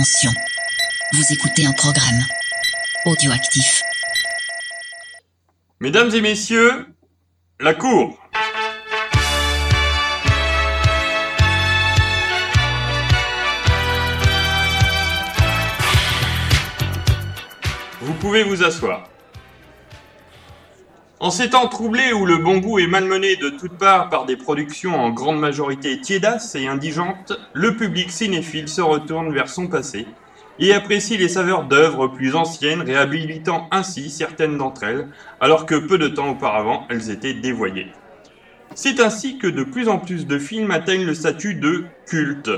Attention, vous écoutez un programme audioactif. Mesdames et messieurs, la cour. Vous pouvez vous asseoir. En ces temps troublés où le bon goût est malmené de toutes parts par des productions en grande majorité tiédasses et indigentes, le public cinéphile se retourne vers son passé et apprécie les saveurs d'œuvres plus anciennes, réhabilitant ainsi certaines d'entre elles, alors que peu de temps auparavant elles étaient dévoyées. C'est ainsi que de plus en plus de films atteignent le statut de culte.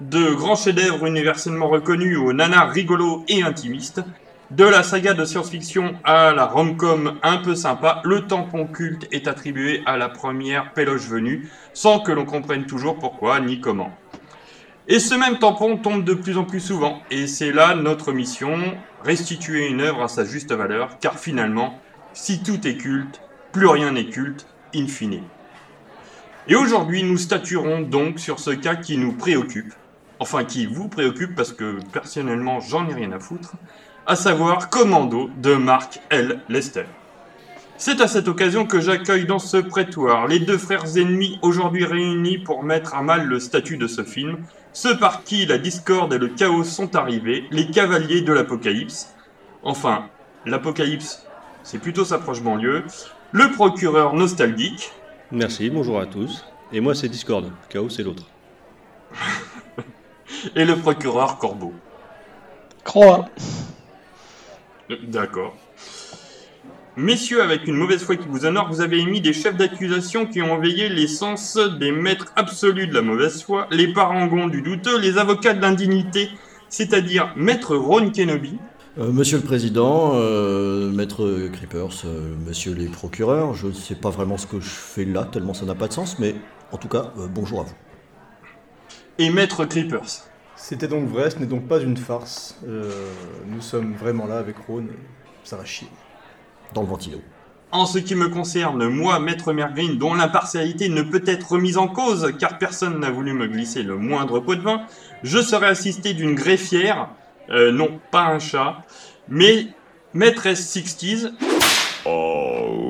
De grands chefs-d'œuvre universellement reconnus aux nanars rigolos et intimistes, de la saga de science-fiction à la rom-com un peu sympa, le tampon culte est attribué à la première péloche venue, sans que l'on comprenne toujours pourquoi ni comment. Et ce même tampon tombe de plus en plus souvent, et c'est là notre mission, restituer une œuvre à sa juste valeur, car finalement, si tout est culte, plus rien n'est culte, in fine. Et aujourd'hui, nous statuerons donc sur ce cas qui nous préoccupe, enfin qui vous préoccupe parce que personnellement j'en ai rien à foutre, à savoir Commando de Mark L. Lester. C'est à cette occasion que j'accueille dans ce prétoire les deux frères ennemis aujourd'hui réunis pour mettre à mal le statut de ce film, ceux par qui la discorde et le chaos sont arrivés, les cavaliers de l'apocalypse. Enfin, l'apocalypse, c'est plutôt sa proche banlieue, le procureur nostalgique, Merci, bonjour à tous. Et moi, c'est Discord. Chaos, c'est l'autre. et le procureur Corbeau. Croix. D'accord. Messieurs, avec une mauvaise foi qui vous honore, vous avez émis des chefs d'accusation qui ont veillé les sens des maîtres absolus de la mauvaise foi, les parangons du douteux, les avocats de l'indignité, c'est-à-dire Maître Ron Kenobi, Euh, monsieur le Président, euh, Maître Creepers, euh, Monsieur les procureurs, je ne sais pas vraiment ce que je fais là, tellement ça n'a pas de sens, mais en tout cas, euh, bonjour à vous. et Maître Creepers. C'était donc vrai, ce n'est donc pas une farce. Euh, nous sommes vraiment là avec Ron et ça va chier. Dans le ventilo. En ce qui me concerne, moi, Maître Mergreen, dont l'impartialité ne peut être remise en cause, car personne n'a voulu me glisser le moindre pot de vin, je serai assisté d'une greffière, euh, non, pas un chat, mais Maîtresse Sixties. Oh.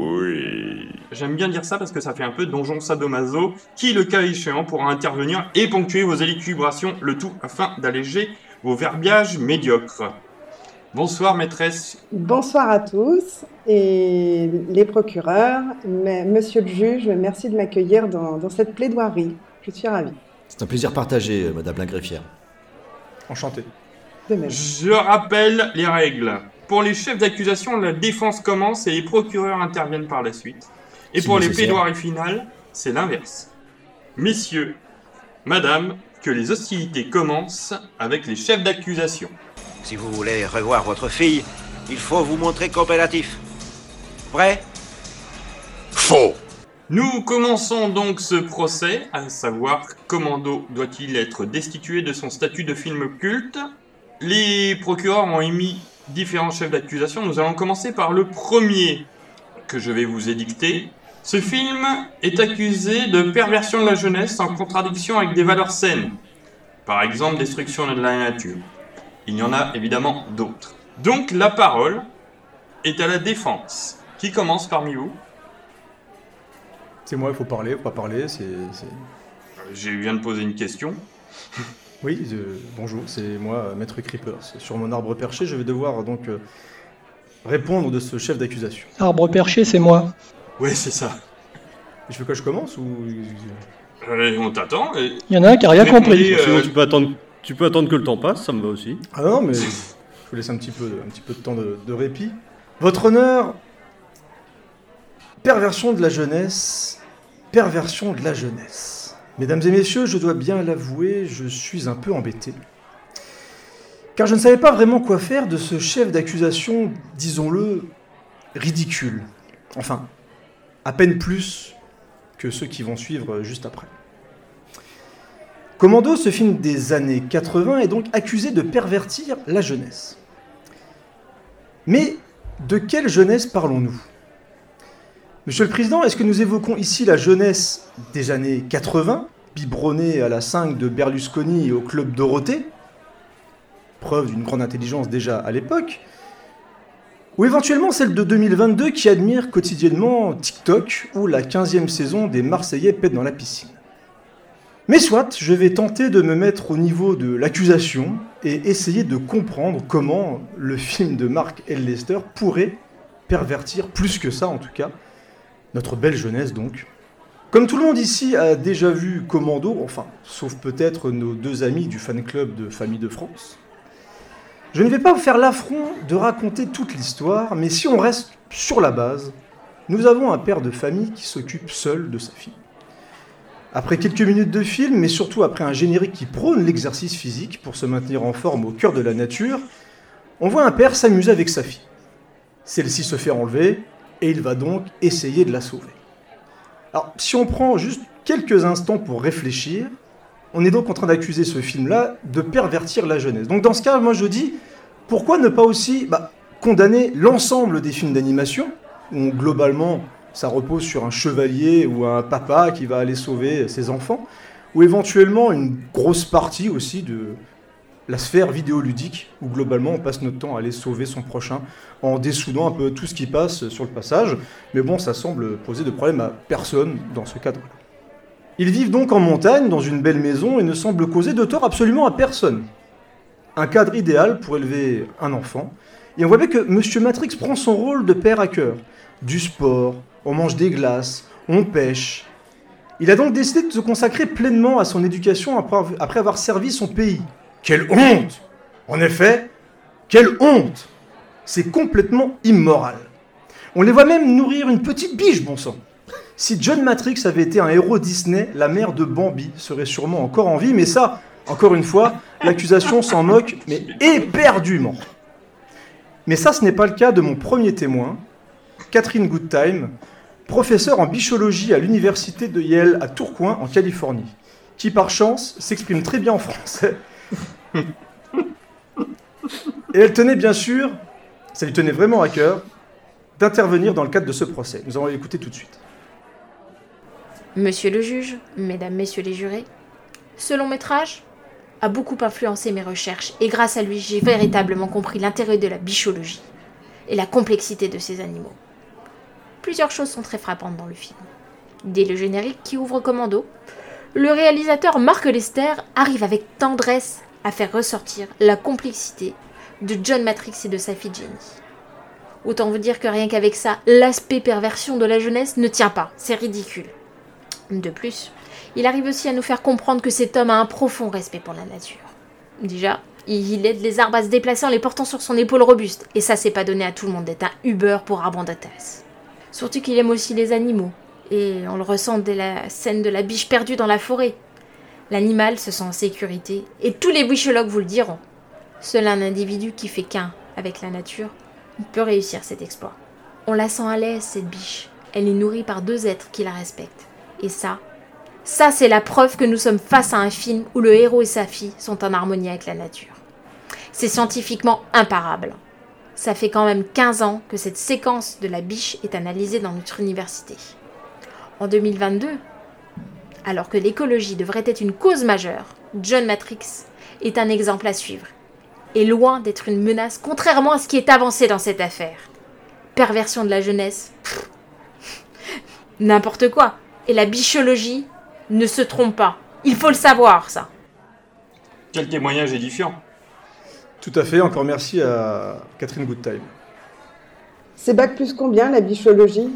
J'aime bien dire ça parce que ça fait un peu donjon sadomaso, qui, le cas échéant, pourra intervenir et ponctuer vos élucubrations, le tout afin d'alléger vos verbiages médiocres. Bonsoir, maîtresse. Bonsoir à tous et les procureurs, mais- monsieur le juge, merci de m'accueillir dans, dans cette plaidoirie. Je suis ravie. C'est un plaisir partagé, euh, Madame la greffière. Enchanté. De même. Je rappelle les règles. Pour les chefs d'accusation, la défense commence et les procureurs interviennent par la suite. Et pour les plaidoiries finales, c'est l'inverse. Messieurs, madame, que les hostilités commencent avec les chefs d'accusation. Si vous voulez revoir votre fille, il faut vous montrer coopératif. Prêt Faux Nous commençons donc ce procès, à savoir Commando doit-il être destitué de son statut de film culte Les procureurs ont émis différents chefs d'accusation. Nous allons commencer par le premier que je vais vous édicter. Ce film est accusé de perversion de la jeunesse en contradiction avec des valeurs saines. Par exemple, destruction de la nature. Il y en a évidemment d'autres. Donc la parole est à la défense. Qui commence parmi vous? C'est moi, il faut parler, faut pas parler, c'est... Je viens de poser une question. Oui, bonjour, c'est moi, Maître Creepers. Sur mon arbre perché, je vais devoir donc euh, répondre de ce chef d'accusation. Arbre perché, c'est moi. Ouais, c'est ça. Je veux que je commence ou... Euh, on t'attend. et- Il y en a un qui a rien compris. euh, Sinon, tu peux, attendre, tu peux attendre que le temps passe, ça me va aussi. Ah non, mais je vous laisse un petit peu, un petit peu de temps de, de répit. Votre honneur, perversion de la jeunesse, perversion de la jeunesse. Mesdames et messieurs, je dois bien l'avouer, je suis un peu embêté. Car je ne savais pas vraiment quoi faire de ce chef d'accusation, disons-le, ridicule. Enfin, à peine plus que ceux qui vont suivre juste après. Commando, ce film des années 80, est donc accusé de pervertir la jeunesse. Mais de quelle jeunesse parlons-nous? Monsieur le Président, est-ce que nous évoquons ici la jeunesse des années 80, biberonnée à la 5 de Berlusconi et au Club Dorothée? Preuve d'une grande intelligence déjà à l'époque, ou éventuellement celle de 2022 qui admire quotidiennement TikTok ou la 15e saison des Marseillais pètent dans la piscine. Mais soit, je vais tenter de me mettre au niveau de l'accusation et essayer de comprendre comment le film de Mark L. Pourrait pervertir, plus que ça en tout cas, notre belle jeunesse donc. Comme tout le monde ici a déjà vu Commando, enfin, sauf peut-être nos deux amis du fan club de Famille de France, je ne vais pas vous faire l'affront de raconter toute l'histoire, mais si on reste sur la base, nous avons un père de famille qui s'occupe seul de sa fille. Après quelques minutes de film, mais surtout après un générique qui prône l'exercice physique pour se maintenir en forme au cœur de la nature, on voit un père s'amuser avec sa fille. Celle-ci se fait enlever et il va donc essayer de la sauver. Alors, si on prend juste quelques instants pour réfléchir, on est donc en train d'accuser ce film-là de pervertir la jeunesse. Donc dans ce cas, moi je dis, pourquoi ne pas aussi bah, condamner l'ensemble des films d'animation, où globalement ça repose sur un chevalier ou un papa qui va aller sauver ses enfants, ou éventuellement une grosse partie aussi de la sphère vidéoludique, où globalement on passe notre temps à aller sauver son prochain en dessoudant un peu tout ce qui passe sur le passage. Mais bon, ça semble poser de problème à personne dans ce cadre-là. Ils vivent donc en montagne, dans une belle maison, et ne semblent causer de tort absolument à personne. Un cadre idéal pour élever un enfant. Et on voit bien que M. Matrix prend son rôle de père à cœur. Du sport, on mange des glaces, on pêche. Il a donc décidé de se consacrer pleinement à son éducation après avoir servi son pays. Quelle honte En effet, quelle honte C'est complètement immoral. On les voit même nourrir une petite biche, bon sang. Si John Matrix avait été un héros Disney, la mère de Bambi serait sûrement encore en vie, mais ça, encore une fois, l'accusation s'en moque, mais éperdument. Mais ça, ce n'est pas le cas de mon premier témoin, Catherine Goodtime, professeure en bichologie à l'université de Yale à Tourcoing, en Californie, qui par chance s'exprime très bien en français. Et elle tenait bien sûr, ça lui tenait vraiment à cœur, d'intervenir dans le cadre de ce procès. Nous allons l'écouter tout de suite. Monsieur le juge, mesdames, messieurs les jurés, ce long métrage a beaucoup influencé mes recherches et grâce à lui, j'ai véritablement compris l'intérêt de la bichologie et la complexité de ces animaux. Plusieurs choses sont très frappantes dans le film. Dès le générique qui ouvre Commando, le réalisateur Mark Lester arrive avec tendresse à faire ressortir la complexité de John Matrix et de sa fille Jenny. Autant vous dire que rien qu'avec ça, l'aspect perversion de la jeunesse ne tient pas, c'est ridicule. De plus, il arrive aussi à nous faire comprendre que cet homme a un profond respect pour la nature. Déjà, il aide les arbres à se déplacer en les portant sur son épaule robuste, et ça c'est pas donné à tout le monde d'être un Uber pour Arbandatas. Surtout qu'il aime aussi les animaux, et on le ressent dès la scène de la biche perdue dans la forêt. L'animal se sent en sécurité, et tous les bichologues vous le diront. Seul un individu qui fait qu'un avec la nature peut réussir cet exploit. On la sent à l'aise, cette biche. Elle est nourrie par deux êtres qui la respectent. Et ça, ça c'est la preuve que nous sommes face à un film où le héros et sa fille sont en harmonie avec la nature. C'est scientifiquement imparable. Ça fait quand même 15 ans que cette séquence de la biche est analysée dans notre université. En 2022, alors que l'écologie devrait être une cause majeure, John Matrix est un exemple à suivre. Et loin d'être une menace, contrairement à ce qui est avancé dans cette affaire. Perversion de la jeunesse. N'importe quoi. Et la bichologie ne se trompe pas. Il faut le savoir, ça. Quel témoignage édifiant. Tout à fait, encore merci à Catherine Goodtime. C'est bac plus combien la bichologie?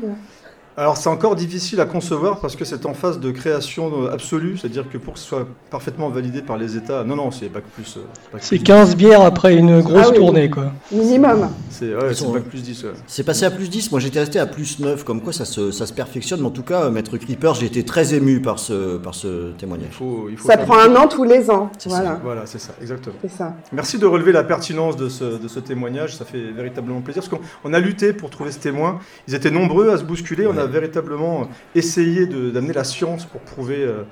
Alors c'est encore difficile à concevoir parce que c'est en phase de création absolue, c'est-à-dire que pour que ce soit parfaitement validé par les États, non, non, c'est bac plus. euh, C'est plus 15 bières après une grosse Ah oui. tournée, quoi. Minimum. 10. C'est ouais, sont- bac plus 10. ouais. C'est passé à plus 10, moi j'étais resté à plus 9, comme quoi ça se, ça se perfectionne. Mais en tout cas, euh, Maître Creeper, j'ai été très ému par ce, par ce Il témoignage. faut, il faut Ça faire- prend un an tous les ans. Voilà. Voilà, c'est ça, exactement. C'est ça. Merci de relever la pertinence de ce, de ce témoignage, ça fait véritablement plaisir, parce qu'on on a lutté pour trouver ce témoin, ils étaient nombreux à se bousculer, on a Ouais. véritablement essayé d'amener la science pour prouver... euh,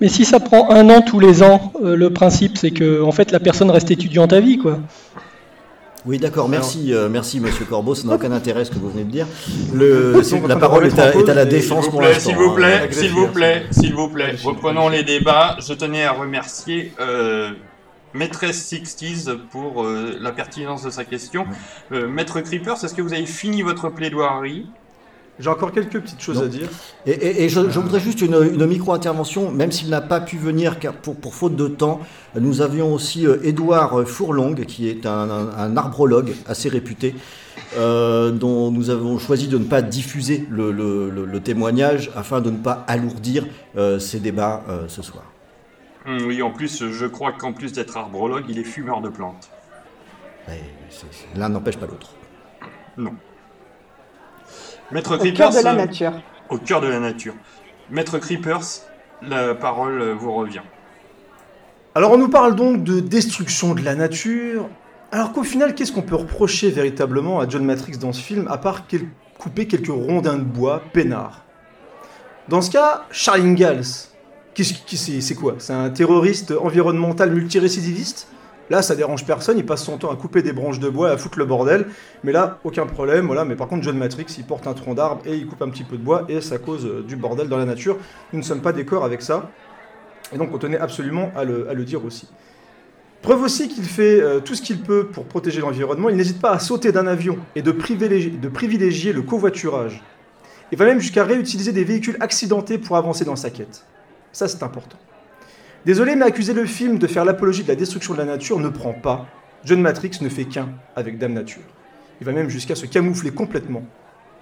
Mais si ça prend un an tous les ans, euh, le principe c'est que en fait la personne reste étudiante à vie, quoi. Oui, d'accord, merci, euh, merci Monsieur Corbeau, ça n'a aucun intérêt ce que vous venez de dire. Le, la parole est à, est à la défense vous pour l'instant. s'il vous hein. plaît, s'il vous plaît, s'il vous plaît. Reprenons les débats. Je tenais à remercier euh, Maîtresse 60s pour euh, la pertinence de sa question. Euh, Maître Creepers, est-ce que vous avez fini votre plaidoirie? J'ai encore quelques petites choses Non. à dire. Et, et- et je, je voudrais juste une, une micro-intervention, même s'il n'a pas pu venir car pour, pour faute de temps. Nous avions aussi euh, Édouard Fourlong, qui est un, un- un arbrologue assez réputé, euh, dont nous avons choisi de ne pas diffuser le, le- le- le témoignage afin de ne pas alourdir euh, ces débats euh, ce soir. Hum, Oui, en plus, je crois qu'en plus d'être arbrologue, il est fumeur de plantes. L'un n'empêche pas l'autre. Non. Maître Au Creepers. cœur de la euh, nature. Au cœur de la nature. Maître Creepers, la parole euh, vous revient. Alors on nous parle donc de destruction de la nature. Alors qu'au final, qu'est-ce qu'on peut reprocher véritablement à John Matrix dans ce film, à part quel- couper quelques rondins de bois peinards? Dans ce cas, Charles Ingalls, c'est quoi? C'est un terroriste environnemental multirécidiviste? Là, ça dérange personne, il passe son temps à couper des branches de bois, à foutre le bordel. Mais là, aucun problème, voilà. Mais par contre, John Matrix, il porte un tronc d'arbre et il coupe un petit peu de bois et ça cause euh, du bordel dans la nature. Nous ne sommes pas d'accord avec ça. Et donc on tenait absolument à le, dire aussi. Preuve aussi qu'il fait euh, tout ce qu'il peut pour protéger l'environnement, il n'hésite pas à sauter d'un avion et de privilégier le covoiturage. Il va même jusqu'à réutiliser des véhicules accidentés pour avancer dans sa quête. Ça c'est important. Désolé, mais accuser le film de faire l'apologie de la destruction de la nature ne prend pas. John Matrix ne fait qu'un avec Dame Nature. Il va même jusqu'à se camoufler complètement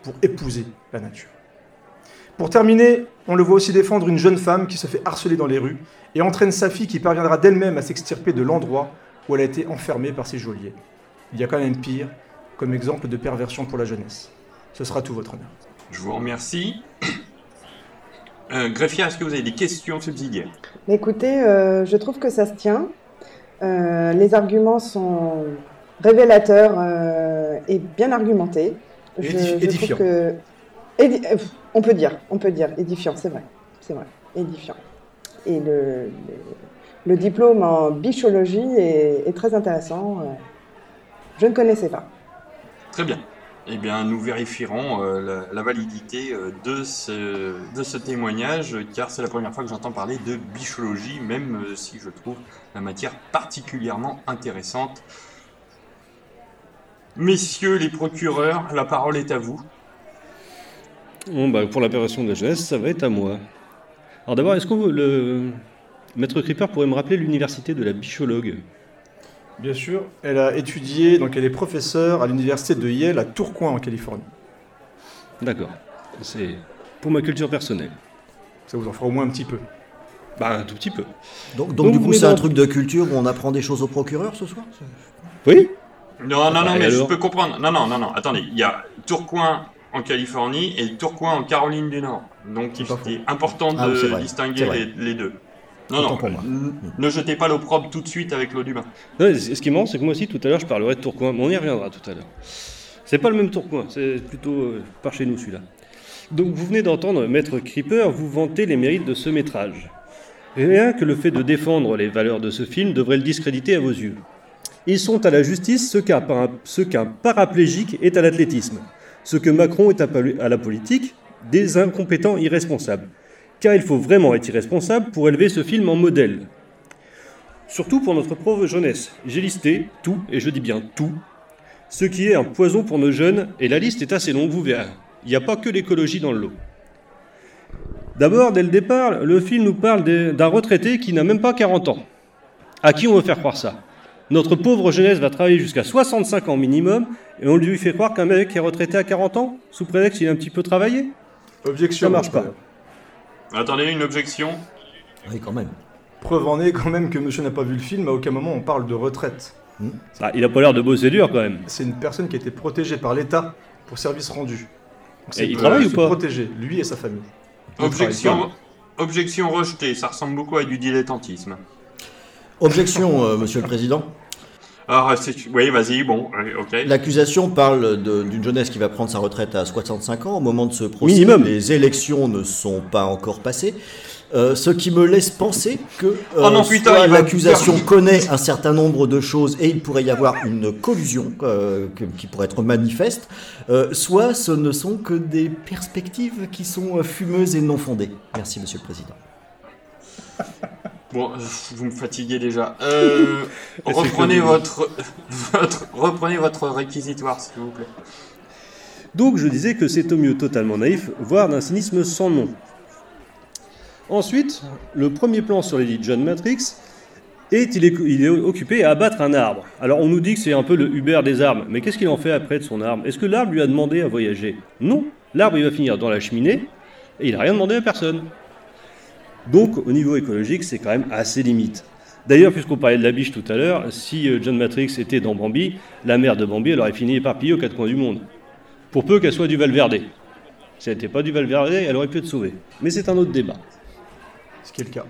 pour épouser la nature. Pour terminer, on le voit aussi défendre une jeune femme qui se fait harceler dans les rues et entraîne sa fille qui parviendra d'elle-même à s'extirper de l'endroit où elle a été enfermée par ses geôliers. Il y a quand même pire comme exemple de perversion pour la jeunesse. Ce sera tout votre honneur. Je vous remercie. Euh, Greffier, est-ce que vous avez des questions subsidiaires? Écoutez, euh, je trouve que ça se tient. Euh, les arguments sont révélateurs euh, et bien argumentés. Je, trouve édifiant. que édi- on peut dire, on peut dire édifiant, c'est vrai, c'est vrai, édifiant. Et le, le, le diplôme en bichologie est, est très intéressant. Je ne connaissais pas. Très bien. Eh bien, nous vérifierons euh, la, validité euh, de, ce, de ce témoignage, car c'est la première fois que j'entends parler de bichologie, même euh, si je trouve la matière particulièrement intéressante. Messieurs les procureurs, la parole est à vous. Bon, bah, pour la perversion de la ça va être à moi. Alors d'abord, est-ce que vous- le maître Creeper pourrait me rappeler l'université de la bichologue? Bien sûr, elle a étudié, donc elle est professeure à l'université de Yale à Tourcoing en Californie. D'accord. C'est pour ma culture personnelle. Ça vous en fera au moins un petit peu. Bah, un tout petit peu. Donc, donc, Donc, du coup, c'est un truc de culture où on apprend des choses au procureur ce soir? Oui Non, non, non, Ah, et mais je peux comprendre. Non, non, non, non, attendez. Il y a Tourcoing en Californie et Tourcoing en Caroline du Nord. Donc il est important Ah de distinguer les deux. Non, non, pour moi. n- ne jetez pas l'opprobre tout de suite avec l'eau du bain. Non, ce qui est marrant, c'est que moi aussi, tout à l'heure, je parlerai de Tourcoing, mais on y reviendra tout à l'heure. C'est pas le même Tourcoing, c'est plutôt euh, par chez nous celui-là. Donc vous venez d'entendre Maître Creeper vous vanter les mérites de ce métrage. Rien que le fait de défendre les valeurs de ce film devrait le discréditer à vos yeux. Ils sont à la justice ce qu'un paraplégique est à l'athlétisme, ce que Macron est à la politique, des incompétents irresponsables. Car il faut vraiment être irresponsable pour élever ce film en modèle. Surtout pour notre pauvre jeunesse. J'ai listé tout, et je dis bien tout, ce qui est un poison pour nos jeunes, et la liste est assez longue, vous verrez. Il n'y a pas que l'écologie dans le lot. D'abord, dès le départ, le film nous parle d'un retraité qui n'a même pas 40 ans. À qui on veut faire croire ça? Notre pauvre jeunesse va travailler jusqu'à 65 ans minimum, et on lui fait croire qu'un mec est retraité à 40 ans, sous prétexte qu'il a un petit peu travaillé? Objection. Ça marche pas. Attendez, une objection Oui, quand même. Preuve en est quand même que monsieur n'a pas vu le film, à aucun moment on parle de retraite. Ah, Il a pas l'air de bosser dur quand même. C'est une personne qui a été protégée par l'État pour service rendu. Donc c'est il pour travaille ou pas protéger, lui et sa famille. Il Objection, objection rejetée, ça ressemble beaucoup à du dilettantisme. Objection, euh, monsieur le président. Ah, c'est... Oui, vas-y, bon, euh, ok. L'accusation parle d'une jeunesse qui va prendre sa retraite à 65 ans. Au moment de ce procès, Minimum. les élections ne sont pas encore passées. Euh, ce qui me laisse penser que euh, Oh va l'accusation connaît un certain nombre de choses et il pourrait y avoir une collusion euh, que- qui pourrait être manifeste, euh, soit ce ne sont que des perspectives qui sont euh, fumeuses et non fondées. Merci, monsieur le président. Bon, vous me fatiguez déjà. Euh, reprenez votre, votre, reprenez votre réquisitoire, s'il vous plaît. Donc je disais que c'est au mieux totalement naïf, voire d'un cynisme sans nom. Ensuite, le premier plan sur l'élite John Matrix est il, est il est occupé à abattre un arbre. Alors on nous dit que c'est un peu le Uber des armes, mais qu'est-ce qu'il en fait après de son arbre Est-ce que l'arbre lui a demandé à voyager? Non, l'arbre il va finir dans la cheminée et il n'a rien demandé à personne. Donc au niveau écologique, c'est quand même assez limite. D'ailleurs, puisqu'on parlait de la biche tout à l'heure, si euh, John Matrix était dans Bambi, la mère de Bambi, elle aurait fini éparpillée aux quatre coins du monde. Pour peu qu'elle soit du Valverde. Si elle n'était pas du Valverde, elle aurait pu être sauvée. Mais c'est un autre débat. Ce qui est le cas.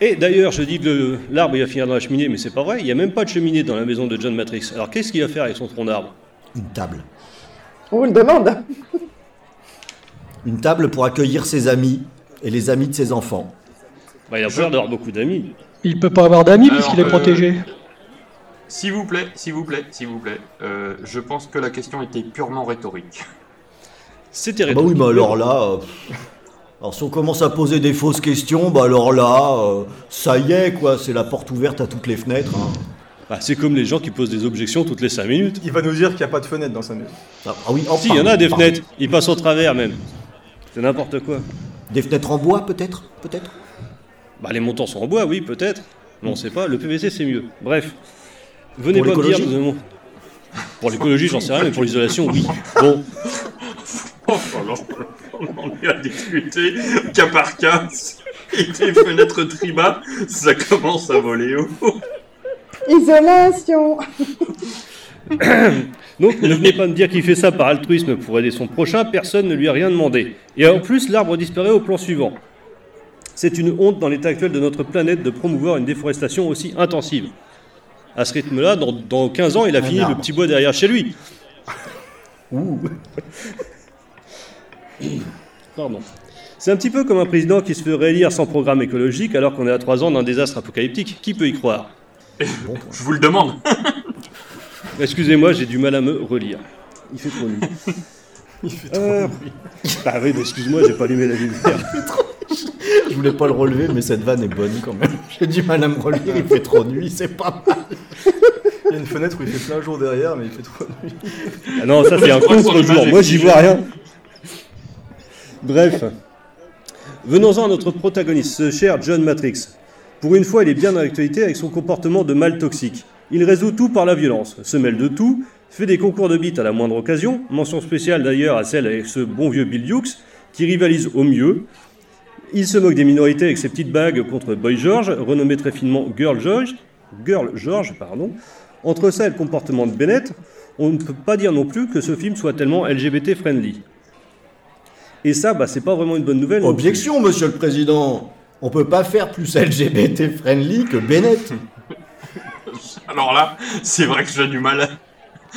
Et d'ailleurs, je dis que l'arbre il va finir dans la cheminée, mais c'est pas vrai, il n'y a même pas de cheminée dans la maison de John Matrix. Alors qu'est-ce qu'il va faire avec son tronc d'arbre? Une table. On vous le demande. Une table pour accueillir ses amis et les amis de ses enfants. bah, Il a peur d'avoir beaucoup d'amis. Il peut pas avoir d'amis puisqu'il est euh, protégé. S'il vous plaît, s'il vous plaît, s'il vous plaît. Euh, je pense que la question était purement rhétorique. C'était Ah bah oui, rhétorique. mais alors là. euh, alors si on commence à poser des fausses questions, bah alors là, euh, ça y est, quoi, c'est la porte ouverte à toutes les fenêtres. hein. Bah, c'est comme les gens qui posent des objections toutes les 5 minutes. Il va nous dire qu'il n'y a pas de fenêtre dans sa maison. Ah, ah oui, oh, Si, il y en a des pardon. fenêtres, ils passent au travers même. C'est n'importe quoi. Des fenêtres en bois, peut-être Peut-être? Bah, les montants sont en bois, oui, peut-être. Mais on sait pas, le PVC c'est mieux. Bref. Venez Pour pas me dire. l'écologie? nous avons- Pour l'écologie, j'en sais rien, mais pour l'isolation, oui. Bon, Oh, on en est à discuter cas par cas. Et des fenêtres tribas, ça commence à voler haut. Isolation. Donc ne venez pas me dire qu'il fait ça par altruisme pour aider son prochain, personne ne lui a rien demandé. Et en plus, l'arbre disparaît au plan suivant. C'est une honte dans l'état actuel de notre planète de promouvoir une déforestation aussi intensive. À ce rythme-là, dans, dans 15 ans, il a fini le petit bois derrière chez lui. Ouh. Pardon. C'est un petit peu comme un président qui se fait réélire sans programme écologique alors qu'on est à 3 ans d'un désastre apocalyptique. Qui peut y croire? Je vous le demande. Excusez-moi, j'ai du mal à me relire. Il fait trop nuit. Il fait trop Euh, bruit. Bah oui, mais excuse-moi, j'ai pas allumé la lumière. Je voulais pas le relever, mais cette vanne est bonne quand même. J'ai du mal à me relire, il fait trop nuit, c'est pas mal. Il y a une fenêtre où il fait plein jour derrière, mais il fait trop nuit. Ah non, ça c'est un contre-jour. Moi j'y vois rien. Bref. Venons-en à notre protagoniste, ce cher John Matrix. Pour une fois, il est bien dans l'actualité avec son comportement de mal toxique. Il résout tout par la violence, se mêle de tout, fait des concours de beat à la moindre occasion, mention spéciale d'ailleurs à celle avec ce bon vieux Bill Dukes, qui rivalise au mieux. Il se moque des minorités avec ses petites bagues contre Boy George, renommé très finement Girl George, Girl George, pardon. Entre ça et le comportement de Bennett, on ne peut pas dire non plus que ce film soit tellement LGBT friendly. Et ça, bah, c'est pas vraiment une bonne nouvelle. Objection, monsieur le président. On peut pas faire plus LGBT friendly que Bennett. Alors là, c'est vrai que j'ai du mal. à-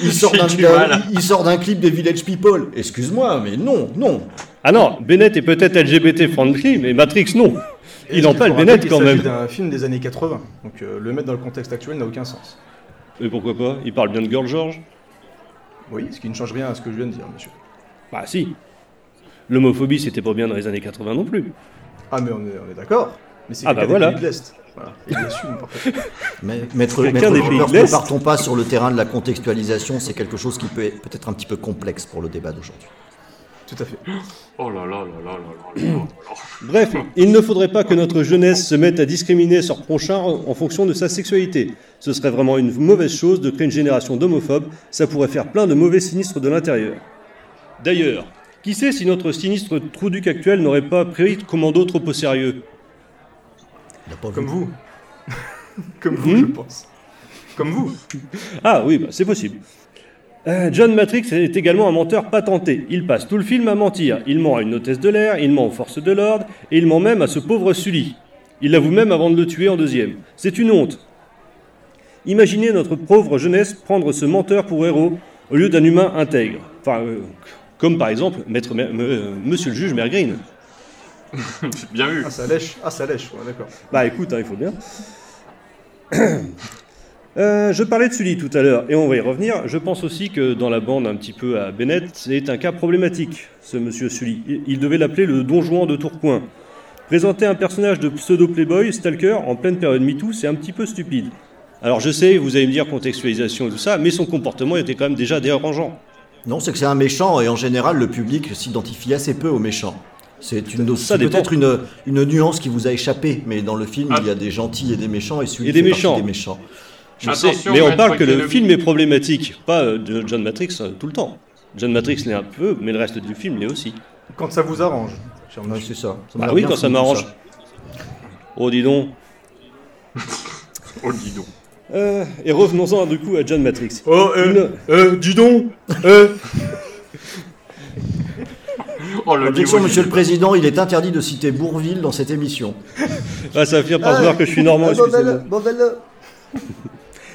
Il sort d'un du mal. il sort d'un clip des Village People. Excuse-moi, mais non, non. Ah non, Bennett est peut-être LGBT friendly, mais Matrix non. Et Il en parle Bennett quand même. s'agit d'un film des années 80, donc euh, le mettre dans le contexte actuel n'a aucun sens. Et pourquoi pas? Il parle bien de Girl George Oui, ce qui ne change rien à ce que je viens de dire, monsieur. Bah si. L'homophobie, c'était pas bien dans les années 80 non plus. Ah, mais on est, on est d'accord. Mais c'est Ah bah des voilà. pays de l'Est. Voilà. Il assume. Mais, maître, maître ne partons pas sur le terrain de la contextualisation, c'est quelque chose qui peut être peut-être un petit peu complexe pour le débat d'aujourd'hui. Tout à fait. Oh là là là Bref, il ne faudrait pas que notre jeunesse se mette à discriminer sur prochain en fonction de sa sexualité. Ce serait vraiment une mauvaise chose de créer une génération d'homophobes, ça pourrait faire plein de mauvais sinistres de l'intérieur. D'ailleurs, qui sait si notre sinistre trou duc actuel n'aurait pas pris commando trop au sérieux? Vu. Comme vous. Comme vous, Hmm? je pense. Comme vous. Ah oui, bah, c'est possible. Euh, John Matrix est également un menteur patenté. Il passe tout le film à mentir. Il ment à une hôtesse de l'air, il ment aux forces de l'ordre, et il ment même à ce pauvre Sully. Il l'avoue même avant de le tuer en deuxième. C'est une honte. Imaginez notre pauvre jeunesse prendre ce menteur pour héros au lieu d'un humain intègre. Enfin, euh, comme par exemple Maître Mer- euh, Monsieur le juge Mergreen. Bien vu. Ah, ça lèche. Ah, ça lèche, ouais, d'accord. Bah écoute, hein, il faut bien. Euh, je parlais de Sully tout à l'heure, et on va y revenir. Je pense aussi que dans la bande un petit peu à Bennett, c'est un cas problématique, ce monsieur Sully. Il- Il devait l'appeler le Don Juan de Tourcoing. Présenter un personnage de pseudo-playboy, stalker, en pleine période MeToo, c'est un petit peu stupide. Alors je sais, vous allez me dire contextualisation et tout ça, mais son comportement était quand même déjà dérangeant. Non, c'est que c'est un méchant et en général, le public s'identifie assez peu aux méchants. C'est une, Ça c'est dépend. peut-être une, une nuance qui vous a échappé, mais dans le film, Ah. il y a des gentils et des méchants, et celui Et des fait méchants. des méchants. Je sais, mais on parle que le film est problématique, pas euh, de John Matrix euh, tout le temps. John Matrix l'est un peu, mais le reste du film l'est aussi. Quand ça vous arrange, cher c'est ça. Ça Bah m'a oui, quand ça m'arrange. Oh, dis donc. Oh, dis donc. Euh, et revenons-en du coup à John Matrix. Oh, euh, Une- euh, dis donc euh, Oh, le Objection, niveau monsieur le Président, il est interdit de citer Bourville dans cette émission. Ah, ça va finir par se voir que je suis normand.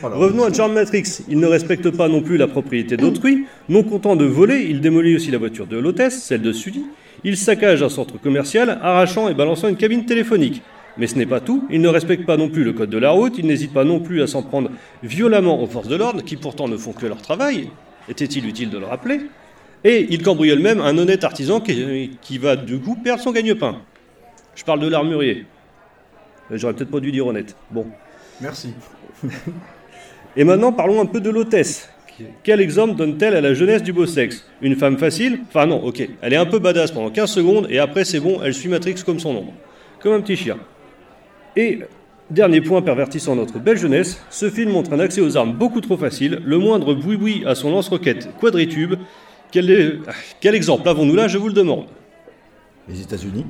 Voilà. Revenons à John Matrix. Il ne respecte pas non plus la propriété d'autrui. Non content de voler, il démolit aussi la voiture de l'hôtesse, celle de Sully. Il saccage un centre commercial, arrachant et balançant une cabine téléphonique. Mais ce n'est pas tout. Il ne respecte pas non plus le code de la route. Il n'hésite pas non plus à s'en prendre violemment aux forces de l'ordre, qui pourtant ne font que leur travail. Était-il utile de le rappeler? Et il cambriole même un honnête artisan qui, qui va du coup perdre son gagne-pain. Je parle de l'armurier. Euh, J'aurais peut-être pas dû dire honnête. Bon. Merci. Et maintenant, parlons un peu de l'hôtesse. Quel exemple donne-t-elle à la jeunesse du beau sexe? Une femme facile? Enfin non, ok. Elle est un peu badass pendant 15 secondes et après c'est bon, elle suit Matrix comme son ombre. Comme un petit chien. Et dernier point pervertissant notre belle jeunesse, ce film montre un accès aux armes beaucoup trop facile. Le moindre boui-boui à son lance-roquette quadritube. Quel, est- quel exemple avons-nous là, je vous le demande Les États-Unis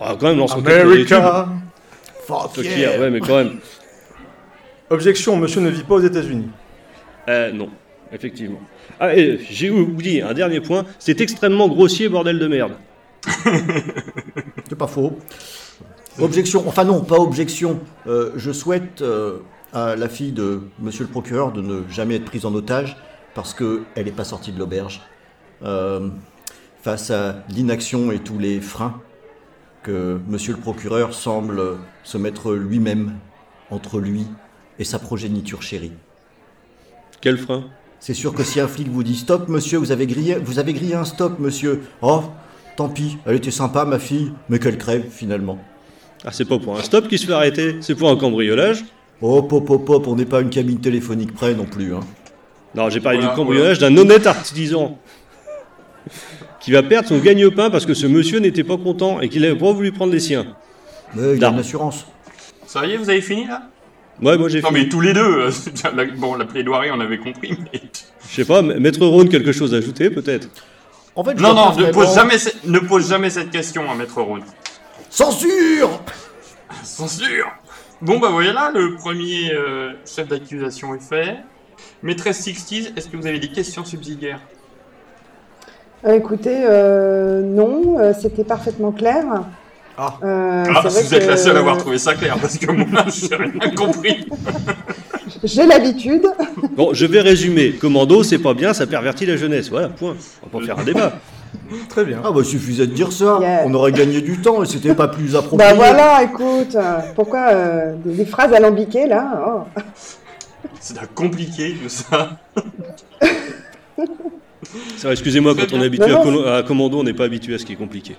Ah, quand même, quadritube. America Fuck yeah, ouais, mais quand même. Objection, monsieur ne vit pas aux États-Unis. Euh, non, effectivement. Ah, et j'ai oublié un dernier point, c'est extrêmement grossier, bordel de merde. C'est pas faux. Objection, enfin non, pas objection. Euh, je souhaite euh, à la fille de monsieur le procureur de ne jamais être prise en otage parce qu'elle n'est pas sortie de l'auberge. Euh, face à l'inaction et tous les freins que monsieur le procureur semble se mettre lui-même entre lui et sa progéniture chérie. Quel frein? C'est sûr que si un flic vous dit stop monsieur, vous avez grillé, vous avez grillé un stop monsieur. Oh, tant pis, elle était sympa ma fille, mais qu'elle crève finalement. Ah, c'est pas pour un stop qui se fait arrêter, c'est pour un cambriolage. Hop, hop, hop, hop, on n'est pas une cabine téléphonique près non plus. Hein. Non, j'ai parlé Voilà, du cambriolage d'un honnête artisan qui va perdre son gagne-pain parce que ce monsieur n'était pas content et qu'il n'avait pas voulu prendre les siens. Mais il y a Non. une assurance. Ça y est, vous avez fini là? Ouais, moi j'ai Non, fini. mais tous les deux. euh, Bon, la plaidoirie, on avait compris, mais. Je sais pas, Maître Rhône, quelque chose à ajouter peut-être? En fait, je Non, non, ne pose, vraiment- jamais, ce- ne pose jamais cette question à Maître Rhône. Censure Censure Bon, bah voilà, le premier euh, chef d'accusation est fait. Maîtresse Sixties, est-ce que vous avez des questions subsidiaires? Euh, écoutez, euh, non, euh, c'était parfaitement clair. Ah. Euh, Ah, vous êtes la seule à avoir trouvé ça clair, parce que moi, j'ai rien compris. J'ai l'habitude. Bon, je vais résumer. Commando, c'est pas bien, ça pervertit la jeunesse. Voilà, point. On va pas faire un débat. Très bien. Ah bah suffisait de dire ça, Yeah. on aurait gagné du temps et c'était pas plus approprié. Bah voilà, écoute, pourquoi euh, des, des phrases alambiquées là oh. C'est compliqué tout ça. Excusez-moi, quand on est habitué Non, à, non, à Commando, on n'est pas habitué à ce qui est compliqué.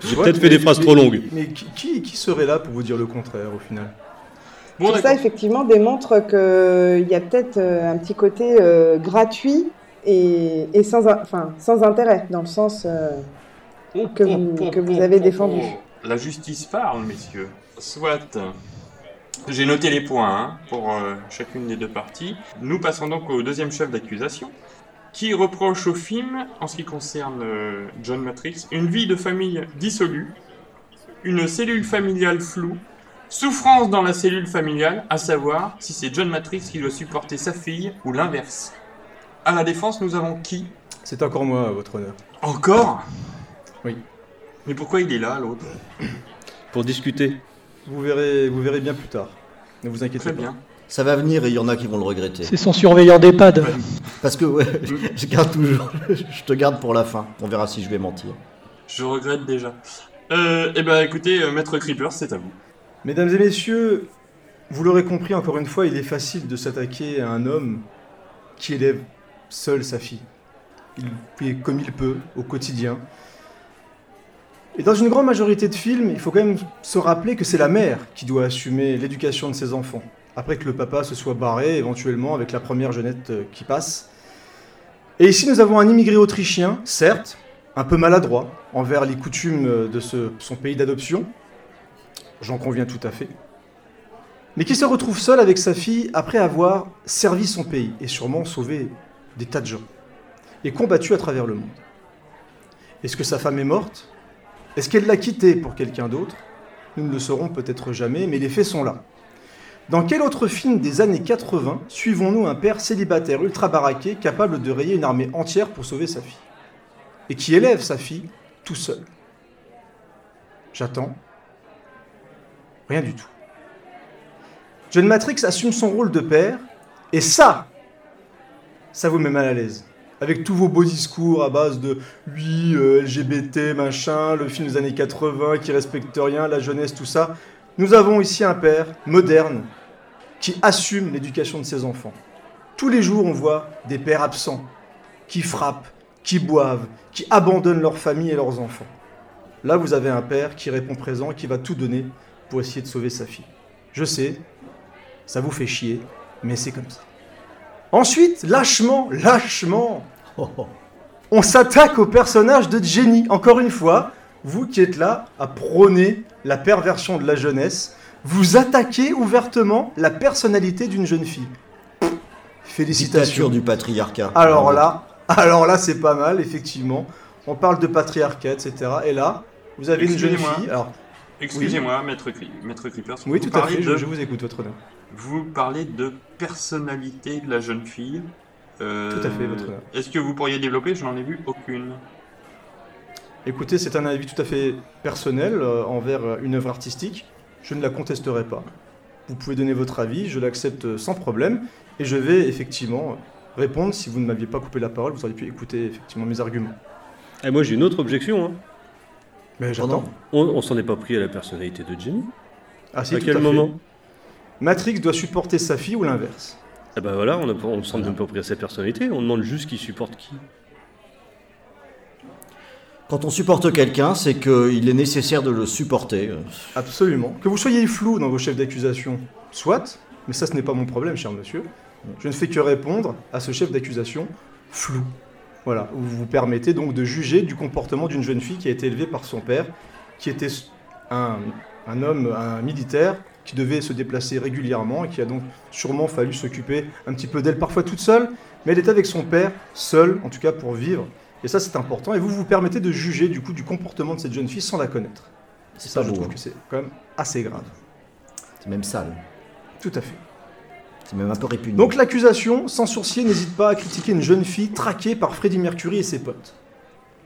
J'ai Ouais, peut-être fait mais- des phrases mais- trop longues. Mais qui, qui- qui serait là pour vous dire le contraire au final? Bon, Tout ça, effectivement, démontre qu'il y a peut-être euh, un petit côté euh, gratuit et, et sans, in- enfin, sans intérêt, dans le sens... euh, que vous- que vous avez défendu. La justice parle, messieurs. Soit. J'ai noté les points hein, pour euh, chacune des deux parties. Nous passons donc au deuxième chef d'accusation, qui reproche au film, en ce qui concerne euh, John Matrix, une vie de famille dissolue, une cellule familiale floue, souffrance dans la cellule familiale, à savoir si c'est John Matrix qui doit supporter sa fille ou l'inverse. À la défense, nous avons qui? C'est encore moi, votre honneur. Encore? Oui. Mais pourquoi il est là, l'autre? Pour discuter. Vous verrez, vous verrez bien plus tard. Ne vous inquiétez Très pas. bien. Ça va venir et il y en a qui vont le regretter. C'est son surveillant d'EHPAD. Parce que ouais, je garde toujours, je te garde pour la fin. On verra si je vais mentir. Je regrette déjà. Euh, eh ben écoutez, euh, Maître Creeper, c'est à vous. Mesdames et messieurs, vous l'aurez compris encore une fois, il est facile de s'attaquer à un homme qui élève seul sa fille. Il fait comme il peut au quotidien. Et dans une grande majorité de films, il faut quand même se rappeler que c'est la mère qui doit assumer l'éducation de ses enfants. Après que le papa se soit barré, éventuellement, avec la première jeunette euh, qui passe. Et ici, nous avons un immigré autrichien, certes, un peu maladroit envers les coutumes euh, de son pays d'adoption. J'en conviens tout à fait. Mais qui se retrouve seul avec sa fille après avoir servi son pays et sûrement sauvé des tas de gens. Et combattu à travers le monde. Est-ce que sa femme est morte? Est-ce qu'elle l'a quitté pour quelqu'un d'autre? Nous ne le saurons peut-être jamais, mais les faits sont là. Dans quel autre film des années 80 suivons-nous un père célibataire ultra baraqué capable de rayer une armée entière pour sauver sa fille? Et qui élève sa fille tout seul? J'attends. Rien du tout. John Matrix assume son rôle de père, et ça, ça vous met mal à l'aise. Avec tous vos beaux discours à base de oui, euh, LGBT, machin, le film des années 80 qui respecte rien, la jeunesse, tout ça. Nous avons ici un père moderne qui assume l'éducation de ses enfants. Tous les jours, on voit des pères absents qui frappent, qui boivent, qui abandonnent leur famille et leurs enfants. Là, vous avez un père qui répond présent qui va tout donner pour essayer de sauver sa fille. Je sais, ça vous fait chier, mais c'est comme ça. Ensuite, lâchement, lâchement, on s'attaque au personnage de Jenny. Encore une fois, vous qui êtes là à prôner la perversion de la jeunesse, vous attaquez ouvertement la personnalité d'une jeune fille. Pff, Félicitations. Dictature du patriarcat. Alors là, alors là, c'est pas mal, effectivement. On parle de patriarcat, etc. Et là, vous avez une jeune Excusez-moi. fille. Alors, Excusez-moi, maître, Cri- maître Creeper. oui, vous tout à fait. Je, de- je vous écoute, votre honneur. Vous parlez de personnalité de la jeune fille. Euh, Tout à fait, votre honneur. Est-ce que vous pourriez développer? Je n'en ai vu aucune. Écoutez, c'est un avis tout à fait personnel euh, envers euh, une œuvre artistique. Je ne la contesterai pas. Vous pouvez donner votre avis, je l'accepte sans problème. Et je vais effectivement répondre. Si vous ne m'aviez pas coupé la parole, vous auriez pu écouter effectivement mes arguments. Et moi j'ai une autre objection. hein. Mais j'attends. On, on s'en est pas pris à la personnalité de Jenny. Ah, si, à tout quel fait. moment? Matrix doit supporter sa fille ou l'inverse? Eh ben voilà, on ne on s'en est pas pris à sa personnalité. On demande juste qui supporte qui. Quand on supporte quelqu'un, c'est qu'il est nécessaire de le supporter. Absolument. Que vous soyez flou dans vos chefs d'accusation, soit, mais ça ce n'est pas mon problème, cher monsieur. Je ne fais que répondre à ce chef d'accusation flou. Voilà, vous vous permettez donc de juger du comportement d'une jeune fille qui a été élevée par son père, qui était un, un homme, un militaire, qui devait se déplacer régulièrement et qui a donc sûrement fallu s'occuper un petit peu d'elle, parfois toute seule, mais elle était avec son père, seule, en tout cas pour vivre. Et ça c'est important, et vous vous permettez de juger du coup du comportement de cette jeune fille sans la connaître. C'est Ça, je trouve hein. que c'est quand même assez grave. C'est même sale. Tout à fait. C'est même un peu répugnant. Donc l'accusation, sans sourcier, n'hésite pas à critiquer une jeune fille traquée par Freddie Mercury et ses potes.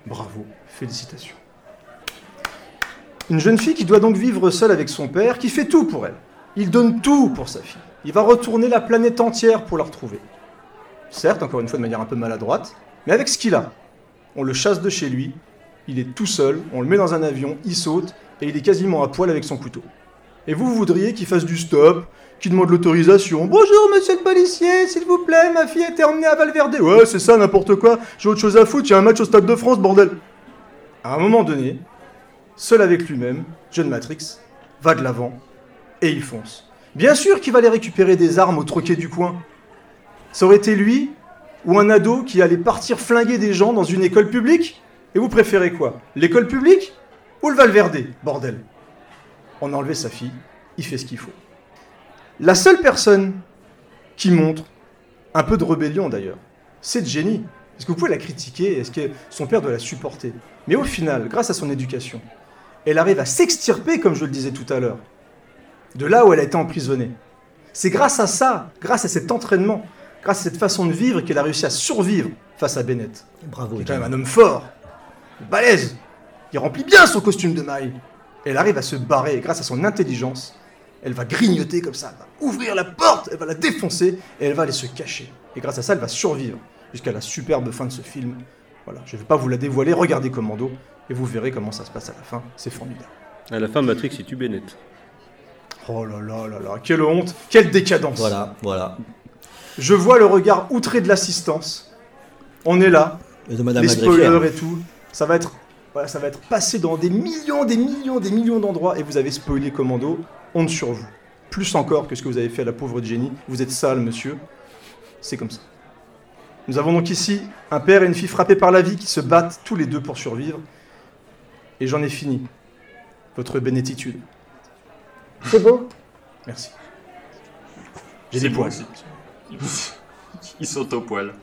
Bravo, félicitations. Une jeune fille qui doit donc vivre seule avec son père, qui fait tout pour elle. Il donne tout pour sa fille. Il va retourner la planète entière pour la retrouver. Certes, encore une fois de manière un peu maladroite, mais avec ce qu'il a. On le chasse de chez lui, il est tout seul, on le met dans un avion, il saute, et il est quasiment à poil avec son couteau. Et vous, voudriez qu'il fasse du stop, qu'il demande l'autorisation. Bonjour, monsieur le policier, s'il vous plaît, ma fille a été emmenée à Valverde. Ouais, c'est ça, n'importe quoi. J'ai autre chose à foutre, a un match au Stade de France, bordel. À un moment donné, seul avec lui-même, John Matrix va de l'avant et il fonce. Bien sûr qu'il va aller récupérer des armes au troquet du coin. Ça aurait été lui ou un ado qui allait partir flinguer des gens dans une école publique? Et vous préférez quoi? L'école publique ou le Valverde Bordel? On a enlevé sa fille, il fait ce qu'il faut. La seule personne qui montre un peu de rébellion d'ailleurs, c'est Jenny. Est-ce que vous pouvez la critiquer? Est-ce que son père doit la supporter? Mais au final, grâce à son éducation, elle arrive à s'extirper, comme je le disais tout à l'heure, de là où elle a été emprisonnée. C'est grâce à ça, grâce à cet entraînement, grâce à cette façon de vivre qu'elle a réussi à survivre face à Bennett. Bravo. Qui est quand même un homme fort, balèze. Il remplit bien son costume de maille. Elle arrive à se barrer et grâce à son intelligence. Elle va grignoter comme ça, elle va ouvrir la porte, elle va la défoncer et elle va aller se cacher. Et grâce à ça, elle va survivre jusqu'à la superbe fin de ce film. Voilà, je ne vais pas vous la dévoiler, regardez Commando et vous verrez comment ça se passe à la fin. C'est formidable. À la fin, Matrix, il tue Bennett. Oh là là là là, quelle honte, quelle décadence. Voilà, voilà. Je vois le regard outré de l'assistance. On est là, Et de Madame les spoilers et tout. Ça va être Voilà, ça va être passé dans des millions, des millions, des millions d'endroits et vous avez spoilé Commando, honte sur vous. Plus encore que ce que vous avez fait à la pauvre Jenny. Vous êtes sale, monsieur. C'est comme ça. Nous avons donc ici un père et une fille frappés par la vie qui se battent tous les deux pour survivre. Et j'en ai fini. Votre bénétitude. C'est beau. Merci. J'ai des poils. Ils sont au poil.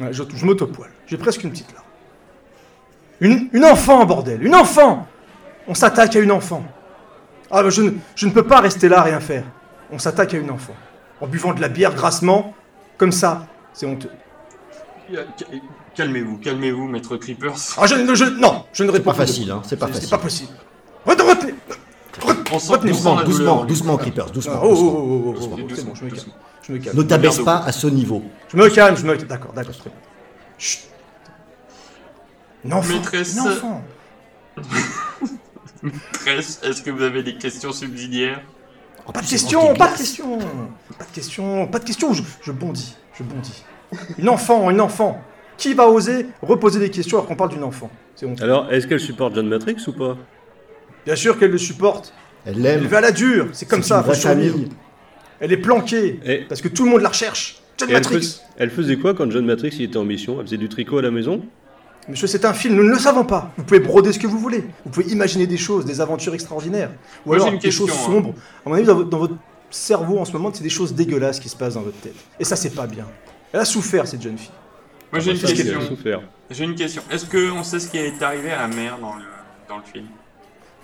Ouais, je je m'autopoile. J'ai presque une petite larme. Une, une enfant, bordel Une enfant On s'attaque à une enfant. Ah, bah, je, ne, je ne peux pas rester là à rien faire. On s'attaque à une enfant. En buvant de la bière grassement, comme ça, c'est honteux. Calmez-vous, calmez-vous, maître Creepers. Ah, je, ne- je- non, je ne réponds pas facile, hein, c'est pas C'est facile. pas possible. Retenez, retenez Doucement, douleur. doucement, Creepers, doucement. Ah, oh, oh, doucement. oh, oh, oh, oh, Doucement, oh, c'est bon, je me calme. doucement. Je me calme. Ne t'abaisse pas à ce niveau. Je me calme, je me calme. D'accord, d'accord, très bien. Chut. Une enfant. Maîtresse. Une enfant. Maîtresse, Est-ce que vous avez des questions subsidiaires Pas de C'est questions, pas de questions, pas de questions, pas de questions. Je, je bondis, je bondis. Une enfant, une enfant. Qui va oser reposer des questions alors qu'on parle d'une enfant C'est honteux. Alors, est-ce qu'elle supporte John Matrix ou pas Bien sûr qu'elle le supporte. Elle Elle l'aime. va à la dure. C'est comme ça, une famille. Elle est planquée Et- parce que tout le monde la recherche. John Et elle, Matrix. fais- elle faisait quoi quand John Matrix il était en mission? Elle faisait du tricot à la maison? Monsieur, c'est un film, nous ne le savons pas. Vous pouvez broder ce que vous voulez. Vous pouvez imaginer des choses, des aventures extraordinaires. Ou Moi, alors des question, choses hein. sombres. À mon avis, dans votre, dans votre cerveau en ce moment, c'est des choses dégueulasses qui se passent dans votre tête. Et ça, c'est pas bien. Elle a souffert, cette jeune fille. Moi j'ai une Ça, c'est question. J'ai une question. Est-ce qu'on sait ce qui est arrivé à la mère dans le, dans le film?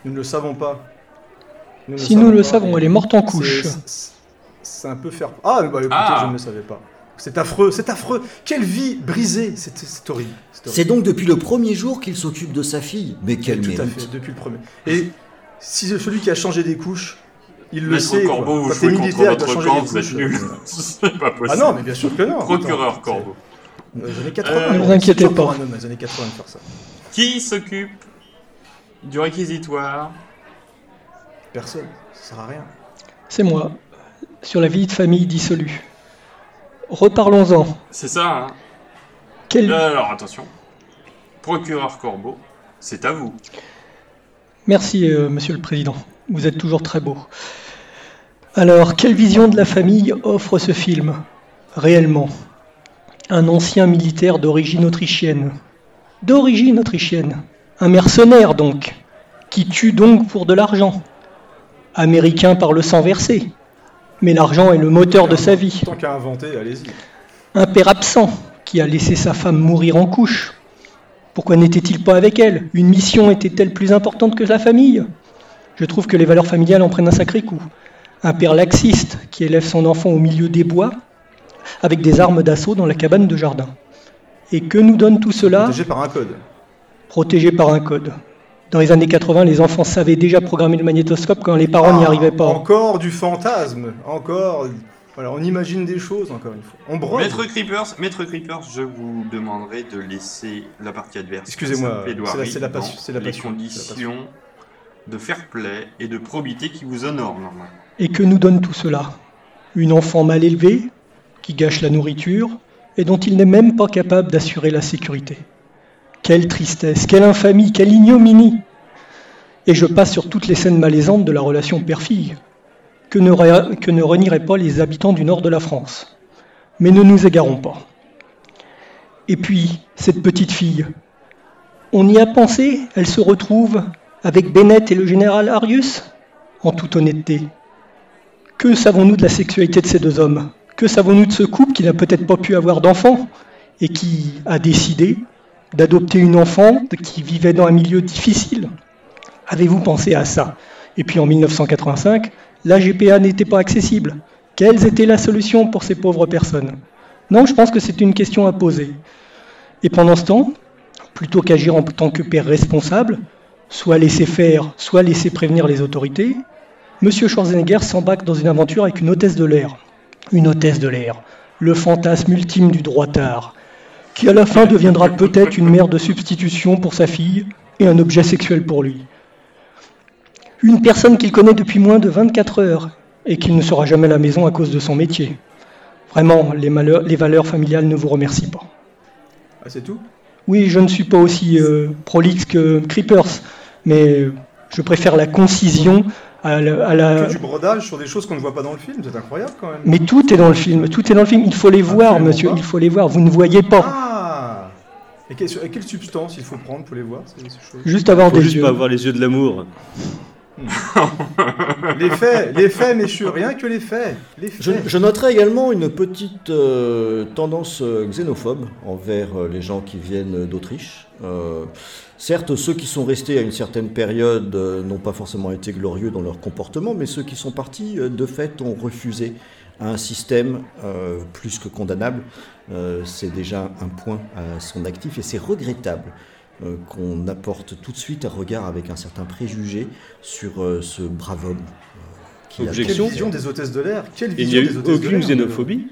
Nous ne le savons pas. Nous Si nous le pas. savons, elle est morte en couche. C'est- un peu faire. Ah, bah écoutez, Ah. je ne le savais pas. C'est affreux, c'est affreux. Quelle vie brisée. C'est horrible. C'est donc depuis le premier jour qu'il s'occupe de sa fille. Mais quel Tout à fait, depuis le premier. Et si celui qui a changé des couches, il le Maître sait. quoi. Corbeau, vous Quand t'es jouez contre militaire, votre camp, vous êtes nul. C'est pas possible. Ah non, mais bien sûr que non. Procureur Attends, Corbeau. Euh, Les années 80. Euh, Ne vous inquiétez pour pas. un homme, les années 80 de faire ça. Qui s'occupe du réquisitoire? Personne. Ça sert à rien. C'est moi, sur la vie de famille dissolue. Reparlons-en. C'est ça, hein Quelle... Euh, Alors attention. Procureur Corbeau, c'est à vous. Merci, euh, Monsieur le Président. Vous êtes toujours très beau. Alors, quelle vision de la famille offre ce film Réellement? Un ancien militaire d'origine autrichienne. D'origine autrichienne. Un mercenaire, donc. Qui tue donc pour de l'argent. Américain par le sang versé. Mais l'argent est le moteur de sa vie. Tant qu'à inventer, allez-y. Un père absent qui a laissé sa femme mourir en couche. Pourquoi n'était-il pas avec elle? Une mission était-elle plus importante que la famille? Je trouve que les valeurs familiales en prennent un sacré coup. Un père laxiste qui élève son enfant au milieu des bois avec des armes d'assaut dans la cabane de jardin. Et que nous donne tout cela Protégé par un code. Protégé par un code. Dans les années 80, les enfants savaient déjà programmer le magnétoscope quand les parents n'y arrivaient pas. Encore du fantasme. Encore. Voilà, on imagine des choses, encore une fois. On brode. Maître Creepers, Maître Creepers, je vous demanderai de laisser la partie adverse. Excusez-moi, c'est la- la c'est la les passion, conditions de fair play et de probité qui vous honorent normalement. Et que nous donne tout cela? Une enfant mal élevée, qui gâche la nourriture, et dont il n'est même pas capable d'assurer la sécurité. Quelle tristesse, quelle infamie, quelle ignominie Et je passe sur toutes les scènes malaisantes de la relation père-fille, que ne, que ne renieraient pas les habitants du nord de la France. Mais ne nous égarons pas. Et puis, cette petite fille, on y a pensé, elle se retrouve avec Bennett et le général Arius? En toute honnêteté, que savons-nous de la sexualité de ces deux hommes? Que savons-nous de ce couple qui n'a peut-être pas pu avoir d'enfant et qui a décidé d'adopter une enfant qui vivait dans un milieu difficile Avez-vous pensé à ça? Et puis en 1985, la GPA n'était pas accessible. Quelles étaient la solution pour ces pauvres personnes? Non, je pense que c'est une question à poser. Et pendant ce temps, plutôt qu'agir en tant que père responsable, soit laisser faire, soit laisser prévenir les autorités, Monsieur Schwarzenegger s'embarque dans une aventure avec une hôtesse de l'air. Une hôtesse de l'air, le fantasme ultime du droitard, qui à la fin deviendra peut-être une mère de substitution pour sa fille et un objet sexuel pour lui. Une personne qu'il connaît depuis moins de 24 heures et qu'il ne sera jamais à la maison à cause de son métier. Vraiment, les, malheurs- les valeurs familiales ne vous remercient pas. Ah, c'est tout? Oui, je ne suis pas aussi euh, prolixe que Creepers, mais je préfère la concision à la, à la- Que du brodage sur des choses qu'on ne voit pas dans le film, c'est incroyable quand même. Mais tout est dans le film, tout est dans le film. Il faut les voir, Absolument monsieur, pas. il faut les voir. Vous ne voyez pas. Ah et, quelle, substance il faut prendre pour les voir ces, ces choses? Juste avoir Faut des juste yeux. pas avoir les yeux de l'amour. Les faits, les faits, messieurs, rien que les faits. Les Je, faits. je noterai également une petite euh, tendance euh, xénophobe envers euh, les gens qui viennent d'Autriche. Euh, certes, ceux qui sont restés à une certaine période euh, n'ont pas forcément été glorieux dans leur comportement, mais ceux qui sont partis, euh, de fait, ont refusé un système euh, plus que condamnable. Euh, c'est déjà un point à son actif et c'est regrettable euh, qu'on apporte tout de suite un regard avec un certain préjugé sur euh, ce brave homme. euh, qui a Quelle Objection. vision des hôtesses de l'air Quelle Il n'y a vision eu aucune xénophobie.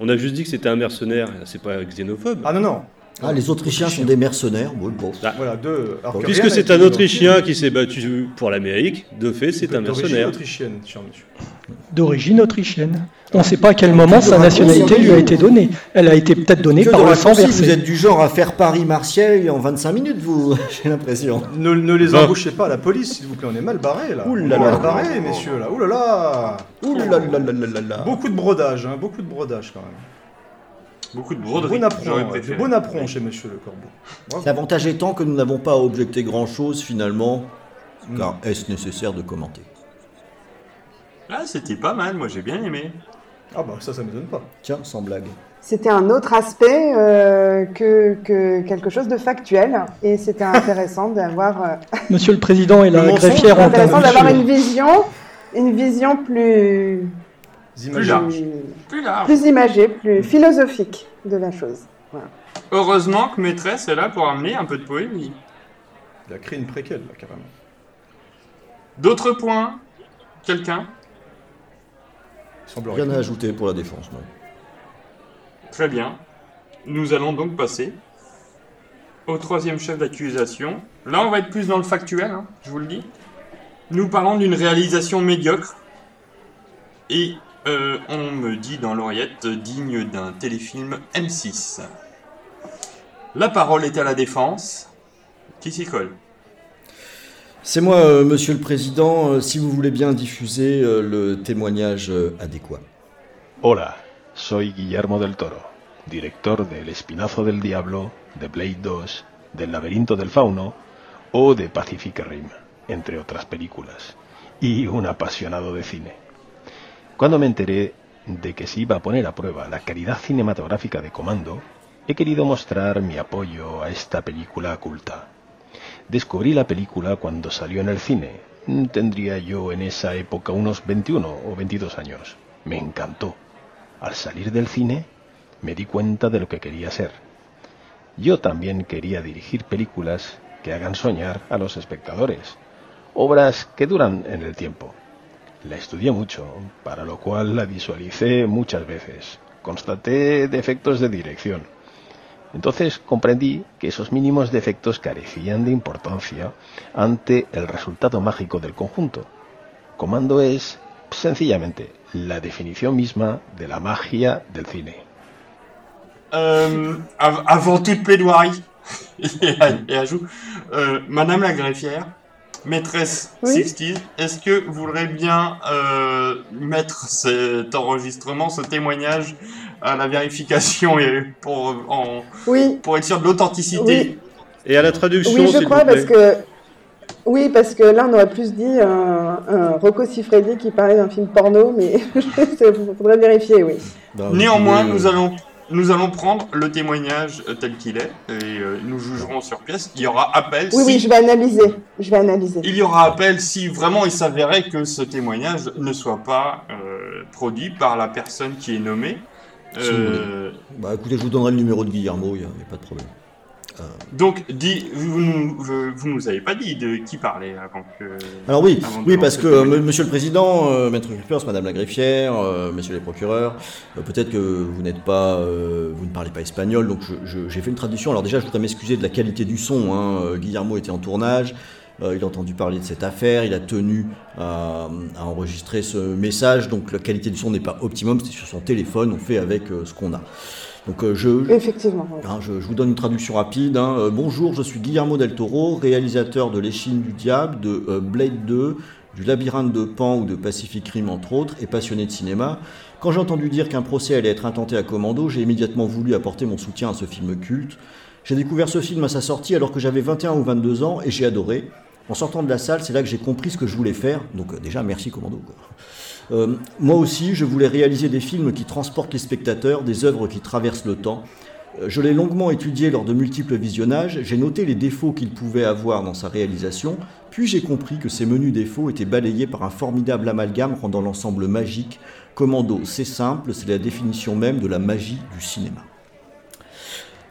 On a juste dit que c'était un mercenaire, c'est pas xénophobe. Ah non, non. Ah, les Autrichiens sont des mercenaires. Bon, bon. Ah. Voilà, deux. alors que Puisque rien c'est un Autrichien qui s'est battu pour l'Amérique, de fait, c'est un D'origine mercenaire. autrichienne, cher monsieur. D'origine autrichienne. On ne sait pas à quel moment Que de sa nationalité lui a été donnée. Elle a été peut-être donnée Que par le sang raccourcis, versé. vous êtes du genre à faire Paris-Marseille en 25 minutes, vous, j'ai l'impression. Ne, ne les embauchez pas à la police, s'il vous plaît, on est mal barré là. Ouh On là est là. mal barré, messieurs là. Ouh là là. Ouh là là là là là là. Beaucoup de brodage, hein, beaucoup de brodage quand même. Beaucoup de broderies. De bon apron chez monsieur le corbeau. L'avantage étant que nous n'avons pas à objecter grand-chose finalement, Mm. car est-ce nécessaire de commenter? Ah, c'était pas mal, moi j'ai bien aimé. Ah bah ça, ça m'étonne pas. Tiens, sans blague. C'était un autre aspect euh, que, que quelque chose de factuel. Et c'était intéressant d'avoir euh, Monsieur le Président et la greffière ont intéressant d'avoir sûr. une vision, une vision plus, Plus large. plus, Plus large. plus philosophique de la chose. Voilà. Heureusement que Maîtresse est là pour amener un peu de poésie. Il a créé une préquelle là, carrément. D'autres points? Quelqu'un? Il semble Rien à ajouter pour la défense. non. Très bien. Nous allons donc passer au troisième chef d'accusation. Là, on va être plus dans le factuel, hein, je vous le dis. Nous parlons d'une réalisation médiocre. Et euh, on me dit dans l'oreillette digne d'un téléfilm M6. La parole est à la défense. Qui s'y colle? C'est moi, euh, Monsieur le Président, euh, si vous voulez bien diffuser euh, le témoignage euh, adéquat. Hola, soy Guillermo del Toro, director de El Espinazo del Diablo, de Blade 2, del Laberinto del Fauno o de Pacific Rim, entre otras películas, y un apasionado de cine. Cuando me enteré de que se iba a poner a prueba la calidad cinematográfica de Comando, he querido mostrar mi apoyo a esta película culta. Descubrí la película cuando salió en el cine. Tendría yo en esa época unos 21 o 22 años. Me encantó. Al salir del cine, me di cuenta de lo que quería ser. Yo también quería dirigir películas que hagan soñar a los espectadores. Obras que duran en el tiempo. La estudié mucho, para lo cual la visualicé muchas veces. Constaté defectos de dirección. Entonces comprendí que esos mínimos defectos carecían de importancia ante el resultado mágico del conjunto. Comando es, sencillamente, la definición misma de la magia del cine. Av- avant toute plaidoirie, euh, Madame la greffière, maîtresse Oui. 60 est-ce que vous voudrez bien euh, mettre cet enregistrement, ce témoignage à la vérification et pour, en- Oui, pour être sûr de l'authenticité? Et à la traduction, oui, je crois vous plaît. parce que oui, parce que là on aurait plus dit un, un Rocco Siffredi qui parlait d'un film porno, mais il faudrait vérifier, oui. Vous Néanmoins, nous euh, allons, nous allons prendre le témoignage euh, tel qu'il est et euh, nous jugerons sur pièce. Il y aura appel Oui, si oui, je vais analyser. Je vais analyser. Il y aura appel si vraiment il s'avérait que ce témoignage ne soit pas euh, produit par la personne qui est nommée. Si Bah écoutez, je vous donnerai le numéro de Guillermo, il n'y a pas de problème. Donc, dit, vous, nous, vous nous avez pas dit de qui parlait avant que. Alors oui, oui parce que euh. Monsieur le Président, euh, Maître Creepers, Madame la greffière, euh, Messieurs les procureurs, euh, peut-être que vous n'êtes pas, euh, vous ne parlez pas espagnol, donc j'ai fait une traduction. Alors déjà, je voudrais m'excuser de la qualité du son. hein. Euh, Guillermo était en tournage, euh, il a entendu parler de cette affaire, il a tenu à, à enregistrer ce message, donc la qualité du son n'est pas optimum, c'est sur son téléphone, on fait avec euh, ce qu'on a. Donc euh, je, Effectivement. oui. Hein, je, je vous donne une traduction rapide. hein. Euh, bonjour, je suis Guillermo del Toro, réalisateur de L'échine du diable, de euh, Blade 2, du Labyrinthe de Pan ou de Pacific Rim entre autres, et passionné de cinéma. Quand j'ai entendu dire qu'un procès allait être intenté à Commando, j'ai immédiatement voulu apporter mon soutien à ce film culte. J'ai découvert ce film à sa sortie alors que j'avais 21 ou 22 ans et j'ai adoré. En sortant de la salle, c'est là que j'ai compris ce que je voulais faire. Donc déjà, merci Commando. quoi. Euh, moi aussi, je voulais réaliser des films qui transportent les spectateurs, des œuvres qui traversent le temps. Euh, Je l'ai longuement étudié lors de multiples visionnages, j'ai noté les défauts qu'il pouvait avoir dans sa réalisation, puis j'ai compris que ces menus défauts étaient balayés par un formidable amalgame rendant l'ensemble magique. Commando, c'est simple, c'est la définition même de la magie du cinéma.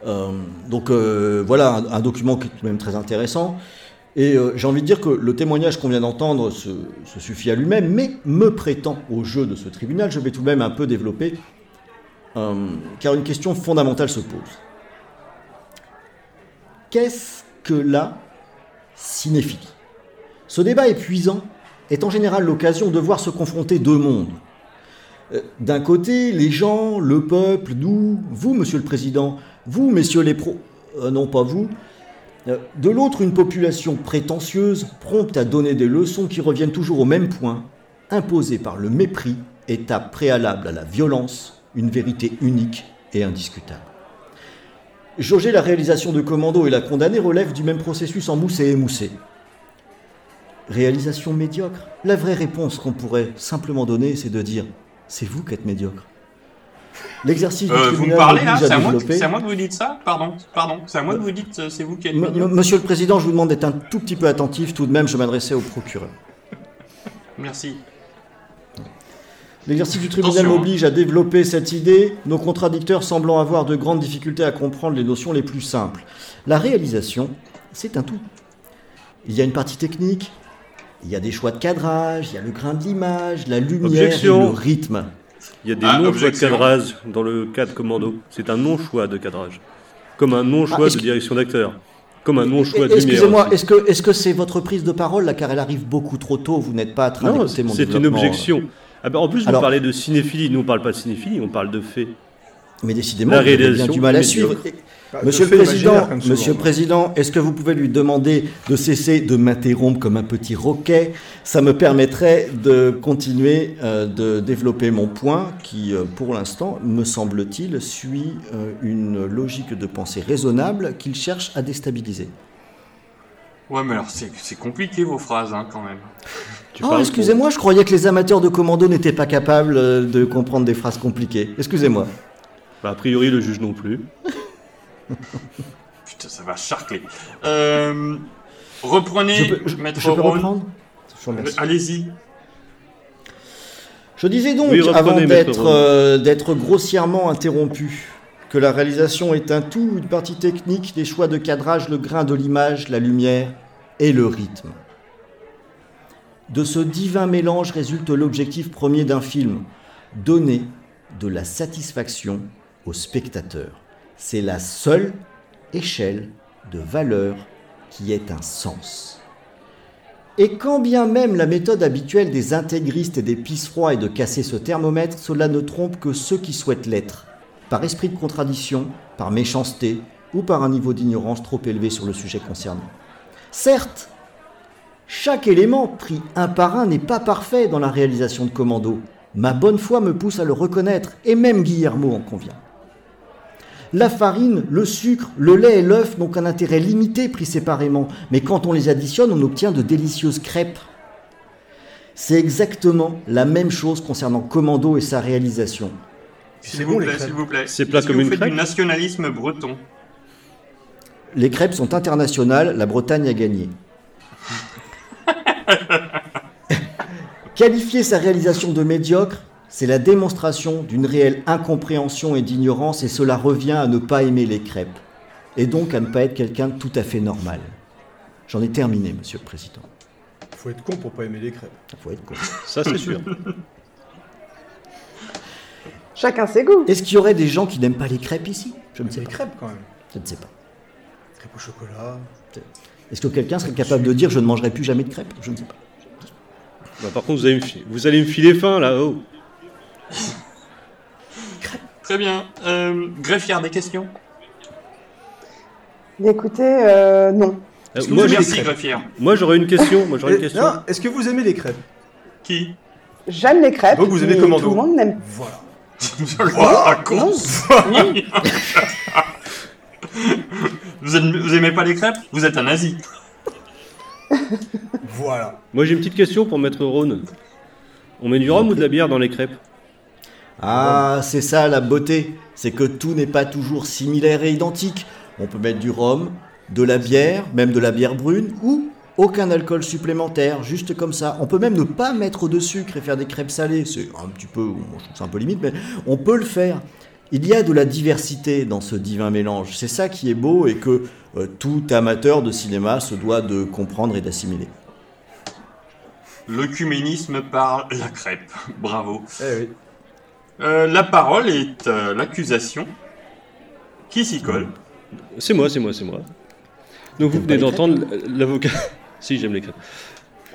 Euh, donc voilà un document qui est tout de même très intéressant. Et euh, j'ai envie de dire que le témoignage qu'on vient d'entendre se, suffit à lui-même, mais me prêtant au jeu de ce tribunal, je vais tout de même un peu développer, euh, car une question fondamentale se pose. Qu'est-ce que la cinéphilie? Ce débat épuisant est en général l'occasion de voir se confronter deux mondes. Euh, D'un côté, les gens, le peuple, nous, vous, monsieur le président, vous, messieurs les pros, euh, non pas vous, de l'autre, une population prétentieuse, prompte à donner des leçons qui reviennent toujours au même point, imposée par le mépris, étape préalable à la violence, une vérité unique et indiscutable. Jauger la réalisation de Commando et la condamner relève du même processus en mousse et émoussé. Réalisation médiocre La vraie réponse qu'on pourrait simplement donner, c'est de dire c'est vous qui êtes médiocre. L'exercice du Euh, vous me tribunal parlez là m'oblige à C'est à, moi que- développer. c'est à moi que vous dites ça Pardon, pardon. C'est à moi que vous dites euh, c'est vous qui êtes Monsieur le Président, je vous demande d'être un tout petit peu attentif. Tout de même, je m'adressais au procureur. Merci. L'exercice du tribunal m'oblige à développer cette idée, nos contradicteurs semblant avoir de grandes difficultés à comprendre les notions les plus simples. La réalisation, c'est un tout. Il y a une partie technique, il y a des choix de cadrage, il y a le grain de l'image, la lumière Objection. et le rythme. Il y a des Ah, non-choix de cadrage dans le cas de commando. C'est un non-choix de cadrage. Comme un non-choix Ah, de direction d'acteur. Comme un non-choix de lumière. Excusez-moi, est-ce que c'est votre prise de parole là, car elle arrive beaucoup trop tôt Vous n'êtes pas en train Non, c'est une objection. Ah bah, en plus, vous Alors- parlez de cinéphilie. Nous, on parle pas de cinéphilie, on parle de faits. Mais décidément, La vous avez bien réalisation du mal à suivre. Monsieur le Président. Monsieur le Président, est-ce que vous pouvez lui demander de cesser de m'interrompre comme un petit roquet? Ça me permettrait de continuer euh, de développer mon point qui, euh, pour l'instant, me semble-t-il, suit euh, une logique de pensée raisonnable qu'il cherche à déstabiliser. Ouais, mais alors c'est compliqué vos phrases hein, quand même. Oh, excusez-moi, je croyais que les amateurs de commando n'étaient pas capables de comprendre des phrases compliquées. Excusez-moi. Bah, a priori, le juge non plus. Putain, ça va charcler. Euh, reprenez, Je peux, je- Maître je peux Ron. reprendre. Allez-y. Je disais donc, Oui, avant d'être euh, d'être grossièrement interrompu, que la réalisation est un tout, une partie technique, des choix de cadrage, le grain de l'image, la lumière et le rythme. De ce divin mélange résulte l'objectif premier d'un film, donner de la satisfaction au spectateur. C'est la seule échelle de valeur qui ait un sens. Et quand bien même la méthode habituelle des intégristes et des pisse-froids est de casser ce thermomètre, cela ne trompe que ceux qui souhaitent l'être, par esprit de contradiction, par méchanceté ou par un niveau d'ignorance trop élevé sur le sujet concerné. Certes, chaque élément pris un par un n'est pas parfait dans la réalisation de Commando. Ma bonne foi me pousse à le reconnaître, et même Guillermo en convient. La farine, le sucre, le lait et l'œuf n'ont qu'un intérêt limité pris séparément, mais quand on les additionne, on obtient de délicieuses crêpes. C'est exactement la même chose concernant Commando et sa réalisation. S'il bon, vous plaît, s'il vous plaît. C'est plat comme vous une faites crêpe du nationalisme breton. Les crêpes sont internationales, la Bretagne a gagné. Qualifier sa réalisation de médiocre, c'est la démonstration d'une réelle incompréhension et d'ignorance, et cela revient à ne pas aimer les crêpes, et donc à ne pas être quelqu'un de tout à fait normal. J'en ai terminé, Monsieur le Président. Faut être con pour pas aimer les crêpes. Faut être con. Ça, c'est sûr. Chacun ses goûts. Est-ce qu'il y aurait des gens qui n'aiment pas les crêpes ici? Je ne sais Les pas. crêpes quand même. Je ne sais pas. Crêpes au chocolat. Est-ce que quelqu'un serait capable de dire je ne mangerai plus jamais de crêpes Je ne sais pas. Bah, par contre, vous allez, me fi- vous allez me filer fin là. Oh. Très bien. Euh, greffière, des questions? Écoutez, euh, non. Euh, moi, Merci, greffière. moi, j'aurais une question. Moi, j'aurais une Et- question. non, Est-ce que vous aimez les crêpes? Qui? J'aime les crêpes. Donc vous aimez mais Commando. Tout le monde n'aime Voilà. Ah, con. vous, aimez, vous aimez pas les crêpes? Vous êtes un nazi. Voilà. Moi, j'ai une petite question pour Maître Rhône. On met du rhum ou de la bière dans les crêpes? Ah, c'est ça la beauté. C'est que tout n'est pas toujours similaire et identique. On peut mettre du rhum, de la bière, même de la bière brune, ou aucun alcool supplémentaire, juste comme ça. On peut même ne pas mettre de sucre et faire des crêpes salées. C'est un petit peu, c'est un peu limite, mais on peut le faire. Il y a de la diversité dans ce divin mélange. C'est ça qui est beau et que euh, tout amateur de cinéma se doit de comprendre et d'assimiler. L'œcuménisme par la crêpe. Bravo. Eh oui. Euh, la parole est euh, l'accusation. Qui s'y colle? C'est moi, c'est moi, c'est moi. Donc vous venez d'entendre l'avocat. si, j'aime les crêpes.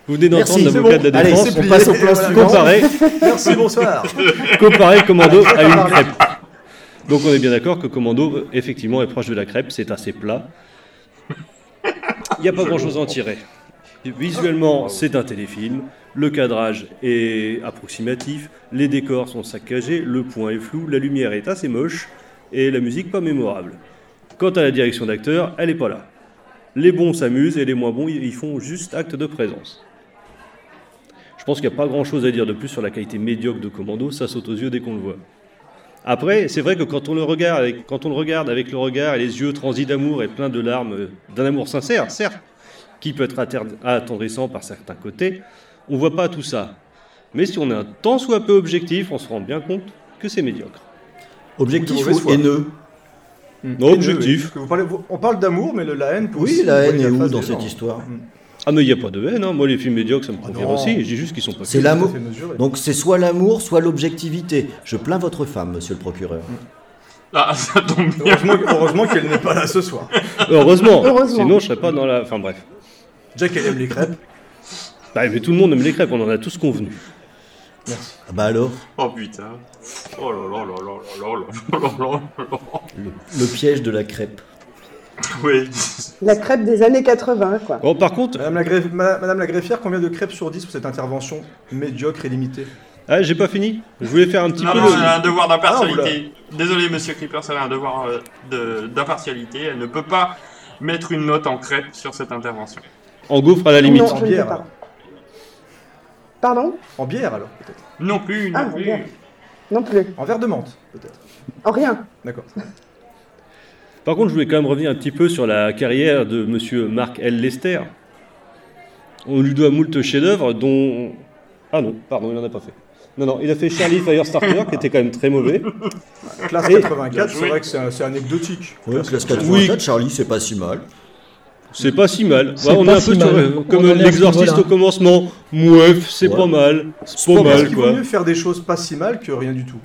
Vous venez Merci, d'entendre l'avocat bon. de la Allez, défense on passe au plan suivant. comparer, Merci, bonsoir. comparer Commando à une crêpe. Donc on est bien d'accord que Commando, effectivement, est proche de la crêpe, c'est assez plat. Il n'y a pas grand-chose à en tirer. Visuellement, c'est un téléfilm, le cadrage est approximatif, les décors sont saccagés, le point est flou, la lumière est assez moche, et la musique pas mémorable. Quant à la direction d'acteur, elle n'est pas là. Les bons s'amusent et les moins bons, ils font juste acte de présence. Je pense qu'il n'y a pas grand-chose à dire de plus sur la qualité médiocre de Commando, ça saute aux yeux dès qu'on le voit. Après, c'est vrai que quand on le regarde avec, le le regard et les yeux transis d'amour et pleins de larmes, euh, d'un amour sincère, certes, qui peut être attendrissant par certains côtés, on voit pas tout ça. Mais si on est un tant soit peu objectif, on se rend bien compte que c'est médiocre. Objectif ou haineux Non, objectif. Parce que vous parlez- vous- on parle d'amour, mais le- la haine peut Oui, aussi la haine est où dans cette gens. histoire Mm. Ah mais il n'y a pas de haine, hein. moi les films médiocres ça me convient aussi, je dis juste qu'ils sont pas C'est l'amour. Donc c'est soit l'amour, soit l'objectivité. Je plains votre femme, monsieur le procureur. Ah, ça tombe bien. Heureusement, heureusement qu'elle n'est pas là ce soir. Heureusement, Heureusement. sinon je serais pas dans la... Enfin bref. Jack, elle aime les crêpes. Bah, mais tout le monde aime les crêpes, on en a tous convenu. Ah bah alors, Oh putain. Oh là là là là là là là là là là. le piège de la crêpe. Oui. La crêpe des années 80, quoi. Bon, par contre, Madame la, greffe- Madame la greffière, combien de crêpes sur 10 pour cette intervention médiocre et limitée ah, j'ai pas fini. Je voulais faire un petit Non, peu non, le- elle a un devoir Ah, d'impartialité. Désolé, monsieur Creeper, elle a un devoir euh, de- d'impartialité. Elle ne peut pas mettre une note en crêpe sur cette intervention. en gaufre à la limite. Non, je ne bière, peux pas. Pardon En bière alors, peut-être Non plus, non Ah, plus. Non plus. En verre de menthe, peut-être En rien. D'accord. Par contre, je voulais quand même revenir un petit peu sur la carrière de monsieur Mark L. Lester. On lui doit moult chefs-d'œuvre dont. Ah non, pardon, il n'en a pas fait. Non, non, il a fait Charlie Firestarter, qui était quand même très mauvais. Classe Et- 84, Bien c'est vrai que c'est anecdotique. Ouais, classe 84, Oui. Charlie, c'est pas si mal. C'est pas si mal. On est un si peu sur- mal. comme l'exorciste au commencement. Mouef, c'est Ouais. pas mal. C'est pas mal. Mal, qu'il vaut quoi. mieux faire des choses pas si mal que rien du tout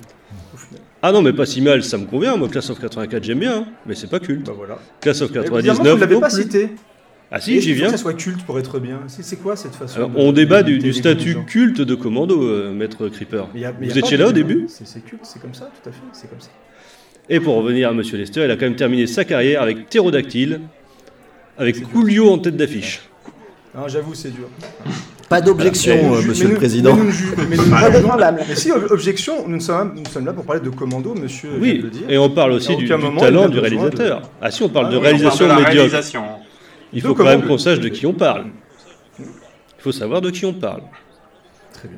Ah non, mais pas si mal, ça me convient. Moi, Class of 84, j'aime bien, hein, mais c'est pas culte. Bah voilà. Class of Et évidemment, vous 99, ne l'avez pas cité. Ah si, j'y viens. que ça soit culte pour être bien. C'est quoi cette façon Alors, de- on débat du, statut culte de Commando, euh, Maître Creeper. A- Vous étiez là au début C'est c'est culte, c'est comme ça, tout à fait, c'est comme ça. Et pour revenir à Monsieur Lester, il a quand même terminé sa carrière avec Pterodactyle, avec Coolio en tête d'affiche. Non, J'avoue, c'est dur. Pas d'objection, euh, monsieur mais le président. Mais nous, mais nous jugeons- Indéfendable. mais si, ob- objection, nous sommes, nous sommes là pour parler de Commando, monsieur vient de Oui, le dire. et on parle aussi du, aucun du moment, talent du réalisateur. de- Ah si, on parle Ah de oui, on On parle réalisation de médiocre. réalisation. Il faut quand même qu'on sache de qui on parle. Il faut savoir de qui on parle. Très bien.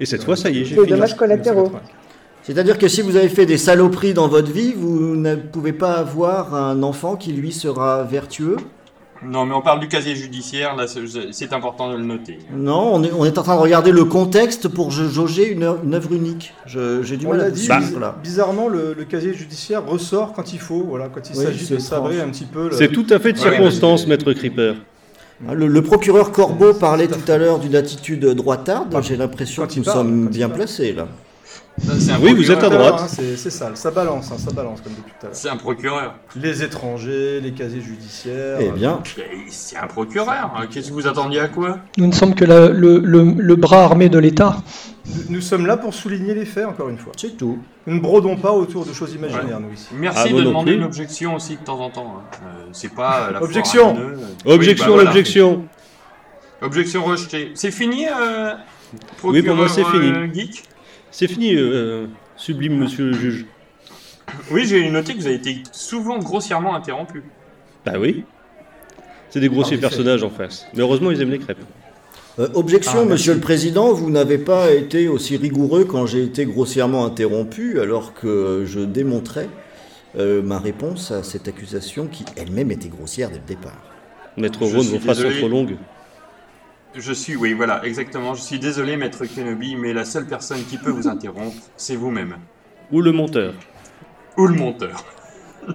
Et cette fois, ça y est, j'ai Des fini. dommages collatéraux. 1980. C'est-à-dire que si vous avez fait des saloperies dans votre vie, vous ne pouvez pas avoir un enfant qui lui sera vertueux Non, mais on parle du casier judiciaire, là, c'est- important de le noter. Non, on est, on est en train de regarder le contexte pour jauger une, œuvre- une œuvre unique. J'ai du On mal à dit, suivre, biz- là. bizarrement, le, le casier judiciaire ressort quand il faut, voilà, quand il Oui, s'agit de sabrer un petit peu. le- C'est tout à fait de Ouais, circonstance, ouais. Maître Creeper. Ah, Le, le procureur Corbeau parlait tout à l'heure d'une attitude droitarde. J'ai l'impression que nous parle, sommes bien placés, là. Ça, Oui, vous êtes à procureur. droite. Hein, c'est ça, ça balance, hein, ça balance comme depuis tout à l'heure. C'est un procureur. Les étrangers, les casiers judiciaires. Eh bien, C'est un procureur. Qu'est-ce que vous attendiez à quoi? Nous ne sommes que la- le, le- le bras armé de l'État. Nous sommes là pour souligner les faits, encore une fois. C'est tout. Nous ne brodons pas autour de choses imaginaires, nous, ici. Merci Ah, de demander une objection aussi de temps en temps. hein. Euh, c'est pas euh, la Objection. foire. Oui, Objection, bah voilà. l'objection. Objection rejetée. C'est fini, euh, Oui, pour moi, c'est procureur, fini. euh, geek? C'est fini, euh, sublime monsieur le juge. Oui, j'ai noté que vous avez été souvent grossièrement interrompu. Bah oui. C'est des grossiers effet. personnages en face. Mais heureusement, ils aiment les crêpes. Euh, objection, Ah. Monsieur le Président, vous n'avez pas été aussi rigoureux quand j'ai été grossièrement interrompu, alors que je démontrais euh, ma réponse à cette accusation qui elle-même était grossière dès le départ. Maître Rhône, vos phrases sont trop longues. Je suis, oui, voilà, exactement. Je suis désolé, maître Kenobi, mais la seule personne qui peut vous interrompre, c'est vous-même. Ou le monteur. Ou le monteur.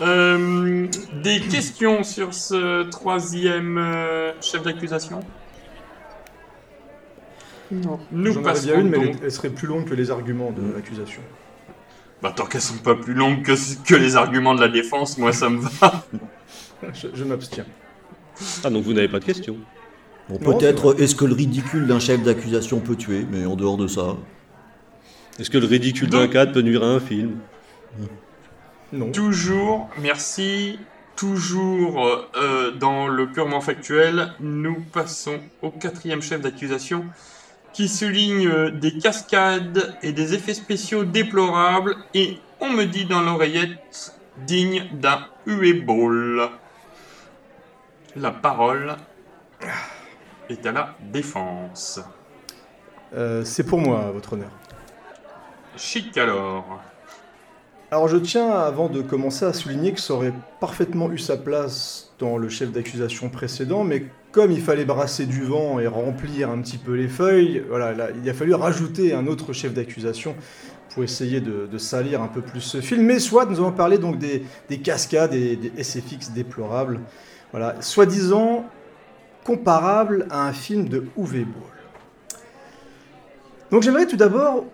Euh, des questions sur ce troisième euh, chef d'accusation? Non. Nous passons bien une, mais donc... elle, elle serait plus longue que les arguments de l'accusation. Bah, tant qu'elles sont pas plus longues que, que les arguments de la défense, moi ça me va. Je, je m'abstiens. Ah, donc vous n'avez pas de questions. Bon, peut-être est-ce que le ridicule d'un chef d'accusation peut tuer, mais en dehors de ça. Est-ce que le ridicule d'un cadre peut nuire à un film? Non. Toujours, merci. Toujours euh, dans le purement factuel, nous passons au quatrième chef d'accusation qui souligne euh, des cascades et des effets spéciaux déplorables et on me dit dans l'oreillette digne d'un huéball. La parole est à la défense. Euh, c'est pour moi, votre honneur. Chic alors. Alors je tiens, avant de commencer, à souligner que ça aurait parfaitement eu sa place dans le chef d'accusation précédent, mais comme il fallait brasser du vent et remplir un petit peu les feuilles, voilà, là, il a fallu rajouter un autre chef d'accusation pour essayer de, de salir un peu plus ce film. Mais soit, nous allons parler donc des, des cascades et des SFX déplorables, voilà, soi-disant comparables à un film de Uwe Boll. Donc j'aimerais tout d'abord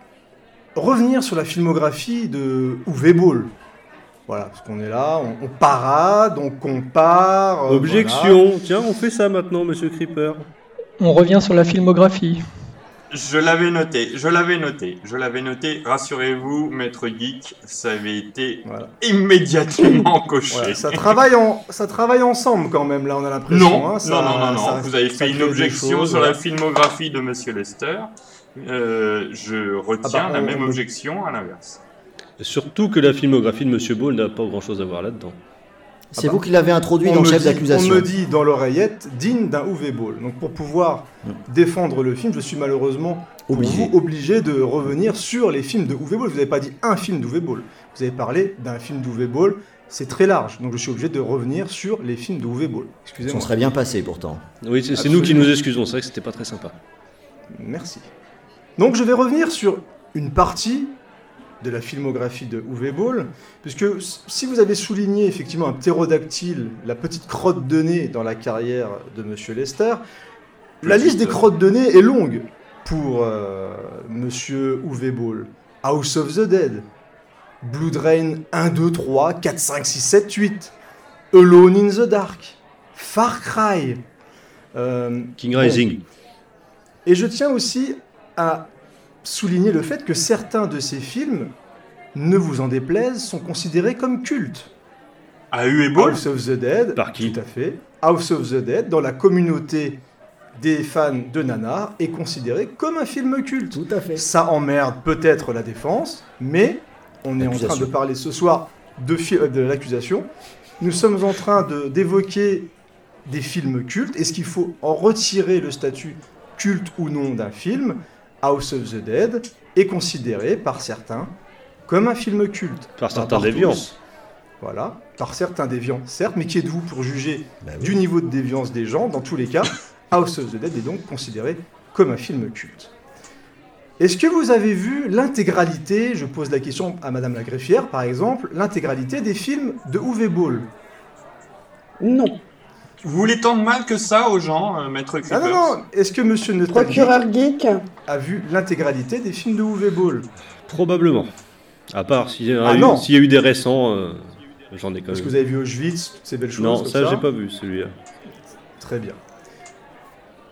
revenir sur la filmographie de Uwe Boll. Voilà, parce qu'on est là, on, on parade, on compare. euh, voilà. Objection. Tiens, on fait ça maintenant, monsieur Creeper. On revient sur la filmographie. Je l'avais noté, je l'avais noté, je l'avais noté. Rassurez-vous, maître geek, ça avait été Voilà. immédiatement coché. Voilà, ça, travaille en, ça travaille ensemble quand même, là, on a l'impression. Non, hein, non, ça- non, non, non. ça- Vous avez fait une objection choses, sur la filmographie de Monsieur Lester. Euh, je retiens Ah bah, la on- même on- objection à l'inverse. Surtout que la filmographie de monsieur Ball n'a pas grand-chose à voir là-dedans. C'est vous qui l'avez introduit On dans le chef d'accusation. On me dit dans l'oreillette, digne d'un Uwe Boll. Donc pour pouvoir défendre le film, je suis malheureusement Obligé. vous, obligé de revenir sur les films de Uwe Boll. Vous n'avez pas dit un film d'Uwe Boll. Vous avez parlé d'un film d'Uwe Boll. C'est très large, donc je suis obligé de revenir sur les films de Boll. On Excusez-moi. serait bien passé pourtant. Oui, c'est nous qui nous excusons. C'est vrai que c'était pas très sympa. Merci. Donc je vais revenir sur une partie de la filmographie de Uwe Boll, puisque si vous avez souligné effectivement un ptérodactyle, la petite crotte de nez dans la carrière de Monsieur Lester, la liste des euh, crottes de nez est longue pour euh, Monsieur Uwe Boll. House of the Dead, Blood Rain 1, 2, 3, 4, 5, 6, 7, 8, Alone in the Dark, Far Cry, euh, King bon, Rising. et je tiens aussi à souligner le fait que certains de ces films, ne vous en déplaise, sont considérés comme cultes. À U et House of the Dead, Par qui tout à fait. House of the Dead, dans la communauté des fans de Nana, est considéré comme un film culte. Tout à fait. Ça emmerde peut-être la défense, mais on est en train de parler ce soir de, euh, de l'accusation. Nous sommes en train de- d'évoquer des films cultes. Est-ce qu'il faut en retirer le statut culte ou non d'un film? House of the Dead est considéré par certains comme un film culte. Par certains déviants. Voilà, par certains déviants, certes, mais qui êtes-vous pour juger Bah oui. du niveau de déviance des gens? Dans tous les cas, House of the Dead est donc considéré comme un film culte. Est-ce que vous avez vu l'intégralité, je pose la question à Madame la greffière par exemple, l'intégralité des films de Uwe Boll? Non. Vous voulez tant de mal que ça aux gens, euh, maître Ah non, non, est-ce que Monsieur Neutra Procureur geek. a vu l'intégralité des films de Uwe Boll? Probablement. À part s'il y, a Ah eu- non. s'il y a eu des récents, euh, j'en ai quand Est-ce même. que vous avez vu Auschwitz, toutes ces belles choses Non, comme ça, j'ai pas vu celui-là. Très bien.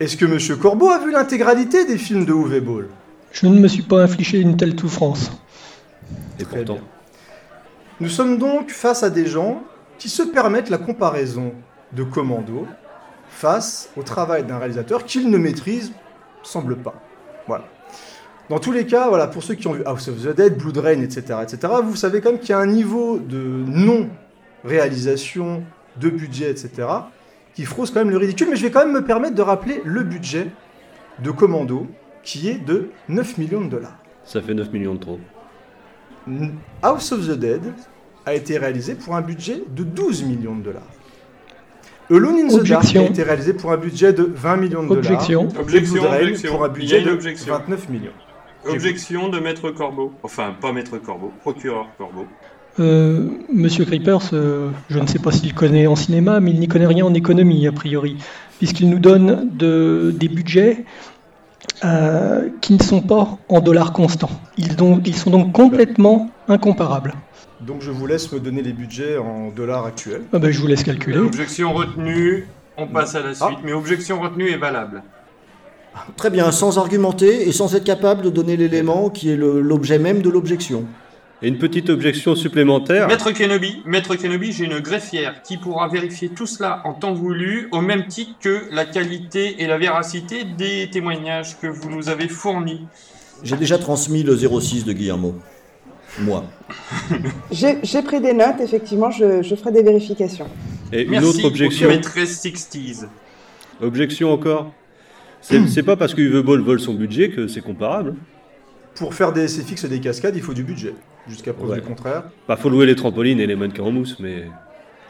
Est-ce que Monsieur Corbeau a vu l'intégralité des films de Uwe Ball Je ne me suis pas infligé une telle souffrance. Et Très pourtant. bien. Nous sommes donc face à des gens qui se permettent la comparaison de Commando face au travail d'un réalisateur qu'ils ne maîtrisent, semble pas. Voilà. Dans tous les cas, voilà, pour ceux qui ont vu House of the Dead, Blood Rain, etc., etc., vous savez quand même qu'il y a un niveau de non-réalisation, de budget, etc., qui frôle quand même le ridicule, mais je vais quand même me permettre de rappeler le budget de Commando, qui est de 9 millions de dollars. Ça fait 9 millions de trop. House of the Dead a été réalisé pour un budget de 12 millions de dollars. Alone in the Dark Objection. a été réalisé pour un budget de 20 millions de Objection. dollars. Objection, objection. pour un budget de objection. 29 millions. Objection de Maître Corbeau. Enfin, pas Maître Corbeau, procureur Corbeau. Euh, Monsieur Creepers, euh, je ne sais pas s'il connaît en cinéma, mais il n'y connaît rien en économie, a priori, puisqu'il nous donne de- des budgets euh, qui ne sont pas en dollars constants. Ils sont donc complètement incomparables. Donc je vous laisse me donner les budgets en dollars actuels. Ah ben, je vous laisse calculer. Objection retenue, on passe à la Ah. suite, mais objection retenue est valable. Très bien, sans argumenter et sans être capable de donner l'élément qui est l'objet même de l'objection. Et une petite objection supplémentaire. Maître Kenobi, Maître Kenobi, j'ai une greffière qui pourra vérifier tout cela en temps voulu, au même titre que la qualité et la véracité des témoignages que vous nous avez fournis. J'ai déjà transmis le 06 de Guillermo. Moi. J'ai pris des notes, effectivement, je, je ferai des vérifications. Et une autre objection. Maîtresse Sixties. Objection encore. C'est pas parce que Uwe Ball vole son budget que c'est comparable. Pour faire des SFX et des cascades, il faut du budget. Jusqu'à preuve Ouais. du contraire. Bah, faut louer les trampolines et les mannequins en mousse, mais.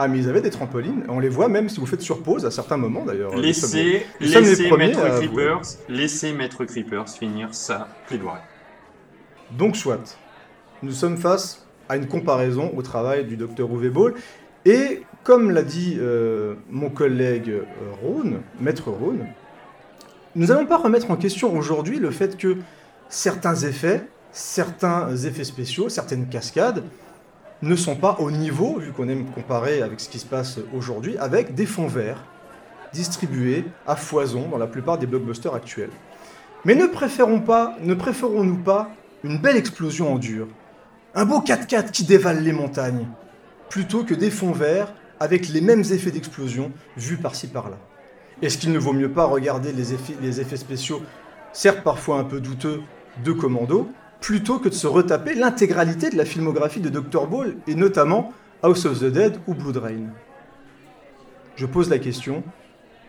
Ah, mais ils avaient des trampolines. On les voit même si vous faites sur pause à certains moments d'ailleurs. Laissez, laissez premiers Maître. Creepers, laissez Maître Creepers finir sa plaidoirie. Donc soit, nous sommes face à une comparaison au travail du docteur Uwe Ball. Et comme l'a dit euh, mon collègue euh, maître Rhône, nous n'allons pas remettre en question aujourd'hui le fait que certains effets, certains effets spéciaux, certaines cascades ne sont pas au niveau, vu qu'on aime comparer avec ce qui se passe aujourd'hui, avec des fonds verts distribués à foison dans la plupart des blockbusters actuels. Mais ne préférons pas, ne préférons-nous pas une belle explosion en dur, un beau 4x4 qui dévale les montagnes, plutôt que des fonds verts avec les mêmes effets d'explosion vus par-ci par-là Est-ce qu'il ne vaut mieux pas regarder les effets, spéciaux, certes parfois un peu douteux, de Commando, plutôt que de se retaper l'intégralité de la filmographie de Dr. Ball, et notamment House of the Dead ou Blood Rain Je pose la question,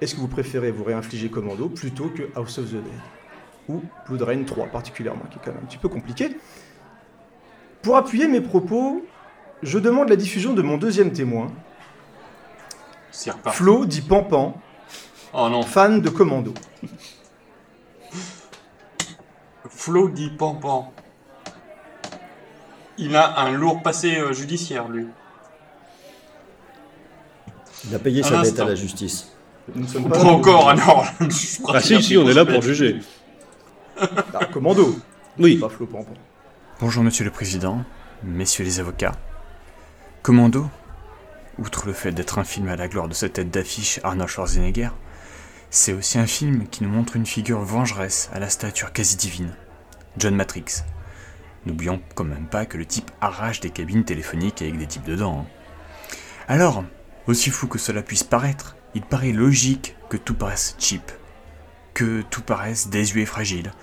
est-ce que vous préférez vous réinfliger Commando plutôt que House of the Dead? Ou Blood Rain 3 particulièrement, qui est quand même un petit peu compliqué. Pour appuyer mes propos, je demande la diffusion de mon deuxième témoin, C'est reparti. Flo dit Pampan, Oh non, fan de Commando. Flo dit Pampan. Il a un lourd passé euh, judiciaire, lui. Il a payé Un sa dette à la justice. Nous ne sommes Pas là pour- encore, alors. Ah si, si, on est là pour juger. Ah, Commando, Oui. pas Flo Pampan. Bonjour Monsieur le Président, messieurs les avocats. Commando, outre le fait d'être un film à la gloire de sa tête d'affiche Arnold Schwarzenegger, c'est aussi un film qui nous montre une figure vengeresse à la stature quasi divine, John Matrix. N'oublions quand même pas que le type arrache des cabines téléphoniques avec des types dedans. hein. Alors, aussi fou que cela puisse paraître, il paraît logique que tout paraisse cheap, que tout paraisse désuet et fragile,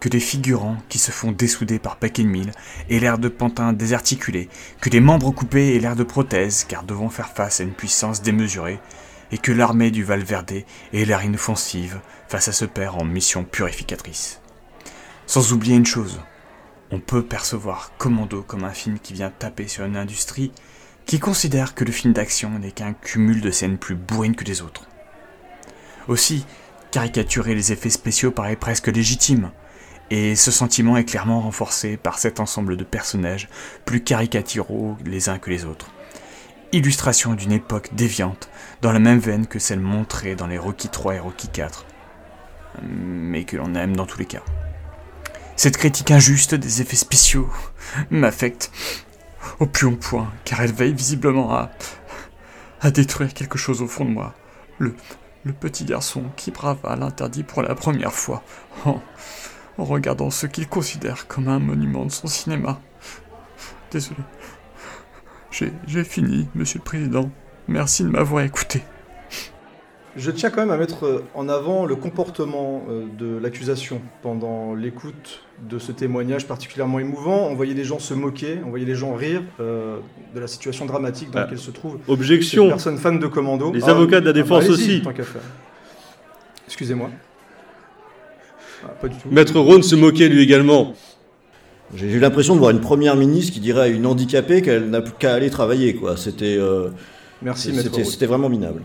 que les figurants qui se font dessouder par paquet de mille l'air de pantins désarticulés, que les membres coupés aient l'air de prothèses car devant faire face à une puissance démesurée, et que l'armée du Valverde ait l'air inoffensive face à ce père en mission purificatrice. Sans oublier une chose, on peut percevoir Commando comme un film qui vient taper sur une industrie qui considère que le film d'action n'est qu'un cumul de scènes plus bourrines que les autres. Aussi, caricaturer les effets spéciaux paraît presque légitime, et ce sentiment est clairement renforcé par cet ensemble de personnages plus caricaturaux les uns que les autres. Illustration d'une époque déviante, dans la même veine que celle montrée dans les Rocky 3 et Rocky 4, mais que l'on aime dans tous les cas. Cette critique injuste des effets spéciaux m'affecte au plus haut point, car elle veille visiblement à, détruire quelque chose au fond de moi. Le, petit garçon qui brava l'interdit pour la première fois, en, en regardant ce qu'il considère comme un monument de son cinéma. Désolé. J'ai fini, monsieur le président. Merci de m'avoir écouté. Je tiens quand même à mettre euh, en avant le comportement euh, de l'accusation pendant l'écoute de ce témoignage particulièrement émouvant. On voyait les gens se moquer, on voyait les gens rire euh, de la situation dramatique dans Ah, laquelle se trouve objection. personne fan de commando. Les avocats de la bah, défense aussi. tant qu'à faire. Excusez-moi. Ah, pas du tout. Maître Rhône se moquait lui également. J'ai eu l'impression de voir une première ministre qui dirait à une handicapée qu'elle n'a plus qu'à aller travailler. quoi. C'était euh, Merci, c'était- Maître vraiment minable.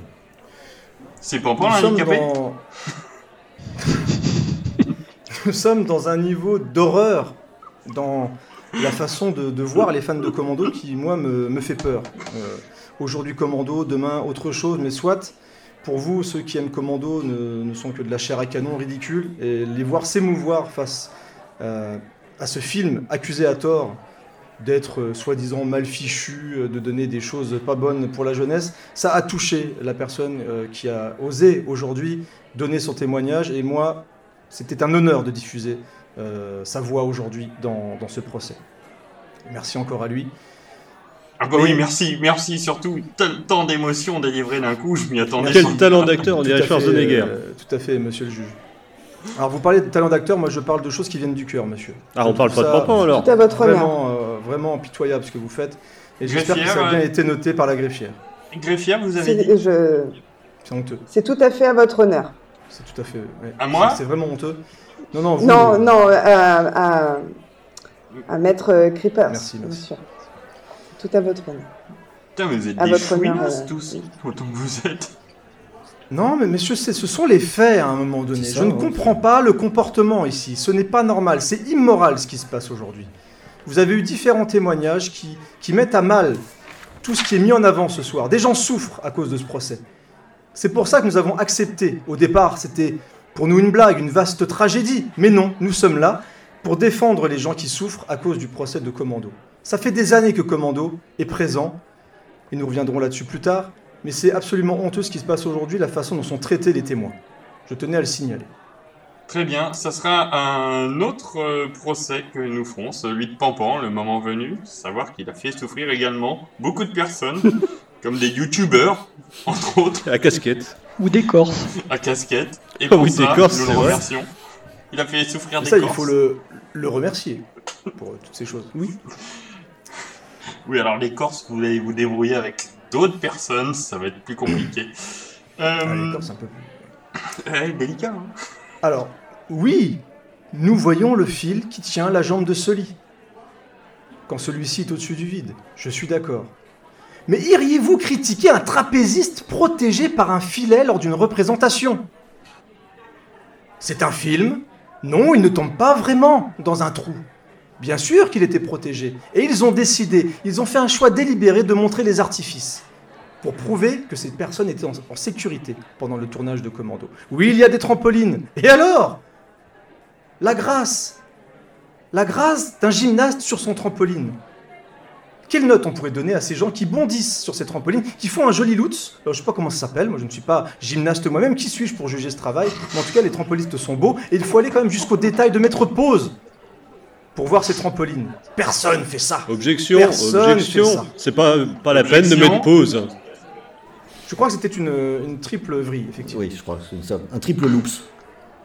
C'est Pampan Nous sommes l'handicapé dans... Nous sommes dans un niveau d'horreur dans la façon de, de voir les fans de Commando qui, moi, me, me fait peur. Euh, Aujourd'hui Commando, demain autre chose, mais soit, pour vous, ceux qui aiment Commando ne, sont que de la chair à canon ridicule, et les voir s'émouvoir face euh, à ce film accusé à tort d'être euh, soi-disant mal fichu, euh, de donner des choses pas bonnes pour la jeunesse, ça a touché la personne qui a osé aujourd'hui donner son témoignage. Et moi, c'était un honneur de diffuser sa voix aujourd'hui dans ce procès. Merci encore à lui. Ah bah oui, merci, merci surtout. Tant d'émotions délivrées d'un coup, je m'y attendais. Quel talent d'acteur, on dirait Schwarzenegger. euh, tout à fait, monsieur le juge. Alors, vous parlez de talent d'acteur, moi je parle de choses qui viennent du cœur, monsieur. Ah, on parle pas de ça Pampan alors. Tout à votre honneur. Vraiment, euh, vraiment pitoyable ce que vous faites. Et j'espère que Greffière, ça a bien été noté par la greffière. Greffière, vous avez dit C'est honteux. c'est tout à fait à votre honneur. C'est tout à fait. ouais. À moi C'est- vraiment honteux. Non, non, vous. Non, non, euh, à, Maître Creepers. Merci, merci. Tout à votre honneur. Putain, mais vous êtes À des chouinasses euh, tous, autant que vous êtes. Non, mais messieurs, ce sont les faits à un moment donné. Je ne comprends pas le comportement ici. Ce n'est pas normal, c'est immoral ce qui se passe aujourd'hui. Vous avez eu différents témoignages qui, qui mettent à mal tout ce qui est mis en avant ce soir. Des gens souffrent à cause de ce procès. C'est pour ça que nous avons accepté. Au départ, c'était pour nous une blague, une vaste tragédie. Mais non, nous sommes là pour défendre les gens qui souffrent à cause du procès de Commando. Ça fait des années que Commando est présent, et nous reviendrons là-dessus plus tard, mais c'est absolument honteux ce qui se passe aujourd'hui, la façon dont sont traités les témoins. Je tenais à le signaler. Très bien, ça sera un autre euh, procès que nous ferons, celui de Pampan, le moment venu. Savoir qu'il a fait souffrir également beaucoup de personnes, comme des youtubeurs, entre autres, La casquette. Ou des Corses. à casquette. Et Ah pour oui, ça, des Corses, nous c'est le vrai. remercions. Il a fait souffrir Et des ça, il Corses. faut le, le remercier pour euh, toutes ces choses. Oui. Oui, alors les Corses, vous allez vous débrouiller avec d'autres personnes, ça va être plus compliqué. Euh, Ah, les Corses, un peu plus. délicat, hein. Alors, oui, nous voyons le fil qui tient la jambe de ce lit. Quand celui-ci est au-dessus du vide, je suis d'accord. Mais iriez-vous critiquer un trapéziste protégé par un filet lors d'une représentation? C'est un film? Non, il ne tombe pas vraiment dans un trou. Bien sûr qu'il était protégé. Et ils ont décidé, ils ont fait un choix délibéré de montrer les artifices pour prouver que cette personne était en, sécurité pendant le tournage de Commando. Oui, il y a des trampolines. Et alors? La grâce. La grâce d'un gymnaste sur son trampoline. Quelle note on pourrait donner à ces gens qui bondissent sur ces trampolines, qui font un joli lutz Alors, Je ne sais pas comment ça s'appelle, moi je ne suis pas gymnaste moi-même, qui suis-je pour juger ce travail? Mais en tout cas, les trampolistes sont beaux, et il faut aller quand même jusqu'au détail de mettre pause pour voir ces trampolines. Personne fait ça Objection, Personne objection. C'est pas, pas la peine de mettre pause. Je crois que c'était une, une triple vrille, effectivement. Oui, je crois que c'est ça. Un triple loops.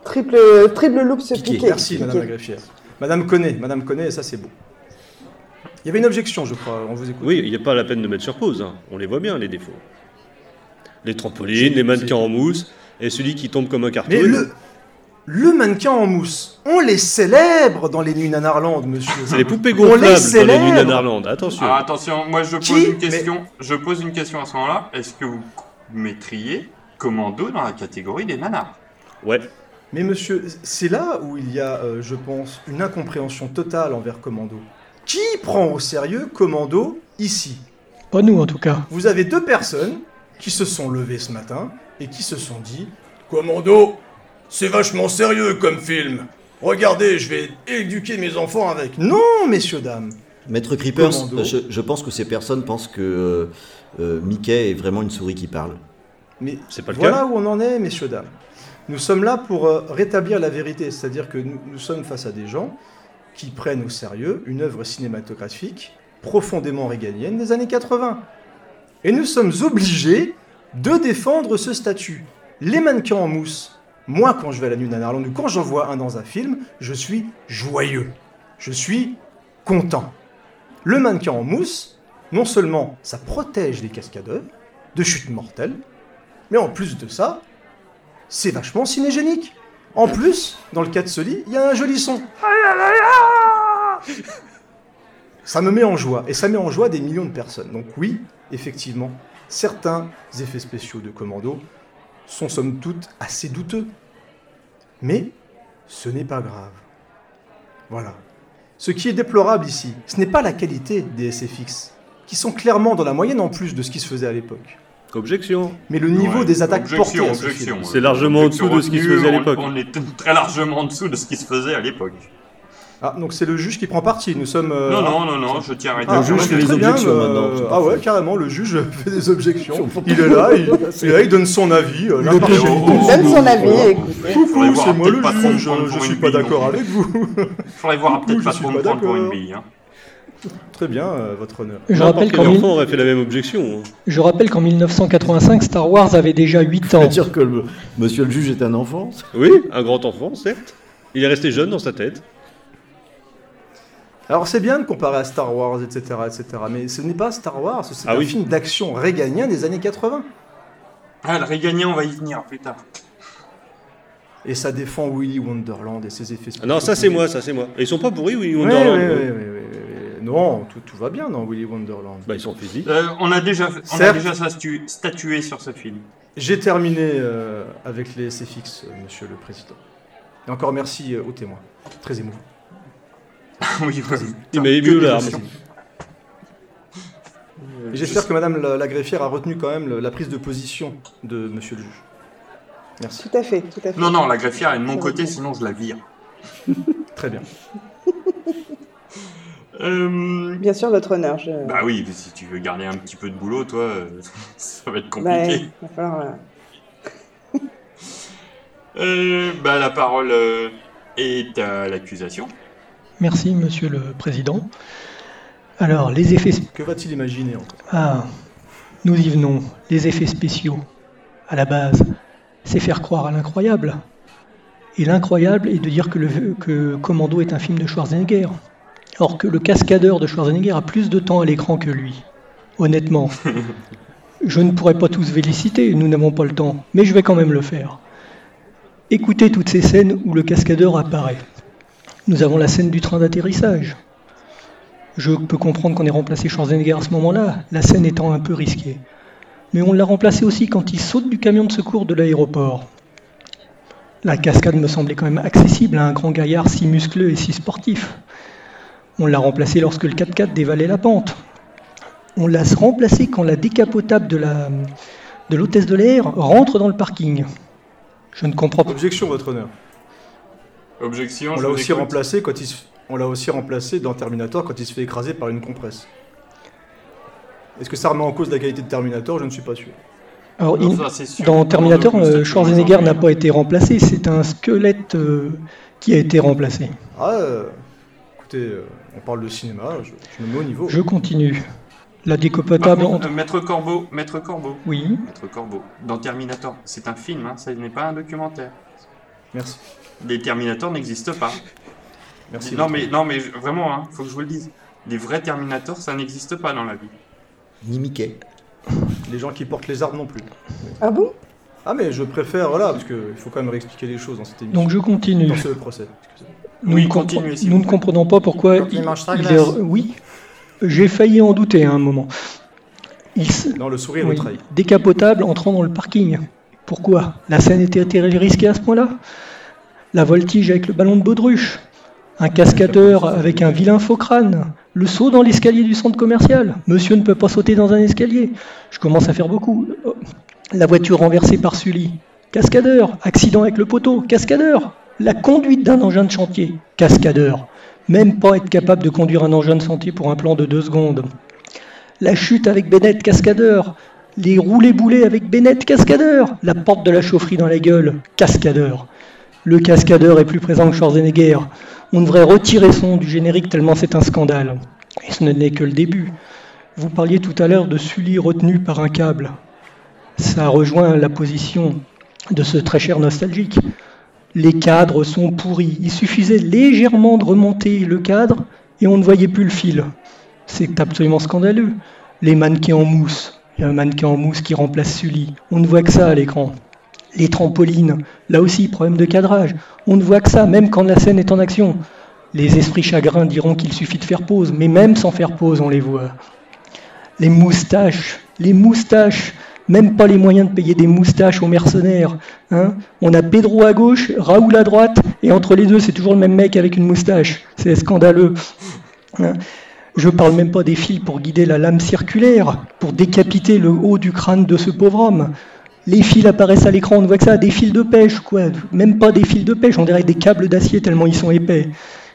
Triple, triple loop se Piqué. piquer. Merci, Madame la Piqué. greffière. Madame connaît, Madame connaît, et ça c'est beau. Il y avait une objection, je crois, on vous écoute. Oui, il n'y a pas la peine de mettre sur pause. hein. On les voit bien, les défauts. Les trampolines, les mannequins en mousse, et celui qui tombe comme un carton. Mais le, le mannequin en mousse, on les célèbre dans les nuits Nanarland, monsieur. C'est les poupées On les gonflables dans les nuits Nanarland. Attention. Ah, attention, moi je pose Qui une question. Je pose une question à ce moment-là. Est-ce que vous mettriez Commando dans la catégorie des nanars? Ouais. Mais monsieur, c'est là où il y a, euh, je pense, une incompréhension totale envers Commando. Qui prend au sérieux Commando ici? Pas nous en tout cas. Vous avez deux personnes qui se sont levées ce matin et qui se sont dit Commando, c'est vachement sérieux comme film. Regardez, je vais éduquer mes enfants avec. Non, messieurs, dames. Maître Creepers, je, je pense que ces personnes pensent que euh, euh, Mickey est vraiment une souris qui parle. Mais C'est pas le voilà cas. où on en est, messieurs, dames. Nous sommes là pour euh, rétablir la vérité, c'est-à-dire que nous, nous sommes face à des gens qui prennent au sérieux une œuvre cinématographique profondément réganienne des années 80. Et nous sommes obligés de défendre ce statut. Les mannequins en mousse, moi quand je vais à la nuit d'Anarland ou quand j'en vois un dans un film, je suis joyeux. Je suis content. Le mannequin en mousse, non seulement ça protège les cascadeurs de chutes mortelles, mais en plus de ça, c'est vachement cinégénique. En plus, dans le cas de ce lit, il y a un joli son. Ça me met en joie, et ça met en joie des millions de personnes. Donc oui, effectivement, certains effets spéciaux de Commando sont somme toute assez douteux. Mais ce n'est pas grave. Voilà. Ce qui est déplorable ici, ce n'est pas la qualité des SFX, qui sont clairement dans la moyenne en plus de ce qui se faisait à l'époque, Objection. mais le niveau Ouais, des attaques objection, portées ce. C'est largement en dessous de ce qui se faisait à l'époque. On est très largement en dessous de ce qui se faisait à l'époque. Ah, donc c'est le juge qui prend parti. Nous sommes. euh, Non, ah, non, non, non, je tiens à Ah, rétablir. juge très fait des bien, objections euh, maintenant, c'est Ah ouais, carrément, le juge fait des objections. Il est là, il, il est là, il donne son avis. euh, Il. Donne son avis, écoutez. Coucou, voir c'est moi le juge, je suis pas d'accord non avec vous. Faudrait voir peut-être je pas suis trop prendre pour une d'accord. bille. Hein. Très bien, euh, votre honneur. Je rappelle qu'en mille- enfant aurait fait la même objection. hein. je rappelle qu'en 1985, Star Wars avait déjà 8 ans. C'est-à-dire que le- monsieur le juge est un enfant Oui, un grand enfant, certes. Il est resté jeune dans sa tête. Alors c'est bien de comparer à Star Wars, etc., etc., mais ce n'est pas Star Wars, c'est Ah un oui. film d'action réganien des années 80. Ah, le régagnant, on va y venir plus tard. Et ça défend Willy Wonderland et ses effets spéciaux. Ah non, ça c'est moi, ça c'est moi. Et ils sont pas pourris, oui, Oui, Wonderland. ouais. Non, tout, tout va bien dans Willy Wonderland. Bah ils sont physiques. Euh, on a déjà, on a déjà statu- statué sur ce film. J'ai terminé euh, avec les SFX, euh, monsieur le président. Et encore merci euh, aux témoins. Très émouvant. oui, oui. Il m'a ému d'émotion. Et j'espère que madame la, la greffière a retenu quand même le- la prise de position de monsieur le juge. Merci. Tout à fait, tout à fait. Non, non, la greffière est de mon côté, sinon je la vire. Très bien. Euh, Bien sûr, votre honneur. Je... Bah oui, mais si tu veux garder un petit peu de boulot, toi, euh, ça va être Bah, compliqué. il va falloir, euh, Euh, bah la parole euh, est à l'accusation. Merci, monsieur le président. Alors, les effets. Que va-t-il imaginer encore Ah, nous y venons. Les effets spéciaux. À la base, c'est faire croire à l'incroyable. Et l'incroyable est de dire que, le, que Commando est un film de Schwarzenegger. Or que le cascadeur de Schwarzenegger a plus de temps à l'écran que lui. Honnêtement. Je ne pourrais pas tous féliciter, nous n'avons pas le temps, mais je vais quand même le faire. Écoutez toutes ces scènes où le cascadeur apparaît. Nous avons la scène du train d'atterrissage. Je peux comprendre qu'on ait remplacé Schwarzenegger à ce moment-là, la scène étant un peu risquée. Mais on l'a remplacé aussi quand il saute du camion de secours de l'aéroport. La cascade me semblait quand même accessible à un grand gaillard si muscleux et si sportif. On l'a remplacé lorsque le 4x4 dévalait la pente. On l'a remplacé quand la décapotable de de l'hôtesse de l'air rentre dans le parking. Je ne comprends pas. Objection, votre honneur. Objection. On l'a aussi écoute. remplacé quand il se... On l'a aussi remplacé dans Terminator quand il se fait écraser par une compresse. Est-ce que ça remet en cause la qualité de Terminator? Je ne suis pas sûr. Alors, Non, il- ça, c'est sûr. dans Terminator, euh, Schwarzenegger n'a pas été remplacé, c'est un squelette euh, qui a été remplacé. Ah, euh, écoutez, euh, on parle de cinéma, je, je me mets au niveau. Je continue. La décapotable contre, entre... euh, Maître Corbeau, Maître Corbeau, Oui, Maître Corbeau, dans Terminator, c'est un film, hein, ça n'est pas un documentaire. Merci. Les Terminators n'existent pas. Merci. non mais non mais vraiment, hein, faut que je vous le dise. Les vrais Terminators, ça n'existe pas dans la vie. Ni Mickey. Les gens qui portent les armes non plus. Ah bon? Ah, mais je préfère, voilà, parce qu'il faut quand même réexpliquer les choses dans cette émission. donc je continue. Dans ce procès. Nous, Oui, compre- s'il nous ne comprenons pas pourquoi il il est- Oui, j'ai failli en douter à un moment. Il s- Non, le sourire oui, décapotable entrant dans le parking. Pourquoi? La scène était était risquée à ce point-là? La voltige avec le ballon de baudruche. Un cascadeur avec un vilain faux crâne. Le saut dans l'escalier du centre commercial. Monsieur ne peut pas sauter dans un escalier. Je commence à faire beaucoup. Oh. La voiture renversée par Sully. Cascadeur. Accident avec le poteau. Cascadeur. La conduite d'un engin de chantier. Cascadeur. Même pas être capable de conduire un engin de chantier pour un plan de deux secondes. La chute avec Bennett Cascadeur. Les roulés boulets avec Bennett cascadeur. La porte de la chaufferie dans la gueule, cascadeur. Le cascadeur est plus présent que Schwarzenegger. On devrait retirer son du générique tellement c'est un scandale. Et ce n'est que le début. Vous parliez tout à l'heure de Sully retenu par un câble. Ça rejoint la position de ce très cher nostalgique. Les cadres sont pourris. Il suffisait légèrement de remonter le cadre et on ne voyait plus le fil. C'est absolument scandaleux. Les mannequins en mousse. Il y a un mannequin en mousse qui remplace Sully. On ne voit que ça à l'écran. Les trampolines, là aussi, problème de cadrage. On ne voit que ça, même quand la scène est en action. Les esprits chagrins diront qu'il suffit de faire pause, mais même sans faire pause, on les voit. Les moustaches, les moustaches, même pas les moyens de payer des moustaches aux mercenaires. Hein on a Pedro à gauche, Raoul à droite, et entre les deux, c'est toujours le même mec avec une moustache. C'est scandaleux. Hein je parle même pas des fils pour guider la lame circulaire, pour décapiter le haut du crâne de ce pauvre homme. Les fils apparaissent à l'écran, on ne voit que ça, des fils de pêche, quoi. Même pas des fils de pêche, on dirait des câbles d'acier tellement ils sont épais.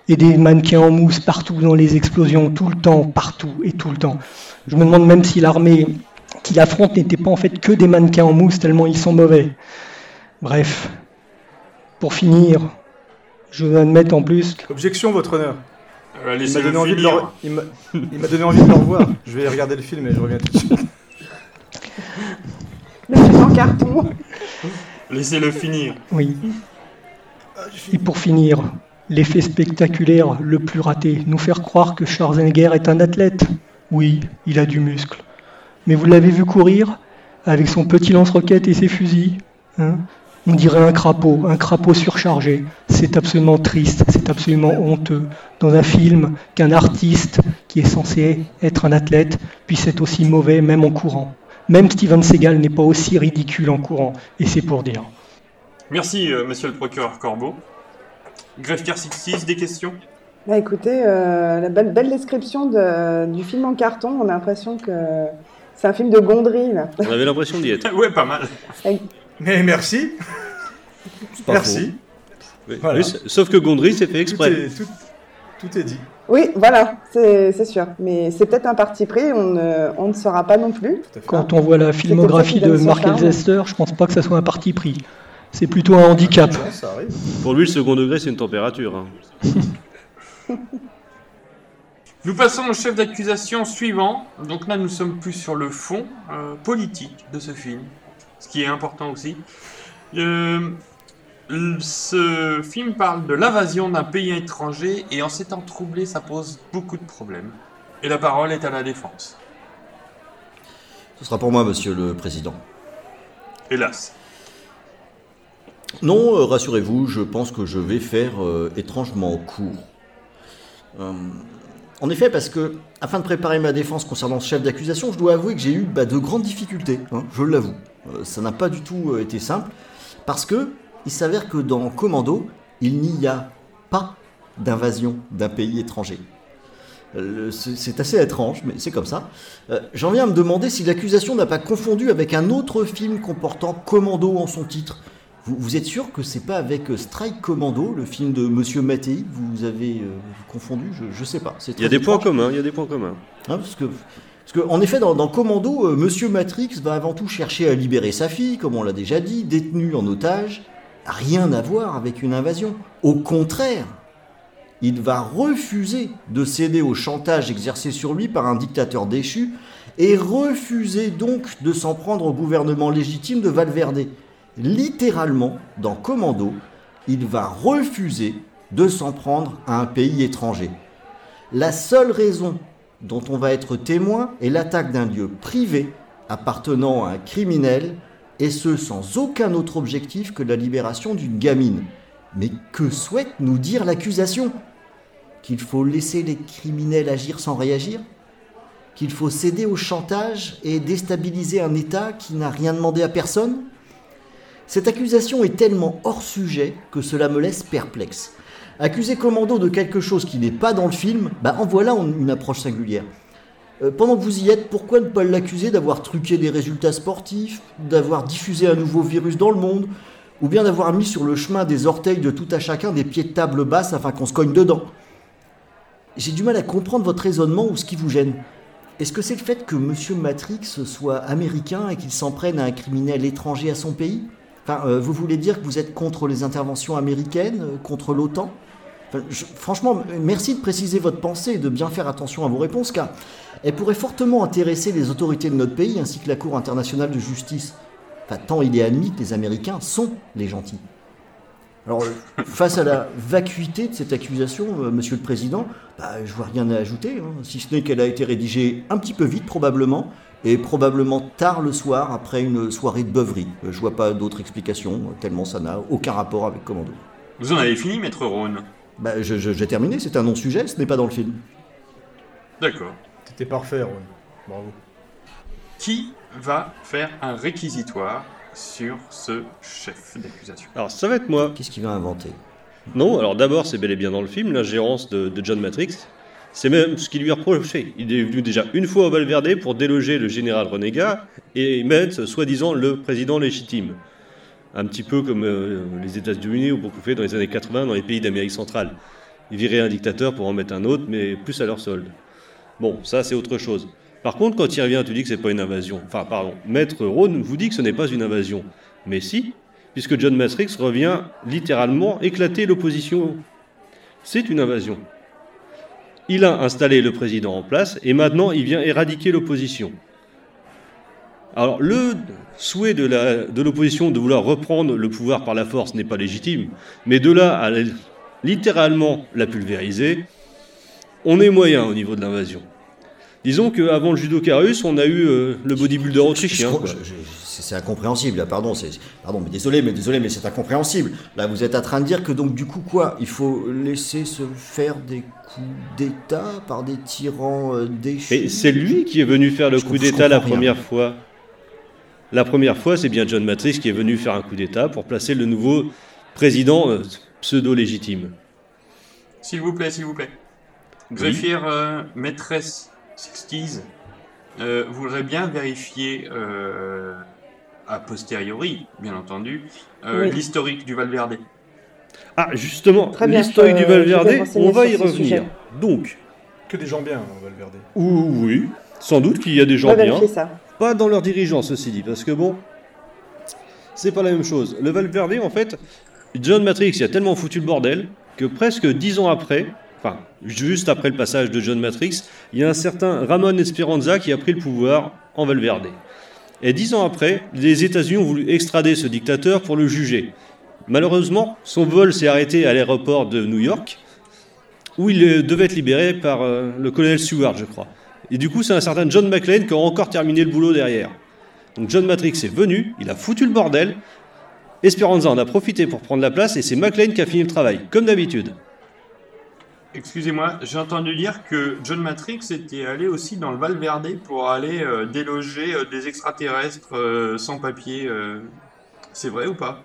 Et des mannequins en mousse partout dans les explosions, tout le temps, partout et tout le temps. Je me demande même si l'armée qui l'affronte n'était pas en fait que des mannequins en mousse tellement ils sont mauvais. Bref, pour finir, je veux admettre en plus. Objection, votre honneur. Euh, Il m'a donné, envie de finir. le... il m'a- il m'a donné envie de le revoir. Je vais regarder le film et je reviens tout de suite. Le film en carton. Laissez-le finir. Oui. Et pour finir, l'effet spectaculaire le plus raté, nous faire croire que Schwarzenegger est un athlète. Oui, il a du muscle. Mais vous l'avez vu courir avec son petit lance-roquette et ses fusils hein? On dirait un crapaud, un crapaud surchargé. C'est absolument triste, c'est absolument honteux dans un film qu'un artiste qui est censé être un athlète puisse être aussi mauvais même en courant. Même Steven Seagal n'est pas aussi ridicule en courant, et c'est pour dire. Merci, euh, monsieur le procureur Corbeau. Greffier 66, des questions? Bah écoutez, euh, la belle, belle description de- du film en carton, on a l'impression que c'est un film de Gondry, là. On avait l'impression d'y être. Ouais, pas mal. Mais merci. pas Merci. Oui, Voilà. oui, sauf que Gondry s'est fait Tout exprès. est, tout, tout est dit. Oui, voilà, c'est sûr. Mais c'est peut-être un parti pris, on ne, on ne saura pas non plus. Quand on voit la filmographie de Mark. Elzester, je pense pas que ça soit un parti pris. C'est plutôt un handicap. Ça. Pour lui, le second degré, c'est une température. hein. Nous passons au chef d'accusation suivant. Donc là, nous sommes plus sur le fond euh, politique de ce film, ce qui est important aussi. Euh, ce film parle de l'invasion d'un pays étranger et en ces temps troublés, ça pose beaucoup de problèmes. Et la parole est à la défense. Ce sera pour moi, monsieur le président. Hélas. Non, euh, rassurez-vous, je pense que je vais faire euh, étrangement court. Euh, en effet, parce que, afin de préparer ma défense concernant ce chef d'accusation, je dois avouer que j'ai eu bah, de grandes difficultés, hein, je l'avoue. Ça n'a pas du tout été simple, parce que il s'avère que dans Commando, il n'y a pas d'invasion d'un pays étranger. Euh, C'est assez étrange, mais c'est comme ça. Euh, J'en viens à me demander si l'accusation n'a pas confondu avec un autre film comportant Commando en son titre. Vous, vous êtes sûr que c'est pas avec euh, Strike Commando, le film de Monsieur Mattei, vous avez euh, confondu? Je, je sais pas. Il y a des points communs. Il y a des points communs. Hein, parce que, parce que, en effet, dans, dans Commando, euh, Monsieur Matrix va avant tout chercher à libérer sa fille, comme on l'a déjà dit, détenue en otage. Rien à voir avec une invasion. Au contraire, il va refuser de céder au chantage exercé sur lui par un dictateur déchu et refuser donc de s'en prendre au gouvernement légitime de Valverde. Littéralement, dans Commando, il va refuser de s'en prendre à un pays étranger. La seule raison dont on va être témoin est l'attaque d'un lieu privé appartenant à un criminel, et ce sans aucun autre objectif que la libération d'une gamine. Mais que souhaite nous dire l'accusation? Qu'il faut laisser les criminels agir sans réagir? Qu'il faut céder au chantage et déstabiliser un État qui n'a rien demandé à personne? Cette accusation est tellement hors sujet que cela me laisse perplexe. Accuser Commando de quelque chose qui n'est pas dans le film, bah en voilà une approche singulière. Euh, pendant que vous y êtes, pourquoi ne pas l'accuser d'avoir truqué des résultats sportifs, d'avoir diffusé un nouveau virus dans le monde, ou bien d'avoir mis sur le chemin des orteils de tout à chacun des pieds de table basse afin qu'on se cogne dedans? J'ai du mal à comprendre votre raisonnement ou ce qui vous gêne. est-ce que c'est le fait que Monsieur Matrix soit américain et qu'il s'en prenne à un criminel étranger à son pays? Enfin, euh, vous voulez dire que vous êtes contre les interventions américaines, euh, contre l'OTAN? Franchement, merci de préciser votre pensée et de bien faire attention à vos réponses, car elles pourraient fortement intéresser les autorités de notre pays ainsi que la Cour internationale de justice. Enfin, tant il est admis que les Américains sont les gentils. Alors, face à la vacuité de cette accusation, euh, Monsieur le Président, bah, je vois rien à ajouter, hein, si ce n'est qu'elle a été rédigée un petit peu vite probablement, et probablement tard le soir après une soirée de beuverie. Euh, Je vois pas d'autre explication, euh, tellement ça n'a aucun rapport avec Commando. Vous en avez fini, maître Rhône? Bah, j'ai terminé, c'est un non-sujet, ce n'est pas dans le film. D'accord. Parfait, Ron. Bravo. Qui va faire un réquisitoire sur ce chef d'accusation? Alors, ça va être moi. Qu'est-ce qu'il va inventer? Non, alors d'abord, c'est bel et bien dans le film, l'ingérence de, de John Matrix. C'est même ce qui lui est reproché. Il est venu déjà une fois au Valverde pour déloger le général renégat et mettre, soi-disant, le président légitime. Un petit peu comme euh, les États-Unis ont beaucoup fait dans les années 80 dans les pays d'Amérique centrale. Ils viraient un dictateur pour en mettre un autre, mais plus à leur solde. Bon, ça c'est autre chose. Par contre, quand il revient, tu dis que c'est pas une invasion. Enfin, pardon, Maître Rhône vous dit que ce n'est pas une invasion. Mais si, puisque John Matrix revient littéralement éclater l'opposition. C'est une invasion. Il a installé le président en place et maintenant il vient éradiquer l'opposition. Alors le souhait de l'opposition de, vouloir reprendre le pouvoir par la force n'est pas légitime, mais de là à littéralement la pulvériser, on est moyen au niveau de l'invasion. Disons qu'avant le judoka russe, on a eu euh, le bodybuilder autrichien. C'est incompréhensible, là, pardon, mais désolé, mais désolé, mais c'est incompréhensible. Là, vous êtes en train de dire que donc du coup quoi, il faut laisser se faire des coups d'État par des tyrans euh, déchus? C'est lui qui est venu faire le Je coup d'État la rien. première fois. La première fois, c'est bien John Matrix qui est venu faire un coup d'État pour placer le nouveau président euh, pseudo-légitime. S'il vous plaît, s'il vous plaît. Greffière euh, maîtresse 60s, euh, voudrait bien vérifier euh, a posteriori, bien entendu, euh, Oui. l'historique du Valverde. Ah, justement, l'historique du Valverde, on va y revenir. sujet. Donc, Que des gens bien, hein, Valverde. ou- oui, sans doute qu'il y a des gens bien. ça. Pas dans leurs dirigeants, ceci dit, parce que bon, c'est pas la même chose. Le Valverde, en fait, John Matrix, il a tellement foutu le bordel que presque dix ans après, enfin, juste après le passage de John Matrix, il y a un certain Ramon Esperanza qui a pris le pouvoir en Valverde. Et dix ans après, les États-Unis ont voulu extrader ce dictateur pour le juger. Malheureusement, son vol s'est arrêté à l'aéroport de New York, où il devait être libéré par euh, le colonel Stewart, je crois. Et du coup, c'est un certain John McClane qui a encore terminé le boulot derrière. Donc John Matrix est venu, il a foutu le bordel. Esperanza en a profité pour prendre la place et c'est McClane qui a fini le travail, comme d'habitude. Excusez-moi, j'ai entendu dire que John Matrix était allé aussi dans le Valverde pour aller euh, déloger euh, des extraterrestres euh, sans papier. euh. C'est vrai ou pas?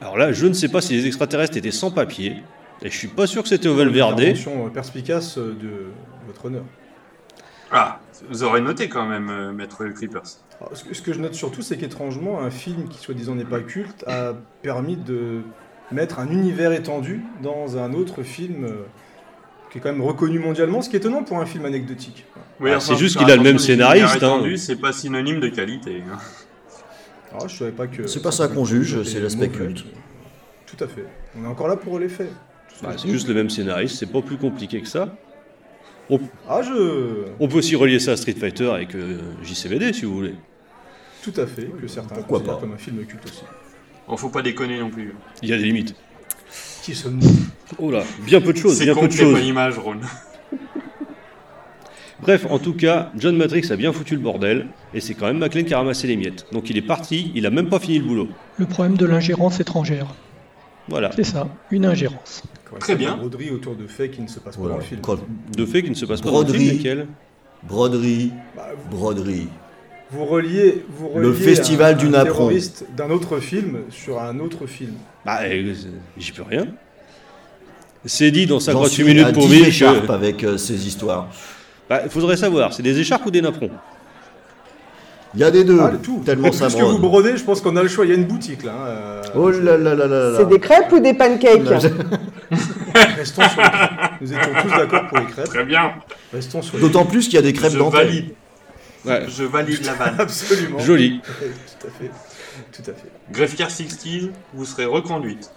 Alors là, je ne sais pas si les extraterrestres étaient sans papier, et je suis pas sûr que c'était au Valverde. Intervention euh, perspicace de votre honneur. Ah, vous aurez noté quand même, euh, maître Creepers. Alors, ce, que, ce que je note surtout, c'est qu'étrangement, un film qui soi-disant n'est pas culte a permis de mettre un univers étendu dans un autre film euh, qui est quand même reconnu mondialement, ce qui est étonnant pour un film anecdotique. Oui, Ah, enfin, c'est juste qu'il a le même scénariste, hein. C'est pas synonyme de qualité. hein. Alors, je savais pas que. C'est pas ça qu'on juge, c'est l'aspect culte. Tout à fait. On est encore là pour les faits. Bah, c'est juste le même scénariste, c'est pas plus compliqué que ça. On, Ah, je. on peut aussi relier ça à Street Fighter avec euh, JCVD si vous voulez. Tout à fait, que certains Pourquoi pas. comme un film culte aussi. Bon, faut pas déconner non plus. Il y a des limites. Qui sommes-nous? Oh là, bien peu de choses, C'est bien peu de choses. pas l'image, Ron. Bref, en tout cas, John Matrix a bien foutu le bordel, et c'est quand même McLean qui a ramassé les miettes. Donc il est parti, il a même pas fini le boulot. Le problème de l'ingérence étrangère. Voilà. C'est ça, une ingérence. Très bien. broderie autour de faits qui ne se passent pas Voilà. dans le film. De fait qui ne se passe pas dans le Broderie. film, lesquels? Broderie, Bah, broderie. vous reliez, vous Le reliez festival un, du un napperon. terroriste d'un autre film sur un autre film. Bah, euh, j'y peux rien. C'est dit dans J'en 58 suis minutes à pour 10 vivre écharpes que... avec euh, ces histoires. Bah, faudrait savoir, c'est des écharpes ou des napperons? Il y a des deux, Ah, tout. tellement ça Puisque vous brode. brodez, je pense qu'on a le choix. Il y a une boutique là. euh, Oh là là là là là. C'est des crêpes ou des pancakes? Restons sur les crêpes. Nous étions tous d'accord pour les crêpes. Très bien. Restons sur les D'autant plus qu'il y a des crêpes Je valide. Ouais. Je valide la vanne. Absolument. Joli. Tout à fait. Tout à fait. Greffière Sixtine, vous serez reconduite.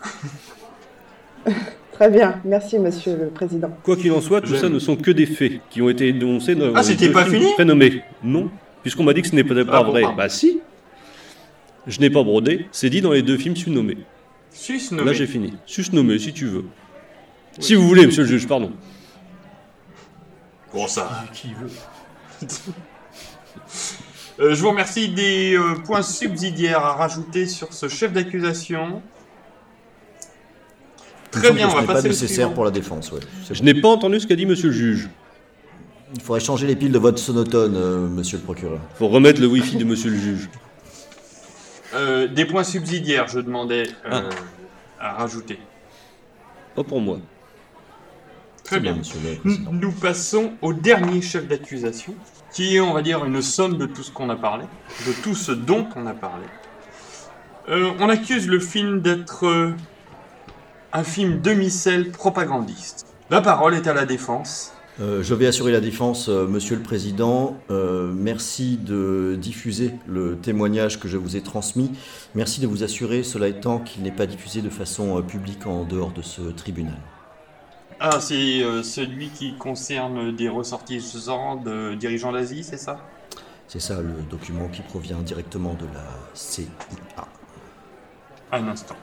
Très bien, merci Monsieur le Président. Quoi qu'il en soit, tout ça ne sont que des faits qui ont été dénoncés dans Ah, les c'était deux pas films fini prénommés. Non, puisqu'on m'a dit que ce n'est pas, pas Ah bon, vrai. pardon. Bah si. Je n'ai pas brodé, c'est dit dans les deux films susnommés. Sus Là j'ai fini. Susnommé si tu veux. Si vous voulez, monsieur le juge, pardon. Pour ça? Qui veut? Euh, je vous remercie des euh, points subsidiaires à rajouter sur ce chef d'accusation. Il Très bien, on va ce n'est pas nécessaire pour la défense. ouais. Je bon. n'ai pas entendu ce qu'a dit monsieur le juge. Il faudrait changer les piles de votre sonotone, euh, monsieur le procureur. Faut remettre le wifi de monsieur le juge. Euh, des points subsidiaires, je demandais Ah. euh, à rajouter. Pas pour moi. Très C'est bien. monsieur le Nous, passons au dernier chef d'accusation, qui est, on va dire, une somme de tout ce qu'on a parlé, de tout ce dont on a parlé. Euh, on accuse le film d'être euh, un film demi-sel propagandiste. La parole est à la défense. Euh, je vais assurer la défense, euh, monsieur le président. Euh, merci de diffuser le témoignage que je vous ai transmis. Merci de vous assurer, cela étant, qu'il n'est pas diffusé de façon publique en dehors de ce tribunal. Ah, c'est celui qui concerne des ressortissants de dirigeants d'Asie, c'est ça? C'est ça le document qui provient directement de la CIA. Un instant.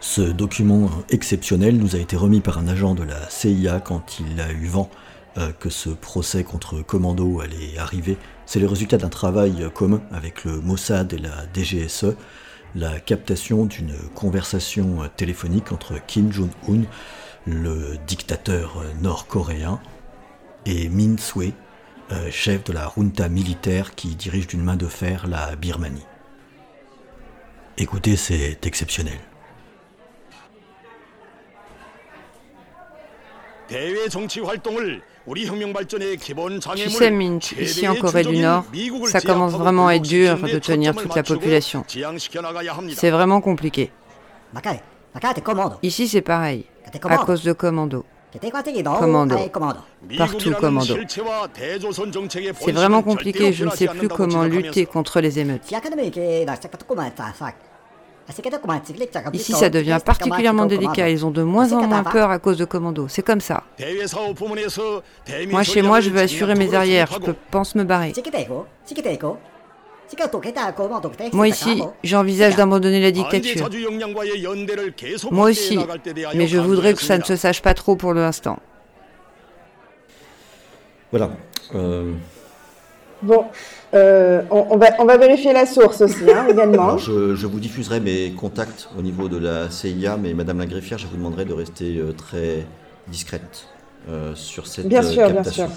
Ce document exceptionnel nous a été remis par un agent de la CIA quand il a eu vent euh, que ce procès contre Commando allait arriver. C'est le résultat d'un travail euh, commun avec le Mossad et la DGSE, la captation d'une conversation euh, téléphonique entre Kim Jong-un, le dictateur nord-coréen, et Min euh, chef de la junta militaire qui dirige d'une main de fer la Birmanie. Écoutez, c'est exceptionnel. Tu sais, Minch, ici en Corée du Nord, ça commence vraiment à être dur de tenir toute la population. C'est vraiment compliqué. Ici, c'est pareil, à cause de Commando. Commando. Partout Commando. C'est vraiment compliqué, je ne sais plus comment lutter contre les émeutes. Ici, ça devient particulièrement délicat. Ils ont de moins en moins peur à cause de Commando. C'est comme ça. Moi, chez moi, je veux assurer mes arrières. Je peux, pense me barrer. Moi ici, j'envisage d'abandonner la dictature. Moi aussi, mais je voudrais que ça ne se sache pas trop pour l'instant. Voilà. Euh, Bon, euh, on, on va, on va vérifier la source aussi, hein, également. alors je, je vous diffuserai mes contacts au niveau de la CIA, mais Madame la greffière, je vous demanderai de rester euh, très discrète euh, sur cette Bien sûr, bien sûr.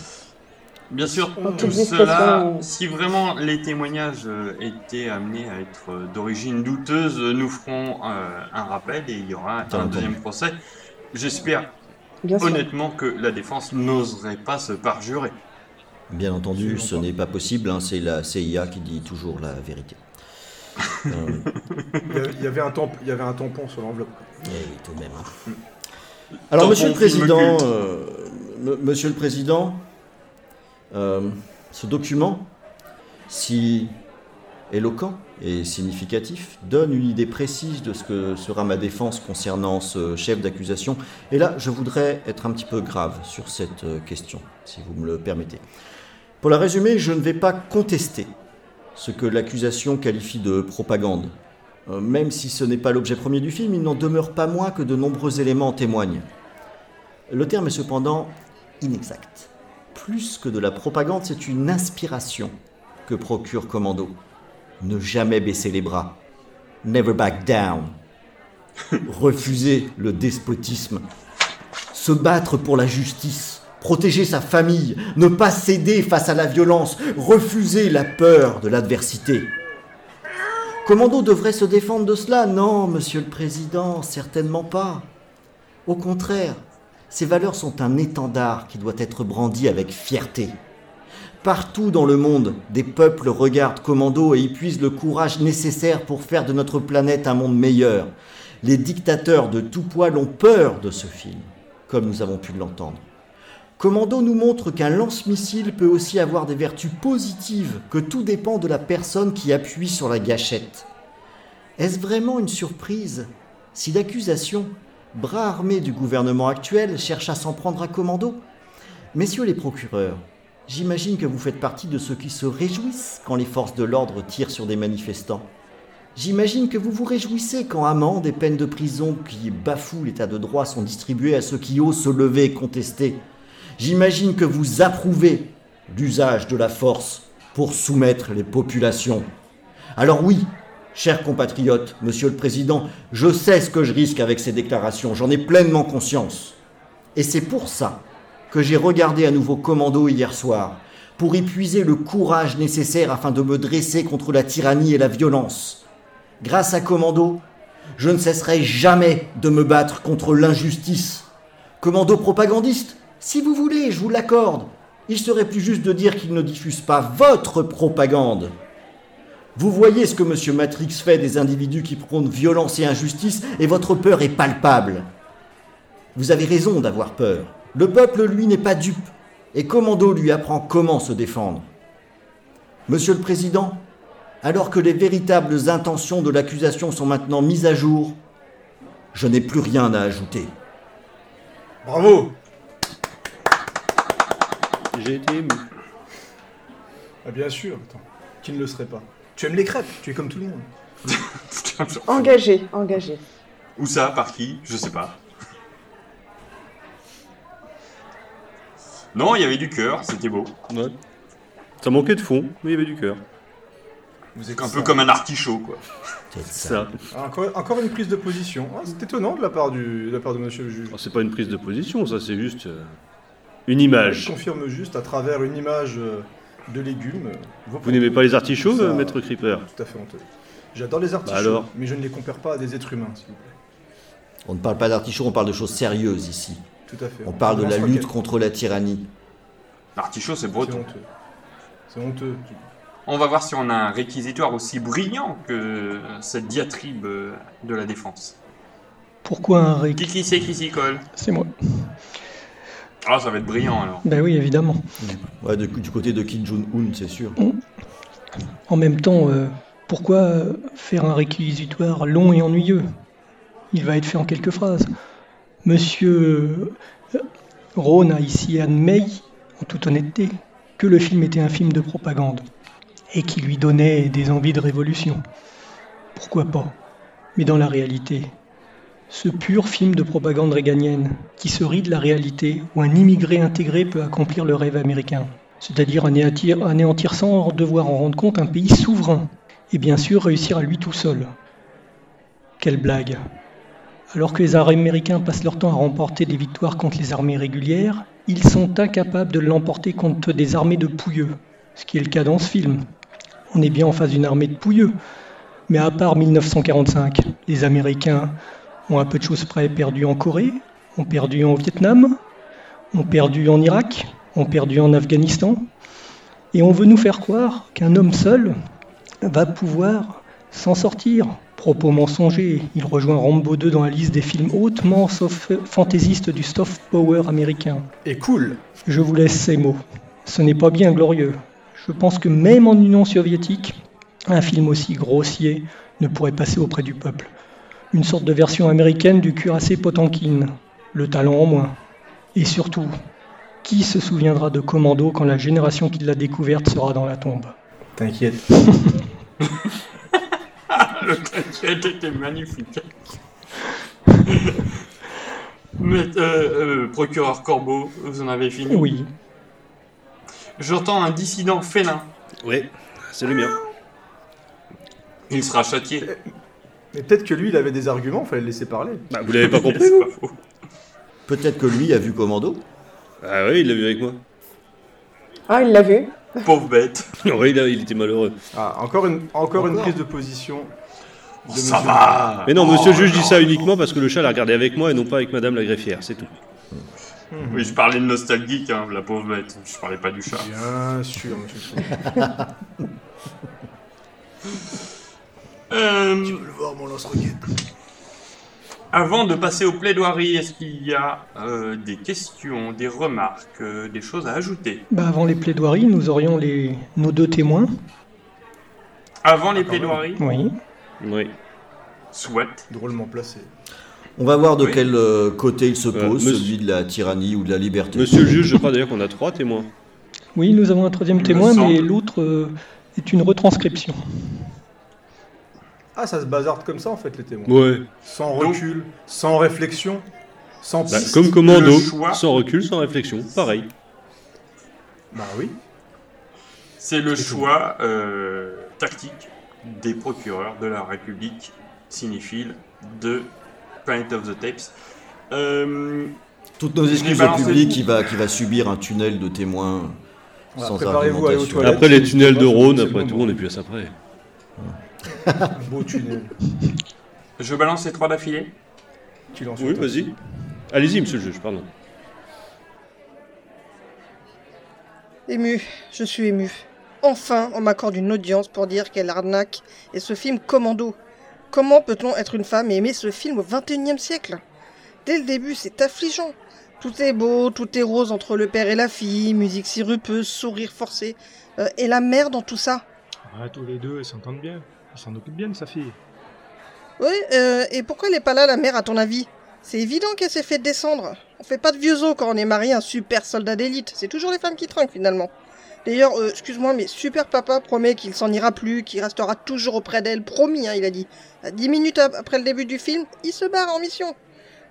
Bien sûr, En tout toute cela, discrétion. si vraiment les témoignages étaient amenés à être d'origine douteuse, nous ferons euh, un rappel et il y aura un deuxième procès. J'espère honnêtement que la défense n'oserait pas se parjurer. Bien entendu, ce n'est pas possible, hein, c'est la CIA qui dit toujours la vérité. Euh, Il y avait- un tampon, il y avait un tampon sur l'enveloppe. eh oui, tout de même. hein. Alors, Tampon, Monsieur le Président, euh, m- Monsieur le Président, euh, ce document, si éloquent et significatif, donne une idée précise de ce que sera ma défense concernant ce chef d'accusation. Et là, je voudrais être un petit peu grave sur cette euh, question, si vous me le permettez. Pour la résumer, je ne vais pas contester ce que l'accusation qualifie de propagande. Euh, Même si ce n'est pas l'objet premier du film, il n'en demeure pas moins que de nombreux éléments en témoignent. Le terme est cependant inexact. Plus que de la propagande, c'est une inspiration que procure Commando. Ne jamais baisser les bras. Never back down. Refuser le despotisme. Se battre pour la justice. Protéger sa famille. Ne pas céder face à la violence. Refuser la peur de l'adversité. Commando devrait se défendre de cela Non, monsieur le président, certainement pas. Au contraire, ces valeurs sont un étendard qui doit être brandi avec fierté. Partout dans le monde, des peuples regardent Commando et y puisent le courage nécessaire pour faire de notre planète un monde meilleur. Les dictateurs de tout poil ont peur de ce film, comme nous avons pu l'entendre. Commando nous montre qu'un lance-missile peut aussi avoir des vertus positives, que tout dépend de la personne qui appuie sur la gâchette. Est-ce vraiment une surprise si l'accusation, bras armé du gouvernement actuel, cherche à s'en prendre à Commando? Messieurs les procureurs, j'imagine que vous faites partie de ceux qui se réjouissent quand les forces de l'ordre tirent sur des manifestants. J'imagine que vous vous réjouissez quand amendes et peines de prison qui bafouent l'état de droit sont distribuées à ceux qui osent se lever et contester. J'imagine que vous approuvez l'usage de la force pour soumettre les populations. Alors oui, chers compatriotes, monsieur le Président, je sais ce que je risque avec ces déclarations, j'en ai pleinement conscience. Et c'est pour ça que j'ai regardé à nouveau Commando hier soir, pour épuiser le courage nécessaire afin de me dresser contre la tyrannie et la violence. Grâce à Commando, je ne cesserai jamais de me battre contre l'injustice. Commando propagandiste si vous voulez, je vous l'accorde. Il serait plus juste de dire qu'il ne diffuse pas votre propagande. Vous voyez ce que M. Matrix fait des individus qui prônent violence et injustice, et votre peur est palpable. Vous avez raison d'avoir peur. Le peuple, lui, n'est pas dupe, et Commando lui apprend comment se défendre. Monsieur le Président, alors que les véritables intentions de l'accusation sont maintenant mises à jour, je n'ai plus rien à ajouter. Bravo J'ai été ému. Ah bien sûr, attends. Qui ne le serait pas? Tu aimes les crêpes, tu es comme tout le monde. Engagé, engagé. Où ça Par qui? Je sais pas. Non, il y avait du cœur, c'était beau. Ouais. Ça manquait de fond, mais il y avait du cœur. Vous êtes Un peu comme un artichaut, quoi. Ça. Ah, encore, encore une prise de position. Ah, c'est étonnant de la part, du, de la part de monsieur le juge. Oh, c'est pas une prise de position, ça c'est juste euh, une Je image. confirme juste à travers une image euh, de légumes. euh, Vous n'aimez pas les artichauts, Ça, euh, maître Creeper Tout à fait honteux. J'adore les artichauts, alors mais je ne les compare pas à des êtres humains, s'il vous plaît. On ne parle pas d'artichaut, on parle de choses sérieuses ici. Tout à fait. On parle de la lutte contre la tyrannie. L'artichaut, c'est C'est breton. honteux. C'est honteux. On va voir si on a un réquisitoire aussi brillant que cette diatribe euh, de la défense. Pourquoi un ré... Qui qui c'est qui s'y colle? C'est moi. Ah, ça va être brillant alors. Ben oui, évidemment. Ouais, de- du côté de Kim Jong-un, c'est sûr. En même temps, euh, pourquoi faire un réquisitoire long et ennuyeux? Il va être fait en quelques phrases. Monsieur euh, Rhône a ici admis, en toute honnêteté, que le film était un film de propagande et qui lui donnait des envies de révolution. Pourquoi pas? Mais dans la réalité, ce pur film de propagande réganienne qui se rit de la réalité où un immigré intégré peut accomplir le rêve américain, c'est-à-dire anéantir, sans devoir en rendre compte un pays souverain, et bien sûr réussir à lui tout seul. Quelle blague Alors que les américains passent leur temps à remporter des victoires contre les armées régulières, ils sont incapables de l'emporter contre des armées de pouilleux, ce qui est le cas dans ce film. On est bien en face d'une armée de pouilleux, mais à part 1945, les Américains ont à peu de choses près perdu en Corée, ont perdu en Vietnam, ont perdu en Irak, ont perdu en Afghanistan, et on veut nous faire croire qu'un homme seul va pouvoir s'en sortir. Propos mensongers, il rejoint Rambo 2 dans la liste des films hautement fantaisistes du soft power américain. Et cool Je vous laisse ces mots. Ce n'est pas bien glorieux. Je pense que même en Union soviétique, un film aussi grossier ne pourrait passer auprès du peuple. Une sorte de version américaine du cuirassé Potankin, le talent en moins. Et surtout, qui se souviendra de Commando quand la génération qui l'a découverte sera dans la tombe? T'inquiète. Le t'inquiète était magnifique. Mais, euh, euh, procureur Corbeau, vous en avez fini? Oui. J'entends un dissident félin. Oui, c'est le mien. Il sera châtié. Mais peut-être que lui, il avait des arguments, fallait le laisser parler. Bah, vous l'avez pas compris, vous. Peut-être que lui a vu Commando. Ah oui, il l'a vu avec moi. Ah, il l'a vu Pauvre bête. Oui, il, a- il était malheureux. Ah, encore une, encore, une prise de position. de Oh, ça monsieur- va. Mais non, Oh, monsieur le juge dit ça uniquement parce que le chat l'a regardé avec moi et non pas avec madame la greffière, c'est tout. Oui, je parlais de nostalgique, hein, la pauvre bête. Je parlais pas du chat. Bien sûr, monsieur le. Euh, Tu veux le voir, mon lance-roquette Avant de passer aux plaidoiries, est-ce qu'il y a euh, des questions, des remarques, euh, des choses à ajouter? Bah Avant les plaidoiries, nous aurions les... nos deux témoins. Avant les plaidoiries? Oui. Oui. Soit. Drôlement placé. On va voir de Oui. quel euh, côté il se Euh, pose, monsieur- celui de la tyrannie ou de la liberté. Monsieur le juge, je crois d'ailleurs qu'on a trois témoins. Oui, nous avons un troisième témoin, mais l'autre euh, est une retranscription. Ah, ça se bazarde comme ça en fait, les témoins. Ouais. Sans Donc- recul, sans réflexion, sans Bah, piste. comme commando, sans recul, sans réflexion. Pareil. Bah oui. C'est le choix euh, tactique des procureurs de la République cinéphile de Planet of the Tapes. Euh, Toutes nos excuses au public qui va, qui va subir un tunnel de témoins Voilà, sans préparez-vous à aller aux argumentation. toilettes. Après les tunnels de Rhône, après tout, on est plus à ça près. beau tunnel. je balance les trois d'affilée. Tu lances Oui, vas-y. Allez-y, monsieur le juge, pardon. Ému, je suis ému. Enfin, on m'accorde une audience pour dire quelle arnaque est ce film Commando. Comment peut-on être une femme et aimer ce film au XXIe siècle? Dès le début, c'est affligeant. Tout est beau, tout est rose entre le père et la fille, musique sirupeuse, sourire forcé. Euh, et la mère dans tout ça Ah, tous les deux, ils s'entendent bien. Ils s'en occupent bien de sa fille. Oui, euh, et pourquoi elle est pas là, la mère, à ton avis? C'est évident qu'elle s'est fait descendre. On fait pas de vieux os quand on est marié à un super soldat d'élite. C'est toujours les femmes qui trinquent, finalement. D'ailleurs, euh, excuse-moi, mais super papa promet qu'il s'en ira plus, qu'il restera toujours auprès d'elle. Promis, hein, il a dit. 10 minutes ap- après le début du film, il se barre en mission.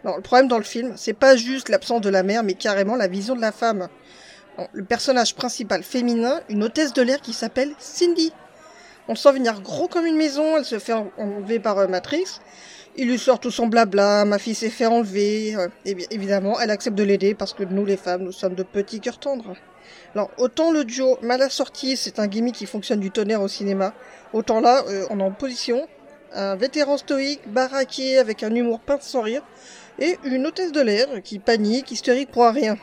Non, le problème dans le film, c'est pas juste l'absence de la mère, mais carrément la vision de la femme. Le personnage principal féminin, une hôtesse de l'air qui s'appelle Cindy. On le sent venir gros comme une maison, elle se fait en- enlever par euh, Matrix. Il lui sort tout son blabla, ma fille s'est fait enlever. euh, et bien évidemment, elle accepte de l'aider parce que nous les femmes, nous sommes de petits cœurs tendres. Alors, autant le duo mal assorti, c'est un gimmick qui fonctionne du tonnerre au cinéma, autant là, euh, on est en position, un vétéran stoïque, baraqué, avec un humour pince sans rire, et une hôtesse de l'air qui panique, hystérique pour rien.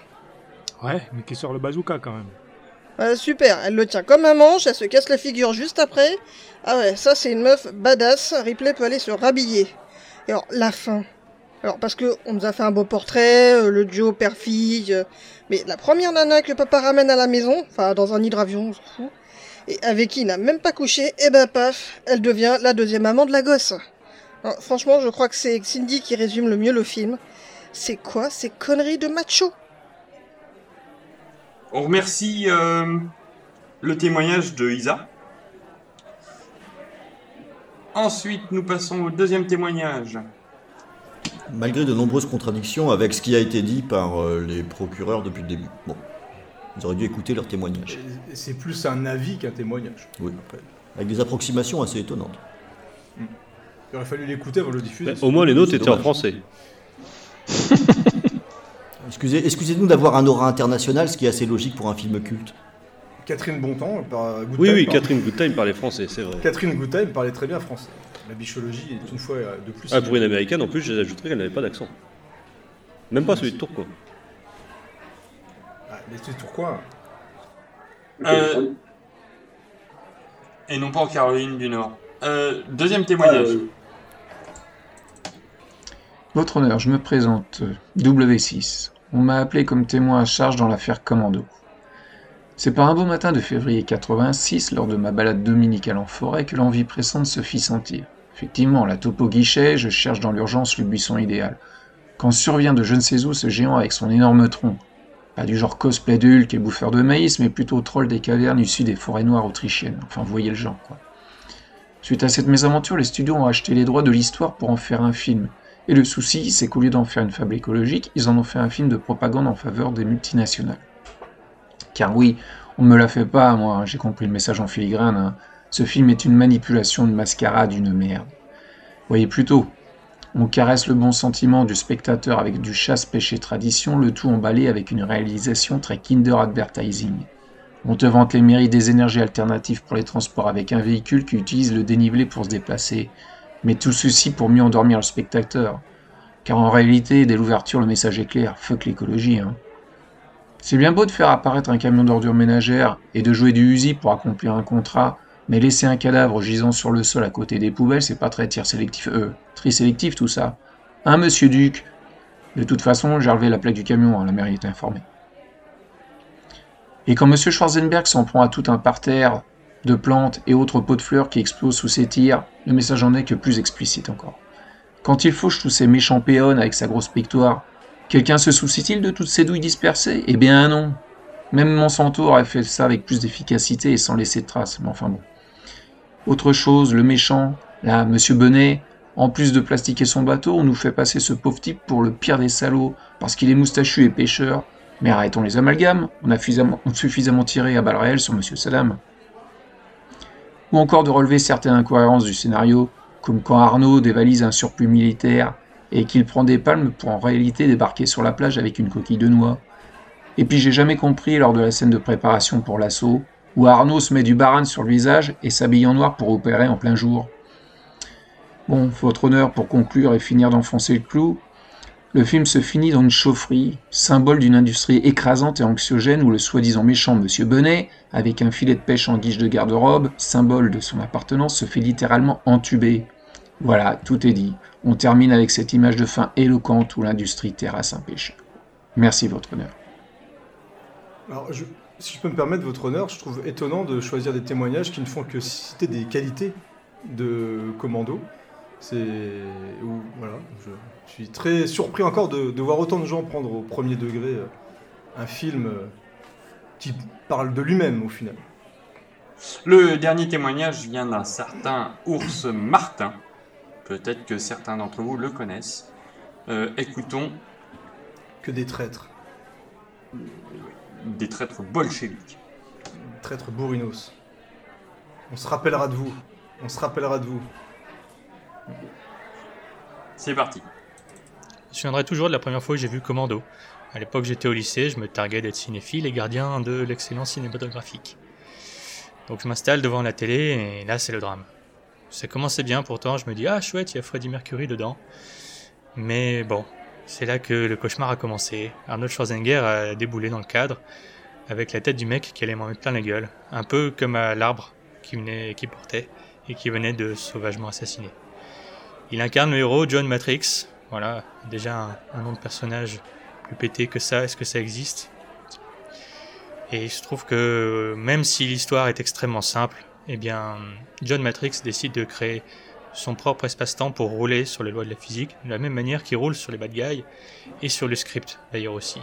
Ouais, mais qui sort le bazooka quand même. Ouais, super, elle le tient comme un manche, elle se casse la figure juste après. Ah ouais, ça c'est une meuf badass, Ripley peut aller se rhabiller. Et alors, la fin. Alors, parce que on nous a fait un beau portrait, euh, le duo père-fille, euh, mais la première nana que papa ramène à la maison, enfin dans un hydravion, on et avec qui il n'a même pas couché, et ben paf, elle devient la deuxième maman de la gosse. Non, franchement, je crois que c'est Cindy qui résume le mieux le film. C'est quoi ces conneries de macho? On remercie euh, le témoignage de Isa. Ensuite, nous passons au deuxième témoignage. Malgré de nombreuses contradictions avec ce qui a été dit par euh, les procureurs depuis le début. Bon, ils auraient dû écouter leur témoignage. C'est plus un avis qu'un témoignage. Oui, avec des approximations assez étonnantes. Il aurait fallu l'écouter avant de le diffuser. Bah, au moins, les nôtres étaient en français. Excusez, excusez-nous d'avoir un aura international, ce qui est assez logique pour un film culte. Catherine Bontemps, par Good Oui, Time, oui, par- Catherine Goodtime parlait français, c'est vrai. Catherine Goodtime parlait très bien français. La bichologie est une fois euh, de plus. Ah, pour une américaine, en plus, j'ajouterais qu'elle n'avait pas d'accent. Même pas celui de Tourcoing. Ah, mais c'est pourquoi Euh, et non pas en Caroline du Nord. Euh, deuxième témoignage. Votre honneur, je me présente, euh, W6. On m'a appelé comme témoin à charge dans l'affaire Commando. C'est par un beau matin de février 86, lors de ma balade dominicale en forêt, que l'envie pressante se fit sentir. Effectivement, la topo guichet, je cherche dans l'urgence le buisson idéal. Quand survient de je ne sais où ce géant avec son énorme tronc. Pas du genre cosplay de et bouffeur de maïs, mais plutôt troll des cavernes issues des forêts noires autrichiennes. Enfin, vous voyez le genre, quoi. Suite à cette mésaventure, les studios ont acheté les droits de l'histoire pour en faire un film. Et le souci, c'est qu'au lieu d'en faire une fable écologique, ils en ont fait un film de propagande en faveur des multinationales. Car oui, on me la fait pas, moi, hein, j'ai compris le message en filigrane. hein. Ce film est une manipulation de mascarade, une merde. Voyez plutôt, on caresse le bon sentiment du spectateur avec du chasse-pêche et tradition, le tout emballé avec une réalisation très Kinder Advertising. On te vante les mérites des énergies alternatives pour les transports avec un véhicule qui utilise le dénivelé pour se déplacer, mais tout ceci pour mieux endormir le spectateur. Car en réalité, dès l'ouverture, le message est clair, fuck l'écologie. Hein. C'est bien beau de faire apparaître un camion d'ordures ménagères et de jouer du Uzi pour accomplir un contrat, mais laisser un cadavre gisant sur le sol à côté des poubelles, c'est pas très sélectif, euh, tri sélectif tout ça. Hein, monsieur Duc? De toute façon, j'ai relevé la plaque du camion, hein, la mairie est informée. Et quand monsieur Schwarzenberg s'en prend à tout un parterre de plantes et autres pots de fleurs qui explosent sous ses tirs, le message en est que plus explicite encore. Quand il fauche tous ces méchants péons avec sa grosse pictoire, quelqu'un se soucie-t-il de toutes ces douilles dispersées? Eh bien non. Même Monsanto aurait fait ça avec plus d'efficacité et sans laisser de traces, mais enfin bon. Autre chose, le méchant, là, monsieur Benet, en plus de plastiquer son bateau, on nous fait passer ce pauvre type pour le pire des salauds, parce qu'il est moustachu et pêcheur. Mais arrêtons les amalgames, on a suffisamment, tiré à balles réelles sur monsieur Saddam. Ou encore de relever certaines incohérences du scénario, comme quand Arnaud dévalise un surplus militaire et qu'il prend des palmes pour en réalité débarquer sur la plage avec une coquille de noix. Et puis j'ai jamais compris lors de la scène de préparation pour l'assaut, où Arnaud se met du baran sur le visage et s'habille en noir pour opérer en plein jour. Bon, votre honneur, pour conclure et finir d'enfoncer le clou, le film se finit dans une chaufferie, symbole d'une industrie écrasante et anxiogène où le soi-disant méchant Monsieur Benet, avec un filet de pêche en guise de garde-robe, symbole de son appartenance, se fait littéralement entuber. Voilà, tout est dit. On termine avec cette image de fin éloquente où l'industrie terrasse un péché. Merci, votre honneur. Alors, si je peux me permettre, votre honneur, je trouve étonnant de choisir des témoignages qui ne font que citer des qualités de commando. C'est. Voilà, suis très surpris encore de, voir autant de gens prendre au premier degré euh, un film euh, qui parle de lui-même au final. Le dernier témoignage vient d'un certain Ours Martin. Peut-être que certains d'entre vous le connaissent. Euh, écoutons. Que des traîtres. Des traîtres bolcheviques. Traîtres bourrinos. On se rappellera de vous. On se rappellera de vous. C'est parti. Je me souviendrai toujours de la première fois que j'ai vu Commando. À l'époque, j'étais au lycée, je me targuais d'être cinéphile et gardien de l'excellence cinématographique. Donc je m'installe devant la télé et là, c'est le drame. Ça commençait bien, pourtant, je me dis, ah chouette, il y a Freddie Mercury dedans. Mais bon, c'est là que le cauchemar a commencé. Arnold Schwarzenegger a déboulé dans le cadre, avec la tête du mec qui allait m'en mettre plein la gueule, un peu comme à l'arbre qui, qui portait et qui venait de sauvagement assassiner. Il incarne le héros John Matrix, voilà, déjà un, nom de personnage plus pété que ça, est-ce que ça existe? Et il se trouve que même si l'histoire est extrêmement simple, eh bien, John Matrix décide de créer son propre espace-temps pour rouler sur les lois de la physique, de la même manière qu'il roule sur les bad guys et sur le script d'ailleurs aussi,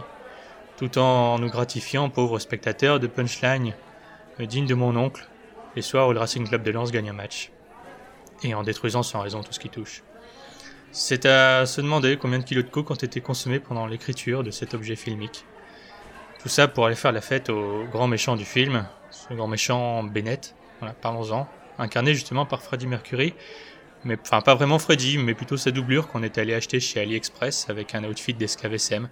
tout en nous gratifiant, pauvres spectateurs, de punchlines dignes de mon oncle, les soirs où le Racing Club de Lens gagne un match, et en détruisant sans raison tout ce qui touche. C'est à se demander combien de kilos de coke ont été consommés pendant l'écriture de cet objet filmique. Tout ça pour aller faire la fête au grand méchant du film, ce grand méchant Bennett, parlons-en, incarné justement par Freddie Mercury, mais enfin pas vraiment Freddy, mais plutôt sa doublure qu'on est allé acheter chez AliExpress avec un outfit d'escavsm.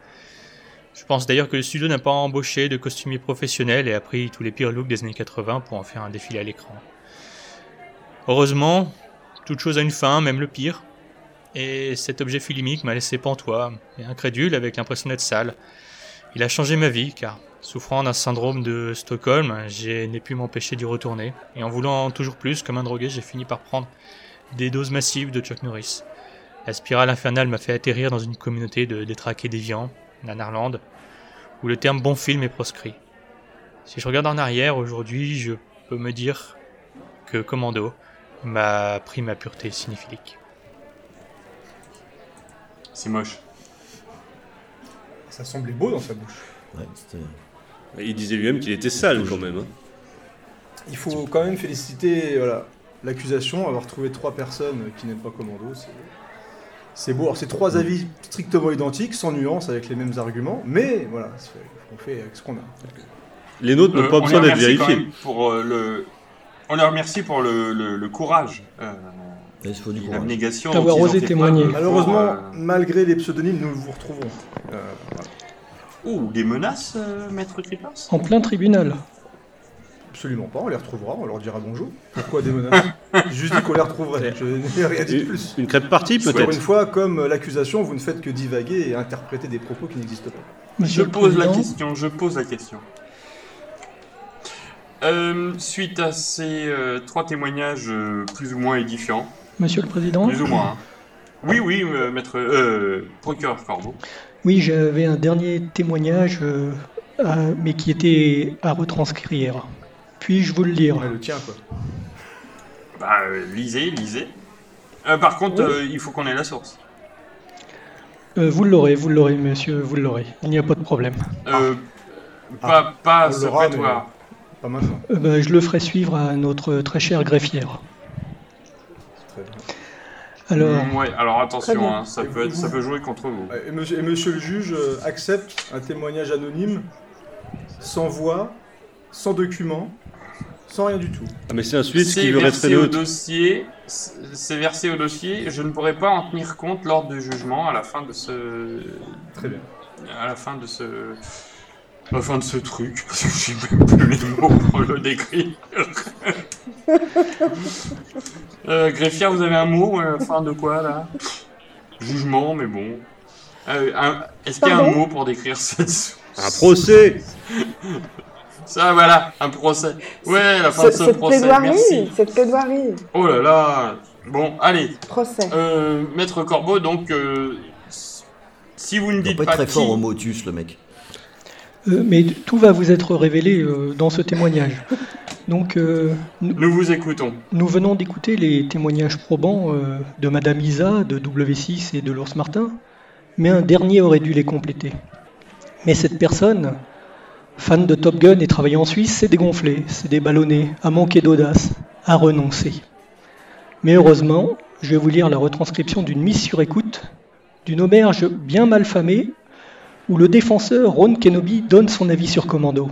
Je pense d'ailleurs que le studio n'a pas embauché de costumier professionnel et a pris tous les pires looks des années 80 pour en faire un défilé à l'écran. Heureusement, toute chose a une fin, même le pire. Et cet objet filmique m'a laissé pantois et incrédule avec l'impression d'être sale. Il a changé ma vie, car souffrant d'un syndrome de Stockholm, je n'ai pu m'empêcher d'y retourner. Et en voulant toujours plus, comme un drogué, j'ai fini par prendre des doses massives de Chuck Norris. La spirale infernale m'a fait atterrir dans une communauté de détraqués déviants, Nanarland, où le terme bon film est proscrit. Si je regarde en arrière, aujourd'hui, je peux me dire que Commando m'a pris ma pureté cinéphilique. C'est moche. Ça semblait beau dans sa bouche. il disait lui-même qu'il était sale quand même. Hein. Il faut quand même féliciter voilà, l'accusation, avoir trouvé trois personnes qui n'aiment pas Commando. C'est beau. Alors, c'est trois avis strictement identiques, sans nuance, avec les mêmes arguments, mais voilà, on fait avec ce qu'on a. Les nôtres n'ont pas besoin d'être vérifiés. Pour, euh, le... On leur remercie pour le, courage. Euh, il faut du D'avoir osé témoigner. Malheureusement, euh, malgré les pseudonymes, nous vous retrouvons. Euh, Ouh, des menaces, euh, maître Creepers En plein tribunal. Absolument pas, on les retrouvera, on leur dira bonjour. Pourquoi des menaces Juste dit qu'on les retrouverait, je n'ai rien dit de plus. Une crêpe partie peut-être Encore une fois, comme l'accusation, vous ne faites que divaguer et interpréter des propos qui n'existent pas. je pose la question, je pose la question. suite à ces trois témoignages plus ou moins édifiants, Monsieur le Président Plus ou moins. Hein. Oui, oui, euh, maître. Euh, procureur Corbeau. Oui, j'avais un dernier témoignage, euh, à- mais qui était à retranscrire. Puis-je vous le lire? Ouais, le tien, quoi. Bah, euh, lisez, lisez. Euh, par contre, Oui. euh, il faut qu'on ait la source. Euh, Vous l'aurez, vous l'aurez, monsieur, vous l'aurez. Il n'y a pas de problème. Euh, Pas, pas prétoire. Pas maintenant. Euh, ben, je le ferai suivre à notre très chère greffière. Alors, Mm, ouais, alors attention, hein, ça, peut être, ça peut jouer contre vous. Et monsieur, et monsieur le juge euh, accepte un témoignage anonyme, sans voix, sans document, sans rien du tout. Ah, mais c'est un Suisse qui veut rester versé au neutre. dossier. C'est versé au dossier. Je ne pourrai pas en tenir compte lors du jugement à la fin de ce. Très bien. À la fin de ce. La fin de ce truc, parce que j'ai même plus les mots pour le décrire. euh, greffière, vous avez un mot la fin de quoi là? Jugement, mais bon. Euh, un- Est-ce qu'il y a un mot pour décrire cette. Un procès Ça, voilà, un procès. Ouais, la fin de Ce- ce Cette procès. plaidoirie, Merci. cette plaidoirie, Oh là là Bon, allez. procès. Euh, Maître Corbeau, donc, euh, si vous ne Il dites pas pas, être très qui... fort au motus, le mec. Euh, mais tout va vous être révélé euh, dans ce témoignage. Donc, euh, nous, Nous vous écoutons. nous venons d'écouter les témoignages probants euh, de Madame Isa, de W6 et de l'ours Martin, mais un dernier aurait dû les compléter. Mais cette personne, fan de Top Gun et travaillant en Suisse, s'est dégonflée, s'est déballonnée, a manqué d'audace, a renoncé. Mais heureusement, je vais vous lire la retranscription d'une mise sur écoute d'une auberge bien mal famée où le défenseur Ron Kenobi donne son avis sur Commando.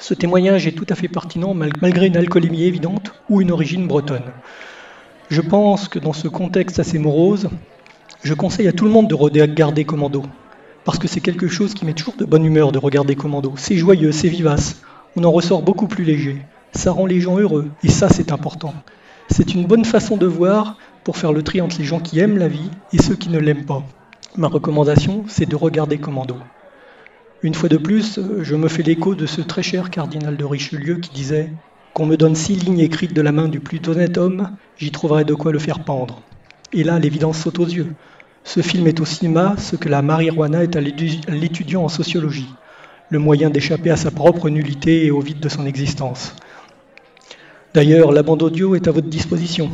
Ce témoignage est tout à fait pertinent mal- malgré une alcoolémie évidente ou une origine bretonne. Je pense que dans ce contexte assez morose, je conseille à tout le monde de regarder Commando. Parce que c'est quelque chose qui met toujours de bonne humeur de regarder Commando. C'est joyeux, c'est vivace. On en ressort beaucoup plus léger. Ça rend les gens heureux. Et ça, c'est important. C'est une bonne façon de voir pour faire le tri entre les gens qui aiment la vie et ceux qui ne l'aiment pas. Ma recommandation, c'est de regarder Commando. Une fois de plus, je me fais l'écho de ce très cher cardinal de Richelieu qui disait Qu'on me donne six lignes écrites de la main du plus honnête homme, j'y trouverai de quoi le faire pendre. Et là, l'évidence saute aux yeux. Ce film est au cinéma ce que la marijuana est à l'étudiant en sociologie, le moyen d'échapper à sa propre nullité et au vide de son existence. D'ailleurs, la bande audio est à votre disposition.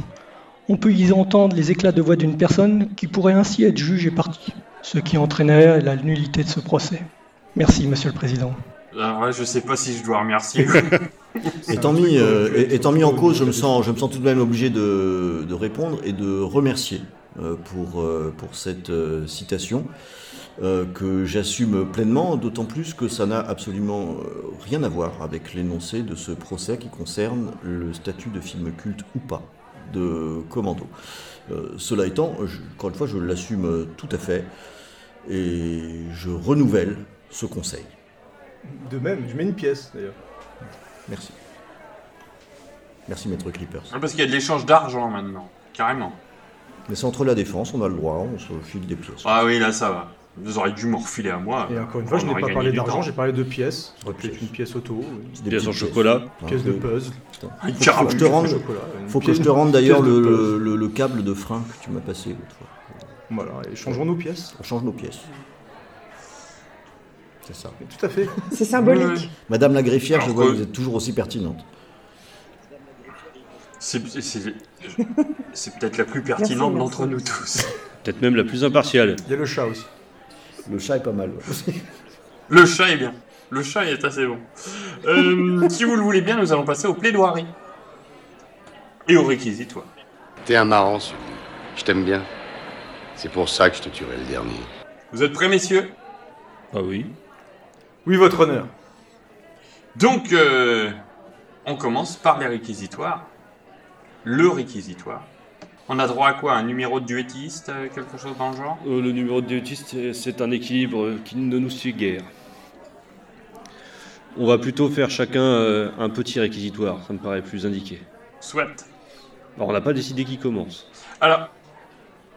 On peut y entendre les éclats de voix d'une personne qui pourrait ainsi être juge et partie, ce qui entraînerait la nullité de ce procès. Merci, Monsieur le Président. Alors là, je sais pas si je dois remercier. Étant mis, euh, étant mis en cause, je me sens, je me sens tout de même obligé de, de répondre et de remercier euh, pour, euh, pour cette euh, citation euh, que j'assume pleinement, d'autant plus que ça n'a absolument rien à voir avec l'énoncé de ce procès qui concerne le statut de film culte ou pas de Commando. Euh, cela étant, je- encore une fois, je l'assume tout à fait et je renouvelle ce conseil. De même, je mets une pièce d'ailleurs. Merci. Merci, Maître Clippers. Ah, Parce qu'il y a de l'échange d'argent maintenant, carrément. Mais c'est entre la défense, on a le droit, on se file des pièces. Ah oui, là ça va. Vous auriez dû m'en refiler à moi. Et encore une fois, je n'ai pas parlé d'argent, temps. j'ai parlé de pièces. Ça aurait pu être une pièce auto, une Des Pièce en chocolat. une pièce de puzzle. Faut, faut que je te rende, faut que je te rende d'ailleurs le câble de frein que tu m'as passé l'autre fois. Voilà, et changeons nos pièces. On change nos pièces. C'est ça. Tout à fait. C'est symbolique. Madame la greffière, Alors je vois que- vous êtes toujours aussi pertinente. C'est c'est- c'est peut-être la plus pertinente d'entre nous tous. Peut-être même la plus impartiale. Il y a le chat aussi. Le chat est pas mal. ouais. Le chat est bien. Le chat est assez bon. Euh, si vous le voulez bien, nous allons passer aux plaidoiries. Et au réquisitoire. T'es un marrant, celui Je t'aime bien. C'est pour ça que je te tuerai le dernier. Vous êtes prêts, messieurs? Ah oui. Oui, votre honneur. Donc, euh, on commence par les réquisitoires. Le réquisitoire. On a droit à quoi? Un numéro de duettiste euh, Quelque chose dans le genre? Euh, le numéro de duettiste, c'est- un équilibre qui ne nous suit guère. On va plutôt faire chacun euh, un petit réquisitoire, ça me paraît plus indiqué. Soit. Alors on n'a pas décidé qui commence. Alors,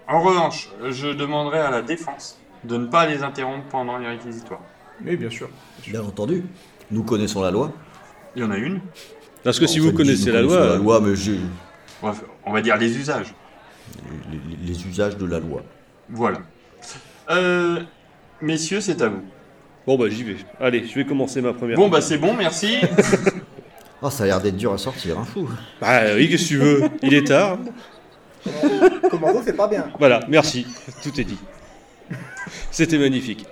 en revanche, je demanderai à la défense de ne pas les interrompre pendant les réquisitoires. Oui, bien sûr. Bien entendu. Nous connaissons la loi. Il y en a une. Parce que Bon, si vous fait, connaissez la loi, la loi, mais j'ai On va, dire les usages. les, les- les usages de la loi. Voilà. Euh, messieurs, c'est à vous. Bon bah j'y vais. Allez, je vais commencer ma première. Bon bah c'est bon, merci. Oh, ça a l'air d'être dur à sortir, hein. Fou. Bah oui, qu'est-ce que tu veux? Il est tard. Commando fait pas bien. Voilà, merci. Tout est dit. C'était magnifique.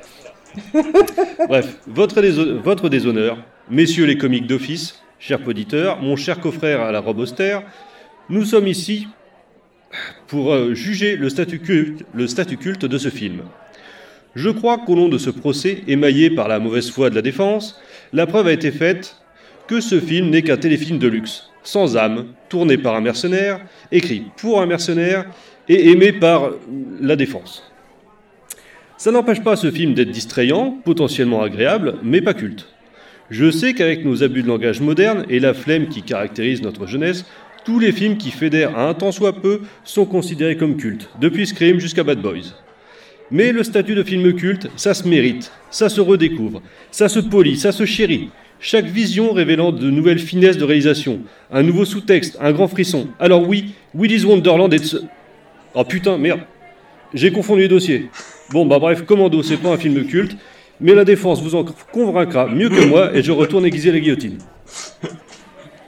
Bref, votre, déshonneur, messieurs les comiques d'office, chers auditeurs, mon cher coffrère à la robe austère, nous sommes ici pour euh, juger le statut, culte, le statut culte de ce film. Je crois qu'au long de ce procès, émaillé par la mauvaise foi de la défense, la preuve a été faite que ce film n'est qu'un téléfilm de luxe, sans âme, tourné par un mercenaire, écrit pour un mercenaire et aimé par la défense. Ça n'empêche pas ce film d'être distrayant, potentiellement agréable, mais pas culte. Je sais qu'avec nos abus de langage moderne et la flemme qui caractérise notre jeunesse, tous les films qui fédèrent à un tant soit peu sont considérés comme cultes, depuis Scream jusqu'à Bad Boys. Mais le statut de film culte, ça se mérite, ça se redécouvre, ça se polit, ça se chérit. Chaque vision révélant de nouvelles finesses de réalisation, un nouveau sous-texte, un grand frisson. Alors oui, Willy's Wonderland est. Oh putain, merde. J'ai confondu les dossiers. Bon, bah bref, Commando, c'est pas un film culte, mais la défense vous en convaincra mieux que moi et je retourne aiguiser la guillotine.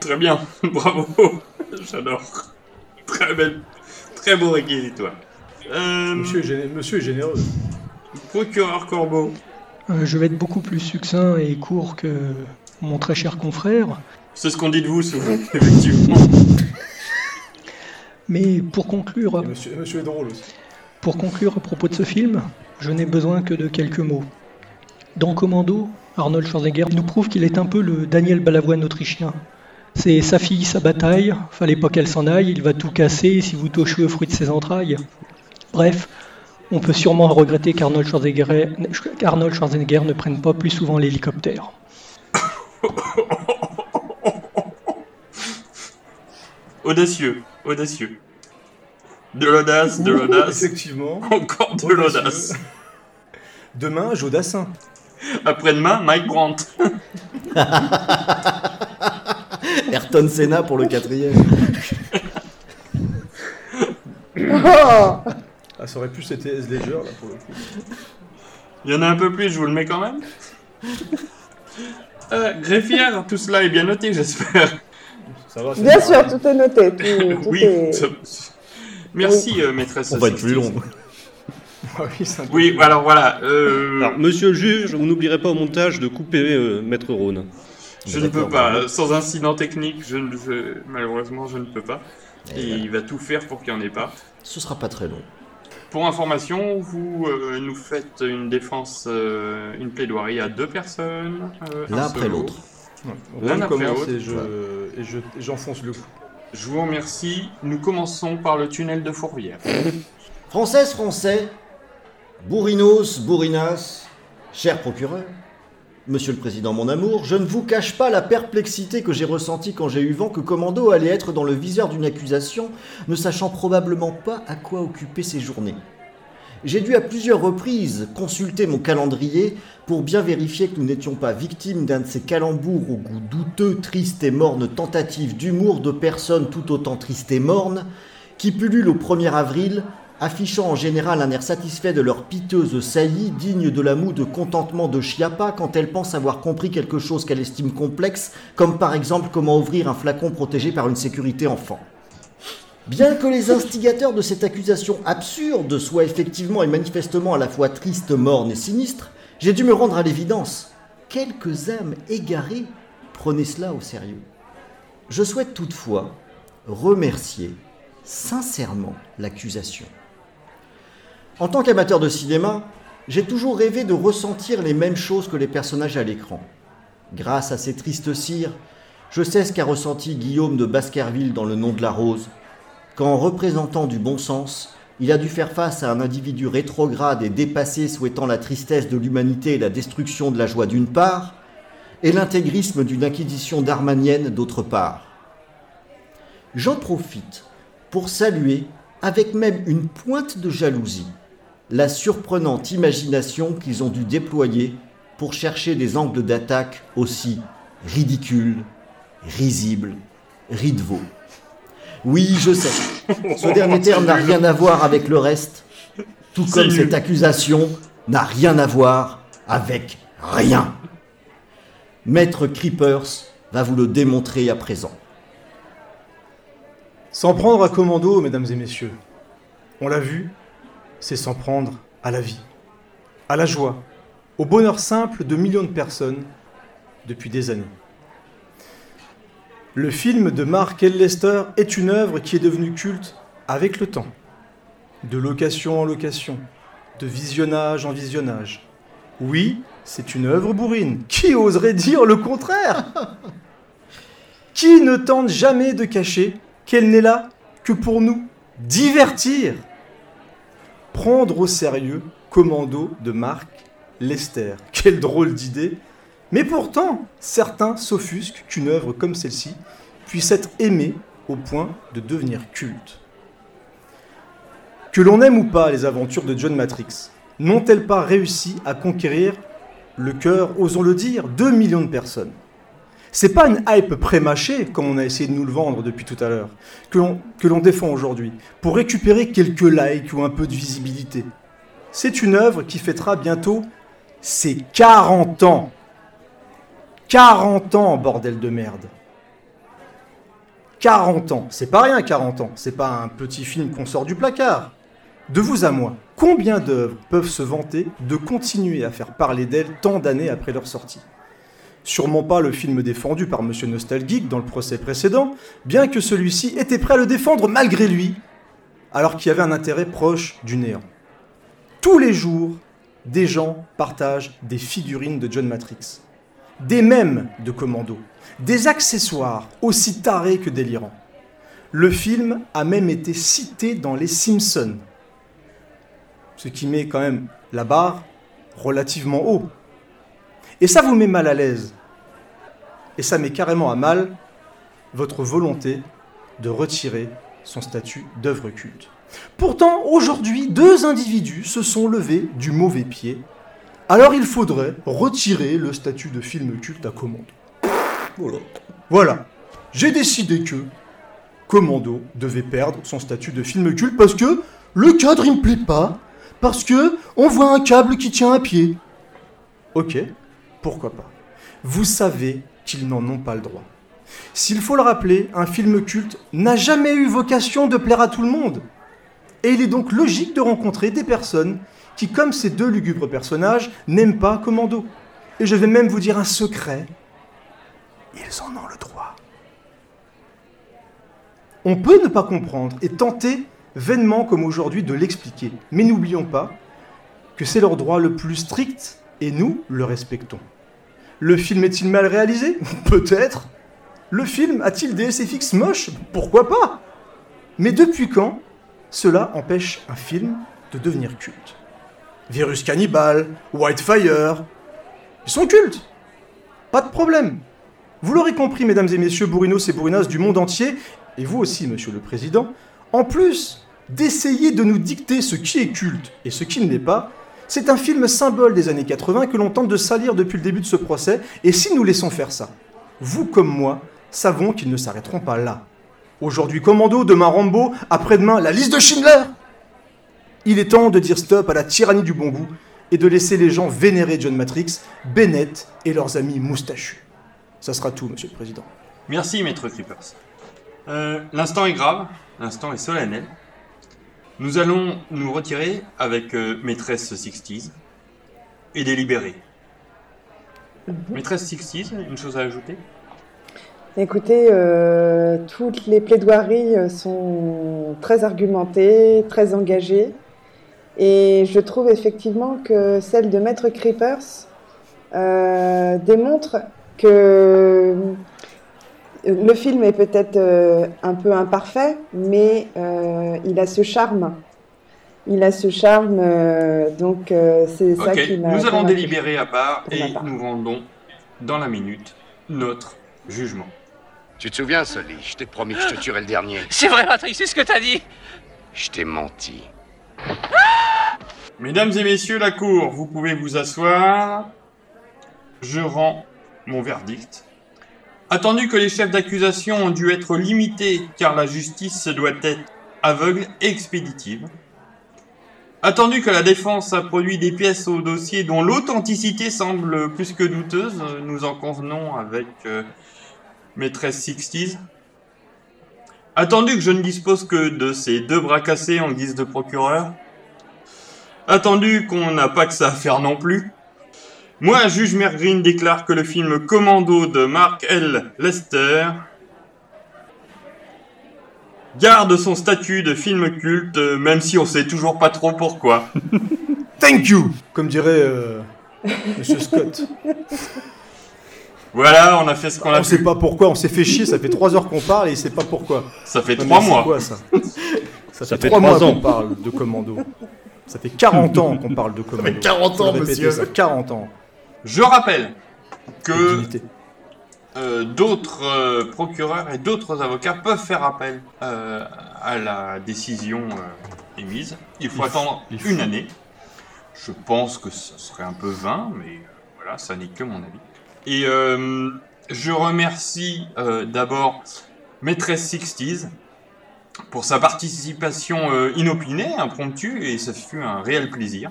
Très bien, bravo. J'adore. Très belle, très beau réquisitoire. Euh, Monsieur, est monsieur est généreux. Procureur Corbeau. Euh, je vais être beaucoup plus succinct et court que mon très cher confrère. C'est ce qu'on dit de vous souvent, effectivement. Mais pour conclure, Et monsieur, et monsieur est drôle aussi. Pour conclure à propos de ce film, je n'ai besoin que de quelques mots. Dans Commando, Arnold Schwarzenegger nous prouve qu'il est un peu le Daniel Balavoine autrichien. C'est sa fille, sa bataille, fallait pas qu'elle s'en aille, il va tout casser si vous touchez au fruit de ses entrailles. Bref, on peut sûrement regretter qu'Arnold Schwarzenegger, Schwarzenegger ne prenne pas plus souvent l'hélicoptère. Audacieux, audacieux. De l'audace, de l'audace. Effectivement. Encore de l'audace. Demain, Jodassin. Après-demain, Mike Brandt. Ayrton Senna pour le quatrième. Ah, ça aurait pu c'était S Ledger, là, pour le coup. Il y en a un peu plus, je vous le mets quand même. Euh, greffière, tout cela est bien noté, j'espère. Ça va, Bien sûr, tout est noté. Tout, tout oui, est- ça- merci, euh, maîtresse. On va être plus long. oui, peu Oui, plus- alors voilà. euh, Alors, monsieur le juge, vous n'oublierez pas au montage de couper euh, Maître Rhône. je ne peux pas. euh, Sans incident technique, je, ne- je- malheureusement, je ne peux pas. Et il va tout faire pour qu'il n'y en ait pas. Ce sera pas très long. Pour information, vous euh, nous faites une défense, euh, une plaidoirie à deux personnes. euh, un L'un après l'autre. Ouais. L'un après l'autre. et je- et je- j'enfonce le clou. Je vous remercie. Nous commençons par le tunnel de Fourvière. Française, Français, Bourrinos, Bourrinas, cher procureur, Monsieur le Président, mon amour, je ne vous cache pas la perplexité que j'ai ressentie quand j'ai eu vent que Commando allait être dans le viseur d'une accusation, ne sachant probablement pas à quoi occuper ses journées. J'ai dû à plusieurs reprises consulter mon calendrier pour bien vérifier que nous n'étions pas victimes d'un de ces calembours au goût douteux, triste et morne tentatives d'humour de personnes tout autant tristes et mornes qui pullulent au 1er avril, affichant en général un air satisfait de leur piteuse saillie, digne de la moue de contentement de Chiappa quand elle pense avoir compris quelque chose qu'elle estime complexe, comme par exemple comment ouvrir un flacon protégé par une sécurité enfant. Bien que les instigateurs de cette accusation absurde soient effectivement et manifestement à la fois tristes, mornes et sinistres, j'ai dû me rendre à l'évidence. Quelques âmes égarées prenaient cela au sérieux. Je souhaite toutefois remercier sincèrement l'accusation. En tant qu'amateur de cinéma, j'ai toujours rêvé de ressentir les mêmes choses que les personnages à l'écran. Grâce à ces tristes cires, je sais ce qu'a ressenti Guillaume de Baskerville dans Le Nom de la Rose, quand, représentant du bon sens, il a dû faire face à un individu rétrograde et dépassé souhaitant la tristesse de l'humanité et la destruction de la joie d'une part, et l'intégrisme d'une inquisition darmanienne d'autre part. J'en profite pour saluer, avec même une pointe de jalousie, la surprenante imagination qu'ils ont dû déployer pour chercher des angles d'attaque aussi ridicules, risibles, ridevaux. Oui, je sais, ce dernier terme n'a rien à voir avec le reste, Tout comme cette accusation n'a rien à voir avec rien. Maître Creepers va vous le démontrer à présent. S'en prendre à commando, mesdames et messieurs. On l'a vu, c'est s'en prendre à la vie, à la joie, au bonheur simple de millions de personnes depuis des années. Le film de Mark L. Lester est une œuvre qui est devenue culte avec le temps, de location en location, de visionnage en visionnage. Oui, c'est une œuvre bourrine. Qui oserait dire le contraire? Qui ne tente jamais de cacher qu'elle n'est là que pour nous divertir? Prendre au sérieux Commando de Mark Lester. Quelle drôle d'idée Mais pourtant, certains s'offusquent qu'une œuvre comme celle-ci puisse être aimée au point de devenir culte. Que l'on aime ou pas les aventures de John Matrix, n'ont-elles pas réussi à conquérir le cœur, osons le dire, de millions de personnes? C'est pas une hype prémâchée, comme on a essayé de nous le vendre depuis tout à l'heure, que l'on défend aujourd'hui, pour récupérer quelques likes ou un peu de visibilité. C'est une œuvre qui fêtera bientôt ses 40 ans. 40 ans, bordel de merde. 40 ans. C'est pas rien, 40 ans. C'est pas un petit film qu'on sort du placard. De vous à moi, combien d'œuvres peuvent se vanter de continuer à faire parler d'elles tant d'années après leur sortie? Sûrement pas le film défendu par Monsieur Nostalgique dans le procès précédent, bien que celui-ci était prêt à le défendre malgré lui, alors qu'il y avait un intérêt proche du néant. Tous les jours, des gens partagent des figurines de John Matrix, des mèmes de Commando, des accessoires aussi tarés que délirants. Le film a même été cité dans Les Simpsons, ce qui met quand même la barre relativement haut. Et ça vous met mal à l'aise. Et ça met carrément à mal votre volonté de retirer son statut d'œuvre culte. Pourtant, aujourd'hui, deux individus se sont levés du mauvais pied. Alors il faudrait retirer le statut de film culte à Commando. Voilà. Voilà. J'ai décidé que Commando devait perdre son statut de film culte parce que le cadre il me plaît pas, parce que on voit un câble qui tient un pied. Ok, pourquoi pas. Vous savez qu'ils n'en ont pas le droit. S'il faut le rappeler, un film culte n'a jamais eu vocation de plaire à tout le monde. Et il est donc logique de rencontrer des personnes qui, comme ces deux lugubres personnages, n'aiment pas Commando. Et je vais même vous dire un secret. Ils en ont le droit. On peut ne pas comprendre et tenter vainement comme aujourd'hui de l'expliquer. Mais n'oublions pas que c'est leur droit le plus strict et nous le respectons. Le film est-il mal réalisé? Peut-être. Le film a-t-il des SFX moches? Pourquoi pas? Mais depuis quand cela empêche un film de devenir culte? Virus Cannibal, Whitefire, ils sont cultes. Pas de problème. Vous l'aurez compris, mesdames et messieurs, bourrinos et bourrinas du monde entier, et vous aussi, monsieur le président, en plus d'essayer de nous dicter ce qui est culte et ce qui ne l'est pas, c'est un film symbole des années 80 que l'on tente de salir depuis le début de ce procès, et si nous laissons faire ça, vous comme moi savons qu'ils ne s'arrêteront pas là. Aujourd'hui Commando, demain Rambo, après-demain la liste de Schindler Il est temps de dire stop à la tyrannie du bon goût et de laisser les gens vénérer John Matrix, Bennett et leurs amis moustachus. Ça sera tout, monsieur le président. Merci, maître Creepers. Euh, l'instant est grave, l'instant est solennel. Nous allons nous retirer avec euh, maîtresse 60s et délibérer. Maîtresse 60s, une chose à ajouter? Écoutez, euh, toutes les plaidoiries sont très argumentées, très engagées. Et je trouve effectivement que celle de Maître Creepers euh, démontre que le film est peut-être euh, un peu imparfait, mais euh, il a ce charme. Il a ce charme, euh, donc euh, c'est ça qui m'a. nous allons délibérer à part et part. nous rendons dans la minute notre jugement. Tu te souviens, Sully Je t'ai promis que je te tuerais le dernier. C'est vrai, Patrick, c'est ce que t'as dit. Je t'ai menti. Mesdames et messieurs, la cour, vous pouvez vous asseoir. Je rends mon verdict. Attendu que les chefs d'accusation ont dû être limités car la justice doit être aveugle et expéditive. Attendu que la défense a produit des pièces au dossier dont l'authenticité semble plus que douteuse, nous en convenons avec euh, maîtresse Sixties. Attendu que je ne dispose que de ces deux bras cassés en guise de procureur. Attendu qu'on n'a pas que ça à faire non plus. Moi, juge Mergreen déclare que le film Commando de Mark L. Lester garde son statut de film culte, même si on sait toujours pas trop pourquoi. Thank you Comme dirait euh, Monsieur Scott. Voilà, on a fait ce qu'on a On sait pas pourquoi, on s'est fait chier, ça fait 3 heures qu'on parle et il sait pas pourquoi. Ça fait 3 c'est mois. quoi, ça ça, Ça fait fait 3 trois mois ans. qu'on parle de Commando. Ça fait 40 ans qu'on parle de Commando. fait 40 Faut ans, monsieur. Ça, 40 ans. Je rappelle que euh, d'autres euh, procureurs et d'autres avocats peuvent faire appel euh, à la décision euh, émise. Il faut Il attendre il une année. Je pense que ce serait un peu vain, mais voilà, ça n'est que mon avis. Et euh, je remercie euh, d'abord Maîtresse Sixties pour sa participation euh, inopinée, impromptue, et ça fut un réel plaisir.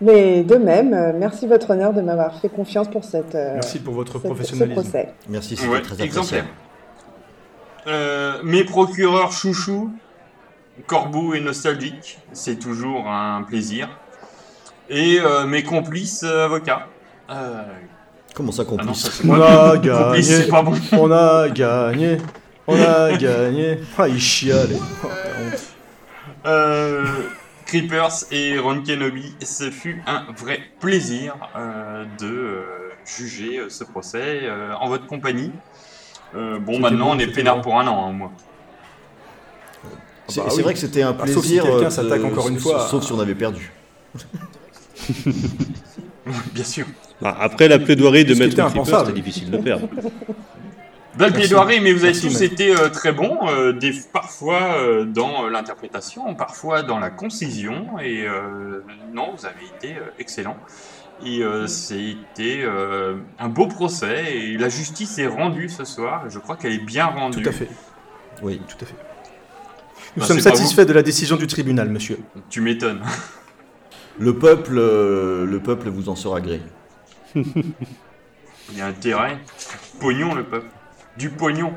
Mais de même, euh, merci votre honneur de m'avoir fait confiance pour cette, euh, Merci pour votre cette- professionnalisme. ce procès. Merci, c'était Ouais, très apprécié. exemplaire. Euh, mes procureurs chouchou, Corbeau et Nostalgique, c'est toujours un plaisir. Et euh, mes complices euh, avocats. Comment ça, ah non, complice ça, c'est On a gagné. Complice, bon. On a gagné. On a gagné. Ah, il chiale. Oh. Euh, Creepers et Ron Kenobi, ce fut un vrai plaisir euh, de euh, juger ce procès euh, en votre compagnie. Euh, bon, maintenant bon, on est peinard bon. pour un an, hein, moi. C'est bah c'est oui. vrai que c'était un Ah, sauf si plaisir. quelqu'un s'attaque encore une fois. Sauf si on avait perdu. Bien sûr. Bah, après la plaidoirie de impensable. c'était difficile de perdre. Belle plaidoirie, mais vous avez Merci, tous été euh, très bons, euh, des, parfois euh, dans euh, l'interprétation, parfois dans la concision, et euh, non, vous avez été euh, excellents. Et euh, c'était euh, un beau procès, et la justice est rendue ce soir, et je crois qu'elle est bien rendue. Tout à fait. Oui. Tout à fait. Nous Bah, sommes satisfaits de la décision du tribunal, monsieur. Tu m'étonnes. Le peuple, euh, le peuple vous en sera gré. Il y a intérêt. Pognon, le peuple. Du pognon.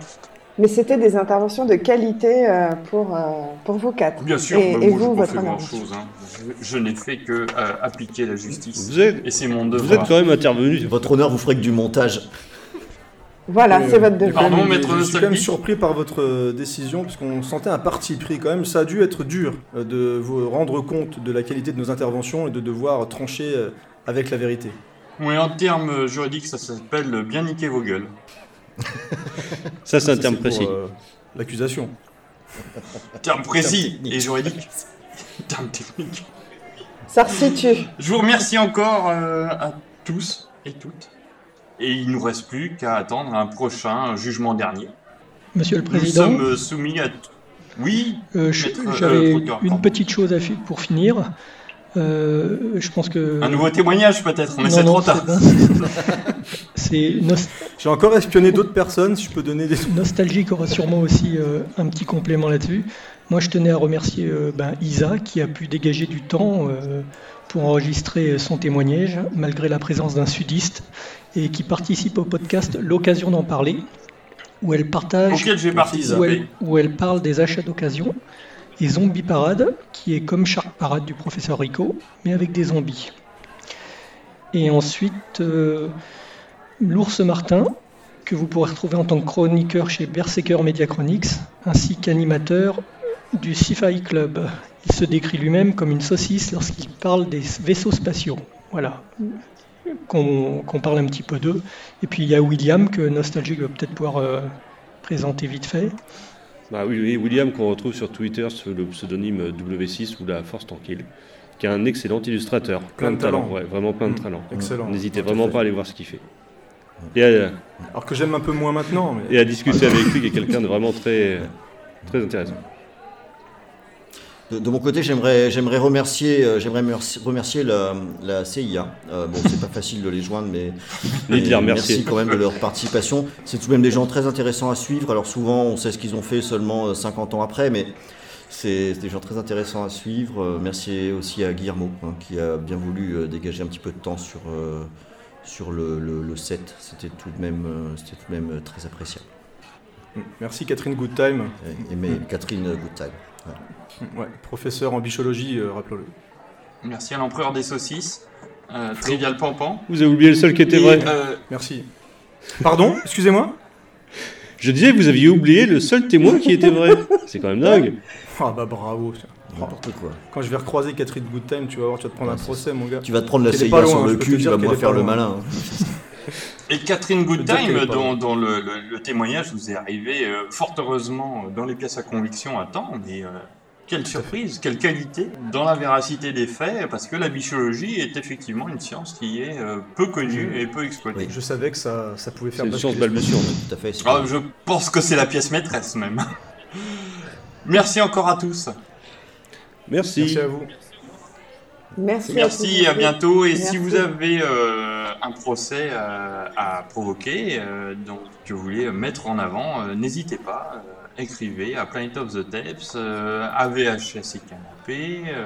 Mais c'était des interventions de qualité euh, pour, euh, pour vous quatre. Bien sûr, Et, moi, vous, je n'ai pas votre fait honneur. grand-chose. hein. Je, je n'ai fait que euh, appliquer la justice. Vous êtes, Et c'est mon vous devoir. êtes quand même intervenu. Votre honneur, vous ferez que du montage. Voilà, Euh, c'est votre devoir. Pardon, Je suis maître quand même surpris par votre décision, puisqu'on sentait un parti pris quand même. Ça a dû être dur euh, de vous rendre compte de la qualité de nos interventions et de devoir trancher euh, avec la vérité. Oui, en termes juridiques, ça s'appelle bien niquer vos gueules. Ça, c'est un Ça, terme précis. euh, L'accusation. Terme précis et juridique. Terme technique. Ça resitue. Je vous remercie encore euh, à tous et toutes. Et il nous reste plus qu'à attendre un prochain jugement dernier. Monsieur le Nous Président, sommes euh, soumis à... Oui, euh, euh, j'avais une petite chose à fi- pour finir. Euh, je pense que... un nouveau témoignage peut-être, mais c'est trop tard. c'est J'ai encore espionné d'autres personnes, si je peux donner des... Nostalgique aura sûrement aussi euh, un petit complément là-dessus. Moi, je tenais à remercier euh, ben, Isa qui a pu dégager du temps euh, pour enregistrer son témoignage malgré la présence d'un sudiste et qui participe au podcast L'occasion d'en parler où elle partage où elle, où elle parle des achats d'occasion et Zombie Parade qui est comme Shark Parade du professeur Rico mais avec des zombies. Et ensuite euh, l'ours Martin que vous pourrez retrouver en tant que chroniqueur chez Berserker Media Chronics, ainsi qu'animateur du Sci-Fi Club. Il se décrit lui-même comme une saucisse lorsqu'il parle des vaisseaux spatiaux. Voilà, qu'on parle un petit peu d'eux. Et puis il y a William que Nostalgique va peut-être pouvoir euh, présenter vite fait. Bah oui, oui, William qu'on retrouve sur Twitter sous le pseudonyme W6 ou la Force Tranquille, qui est un excellent illustrateur, plein, de talent, ouais, vraiment plein de Mmh, talent. excellent, N'hésitez tout à vraiment fait. pas à aller voir ce qu'il fait. Et à, Alors que j'aime un peu moins maintenant, mais... et à discuter avec lui, qui est quelqu'un de vraiment très, très intéressant. De, de mon côté, j'aimerais j'aimerais remercier euh, j'aimerais remercier la, la CIA. Euh, bon, c'est pas facile de les joindre, mais, les remercier. merci quand même de leur participation. C'est tout de même des gens très intéressants à suivre. Alors souvent, on sait ce qu'ils ont fait seulement euh, 50 ans après, mais C'est des gens très intéressants à suivre. Euh, merci aussi à Guillermo hein, qui a bien voulu euh, dégager un petit peu de temps sur, euh, sur le, le- le set. C'était tout, de même, euh, c'était tout de même euh, très appréciable. Merci Catherine Goodtime. Et, mais Catherine Goodtime. Ouais, professeur en bichologie, euh, rappelons-le. Merci à l'empereur des saucisses. Euh, Trivial Pampan. Vous avez oublié le seul qui était Et, vrai. euh, Merci. Pardon Excusez-moi Je disais que vous aviez oublié le seul témoin qui était vrai. C'est quand même dingue. Ah bah bravo. N'importe quoi. Quand je vais recroiser Catherine Goodtime, tu vas voir, tu vas te prendre un procès, mon gars. Tu vas te prendre la CIA loin, sur le cul, tu vas moins faire le malin. hein. Et Catherine Goodtime, dont, le, le- le témoignage vous est arrivé euh, fort heureusement dans les pièces à conviction à temps, mais euh, quelle surprise, quelle qualité dans la véracité des faits, parce que la bichologie est effectivement une science qui est euh, peu connue et peu exploitée. Je savais que ça, ça pouvait faire C'est une science balbutiante. Tout à fait. Ah, je pense que c'est la pièce maîtresse même. Merci encore à tous. Merci. Merci à vous. Merci. Merci, à bientôt. Et Merci. si vous avez euh, un procès euh, à provoquer, euh, donc que vous voulez mettre en avant, euh, n'hésitez pas. Euh, écrivez à Planet of the euh, à VHS et Canapé, euh,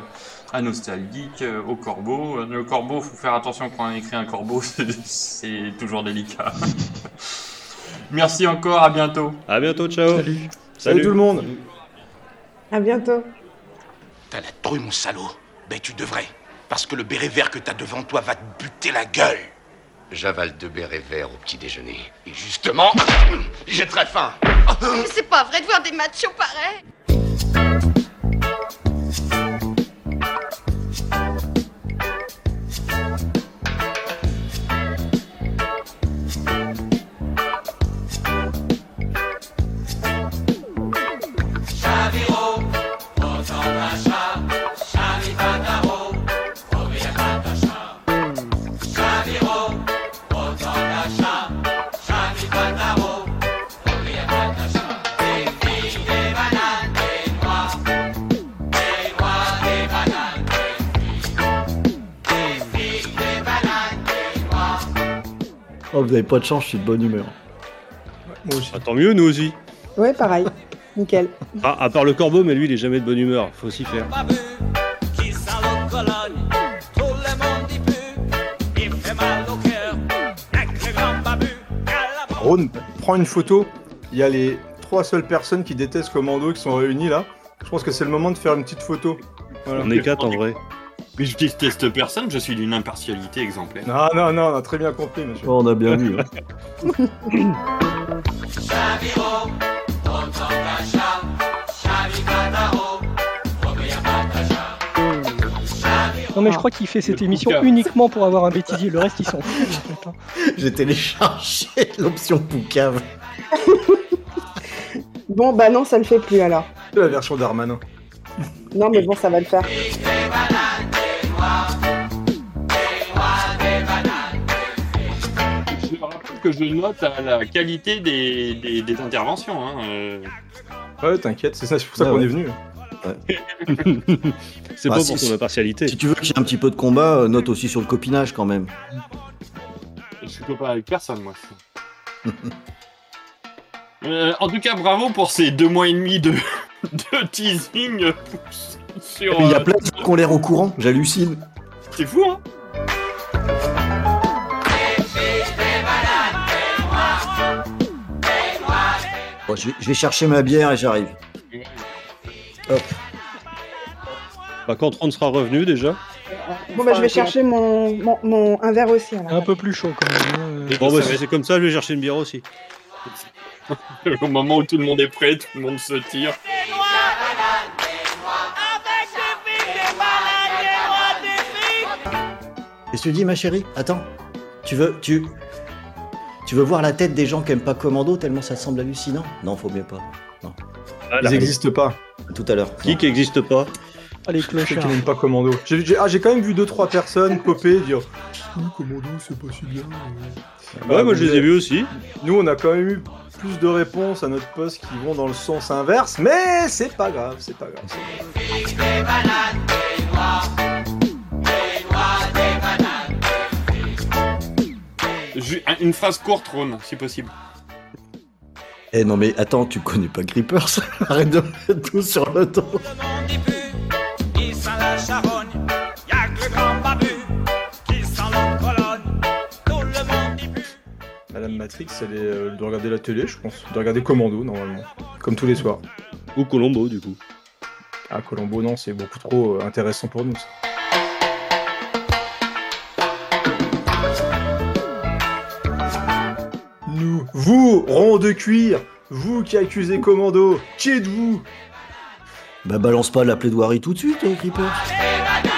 à Nostalgique, euh, au Corbeau. Euh, Le Corbeau, faut faire attention quand on écrit un Corbeau, c'est- c'est toujours délicat. Merci encore, à bientôt. À bientôt, ciao. Salut. Salut tout le monde. À bientôt. T'as la trouille, mon salaud. Ben, tu devrais. Parce que le béret vert que t'as devant toi va te buter la gueule. J'avale deux bérets verts au petit déjeuner. Et justement, j'ai très faim. Mais c'est pas vrai de voir des machos pareils Chaviro, autant Oh, vous avez pas de chance, je suis de bonne humeur. Moi aussi. Ah, tant mieux, nous aussi. Ouais, pareil. Nickel. Ah, à part le corbeau, mais lui, il est jamais de bonne humeur. Faut s'y faire. Rhône, prends une photo. Il y a les trois seules personnes qui détestent Commando qui sont réunies là. Je pense que c'est le moment de faire une petite photo. Voilà. On est quatre en vrai. Mais je déteste personne, je suis d'une impartialité exemplaire. Non, non, non, on a très bien compris, monsieur. Oh, on a bien vu. hein. Non mais je crois qu'il fait cette émission uniquement pour avoir un bêtisier. Le reste, il s'en fout en fait. hein. J'ai téléchargé l'option Poucave. Bon, bah non, ça le fait plus alors. C'est la version d'Armanin. Non, mais bon, ça va le faire. Je rappelle que je note à la qualité des, des- des interventions. hein, euh. Ouais, t'inquiète, c'est ça, c'est pour ça Ah qu'on ouais. est venu. C'est Bah, pas si- pour ton impartialité. Si tu veux qu'il y ait un petit peu de combat, euh, note aussi sur le copinage quand même. Je suis copain avec personne, moi. Euh, en tout cas, bravo pour ces deux mois et demi de, de teasing sur. Il y a euh, plein de gens qui ont l'air au courant, j'hallucine. C'est fou, hein Bon, je, vais, je vais chercher ma bière et j'arrive. Hop. Bah, quand Ron sera revenu déjà. Bon, bah je vais chercher mon, mon, mon- un verre aussi. alors. Un peu plus chaud quand même. hein. Bon, bah, si c'est comme ça, je vais chercher une bière aussi. Au moment où tout le monde est prêt, tout le monde se tire. Qu'est-ce que tu dis, ma chérie Attends. Tu veux, tu, tu veux voir la tête des gens qui aiment pas Commando tellement ça semble hallucinant? Non, faut mieux pas. Non. Ils n'existent pas. À tout à l'heure. Qui qui existe pas? Allez, Ceux qui n'aiment pas Commando. J'ai j'ai- ah, j'ai quand même vu 2-3 personnes popper dire Oui, Commando, c'est pas si bien. euh. Ouais, moi je les ai vus aussi. Nous, on a quand même eu plus de réponses à notre poste qui vont dans le sens inverse, mais c'est pas grave, c'est pas grave. c'est pas grave. Une phrase courte, Ron, si possible. Eh non mais attends, tu connais pas Creepers? Arrête de mettre tout sur le dos. Qui sent la charogne Y'a que le grand babu qui sent l'autre colonne. Tout le monde y pue. Madame Matrix, elle est euh, de regarder la télé, je pense. De regarder Commando, normalement. Comme tous les soirs. Ou Colombo, du coup. Ah, Colombo, non, c'est beaucoup trop euh, intéressant pour nous. ça. Vous, rond de cuir, vous qui accusez Commando, qui êtes-vous? Bah balance pas la plaidoirie tout de suite, hein, Creeper. La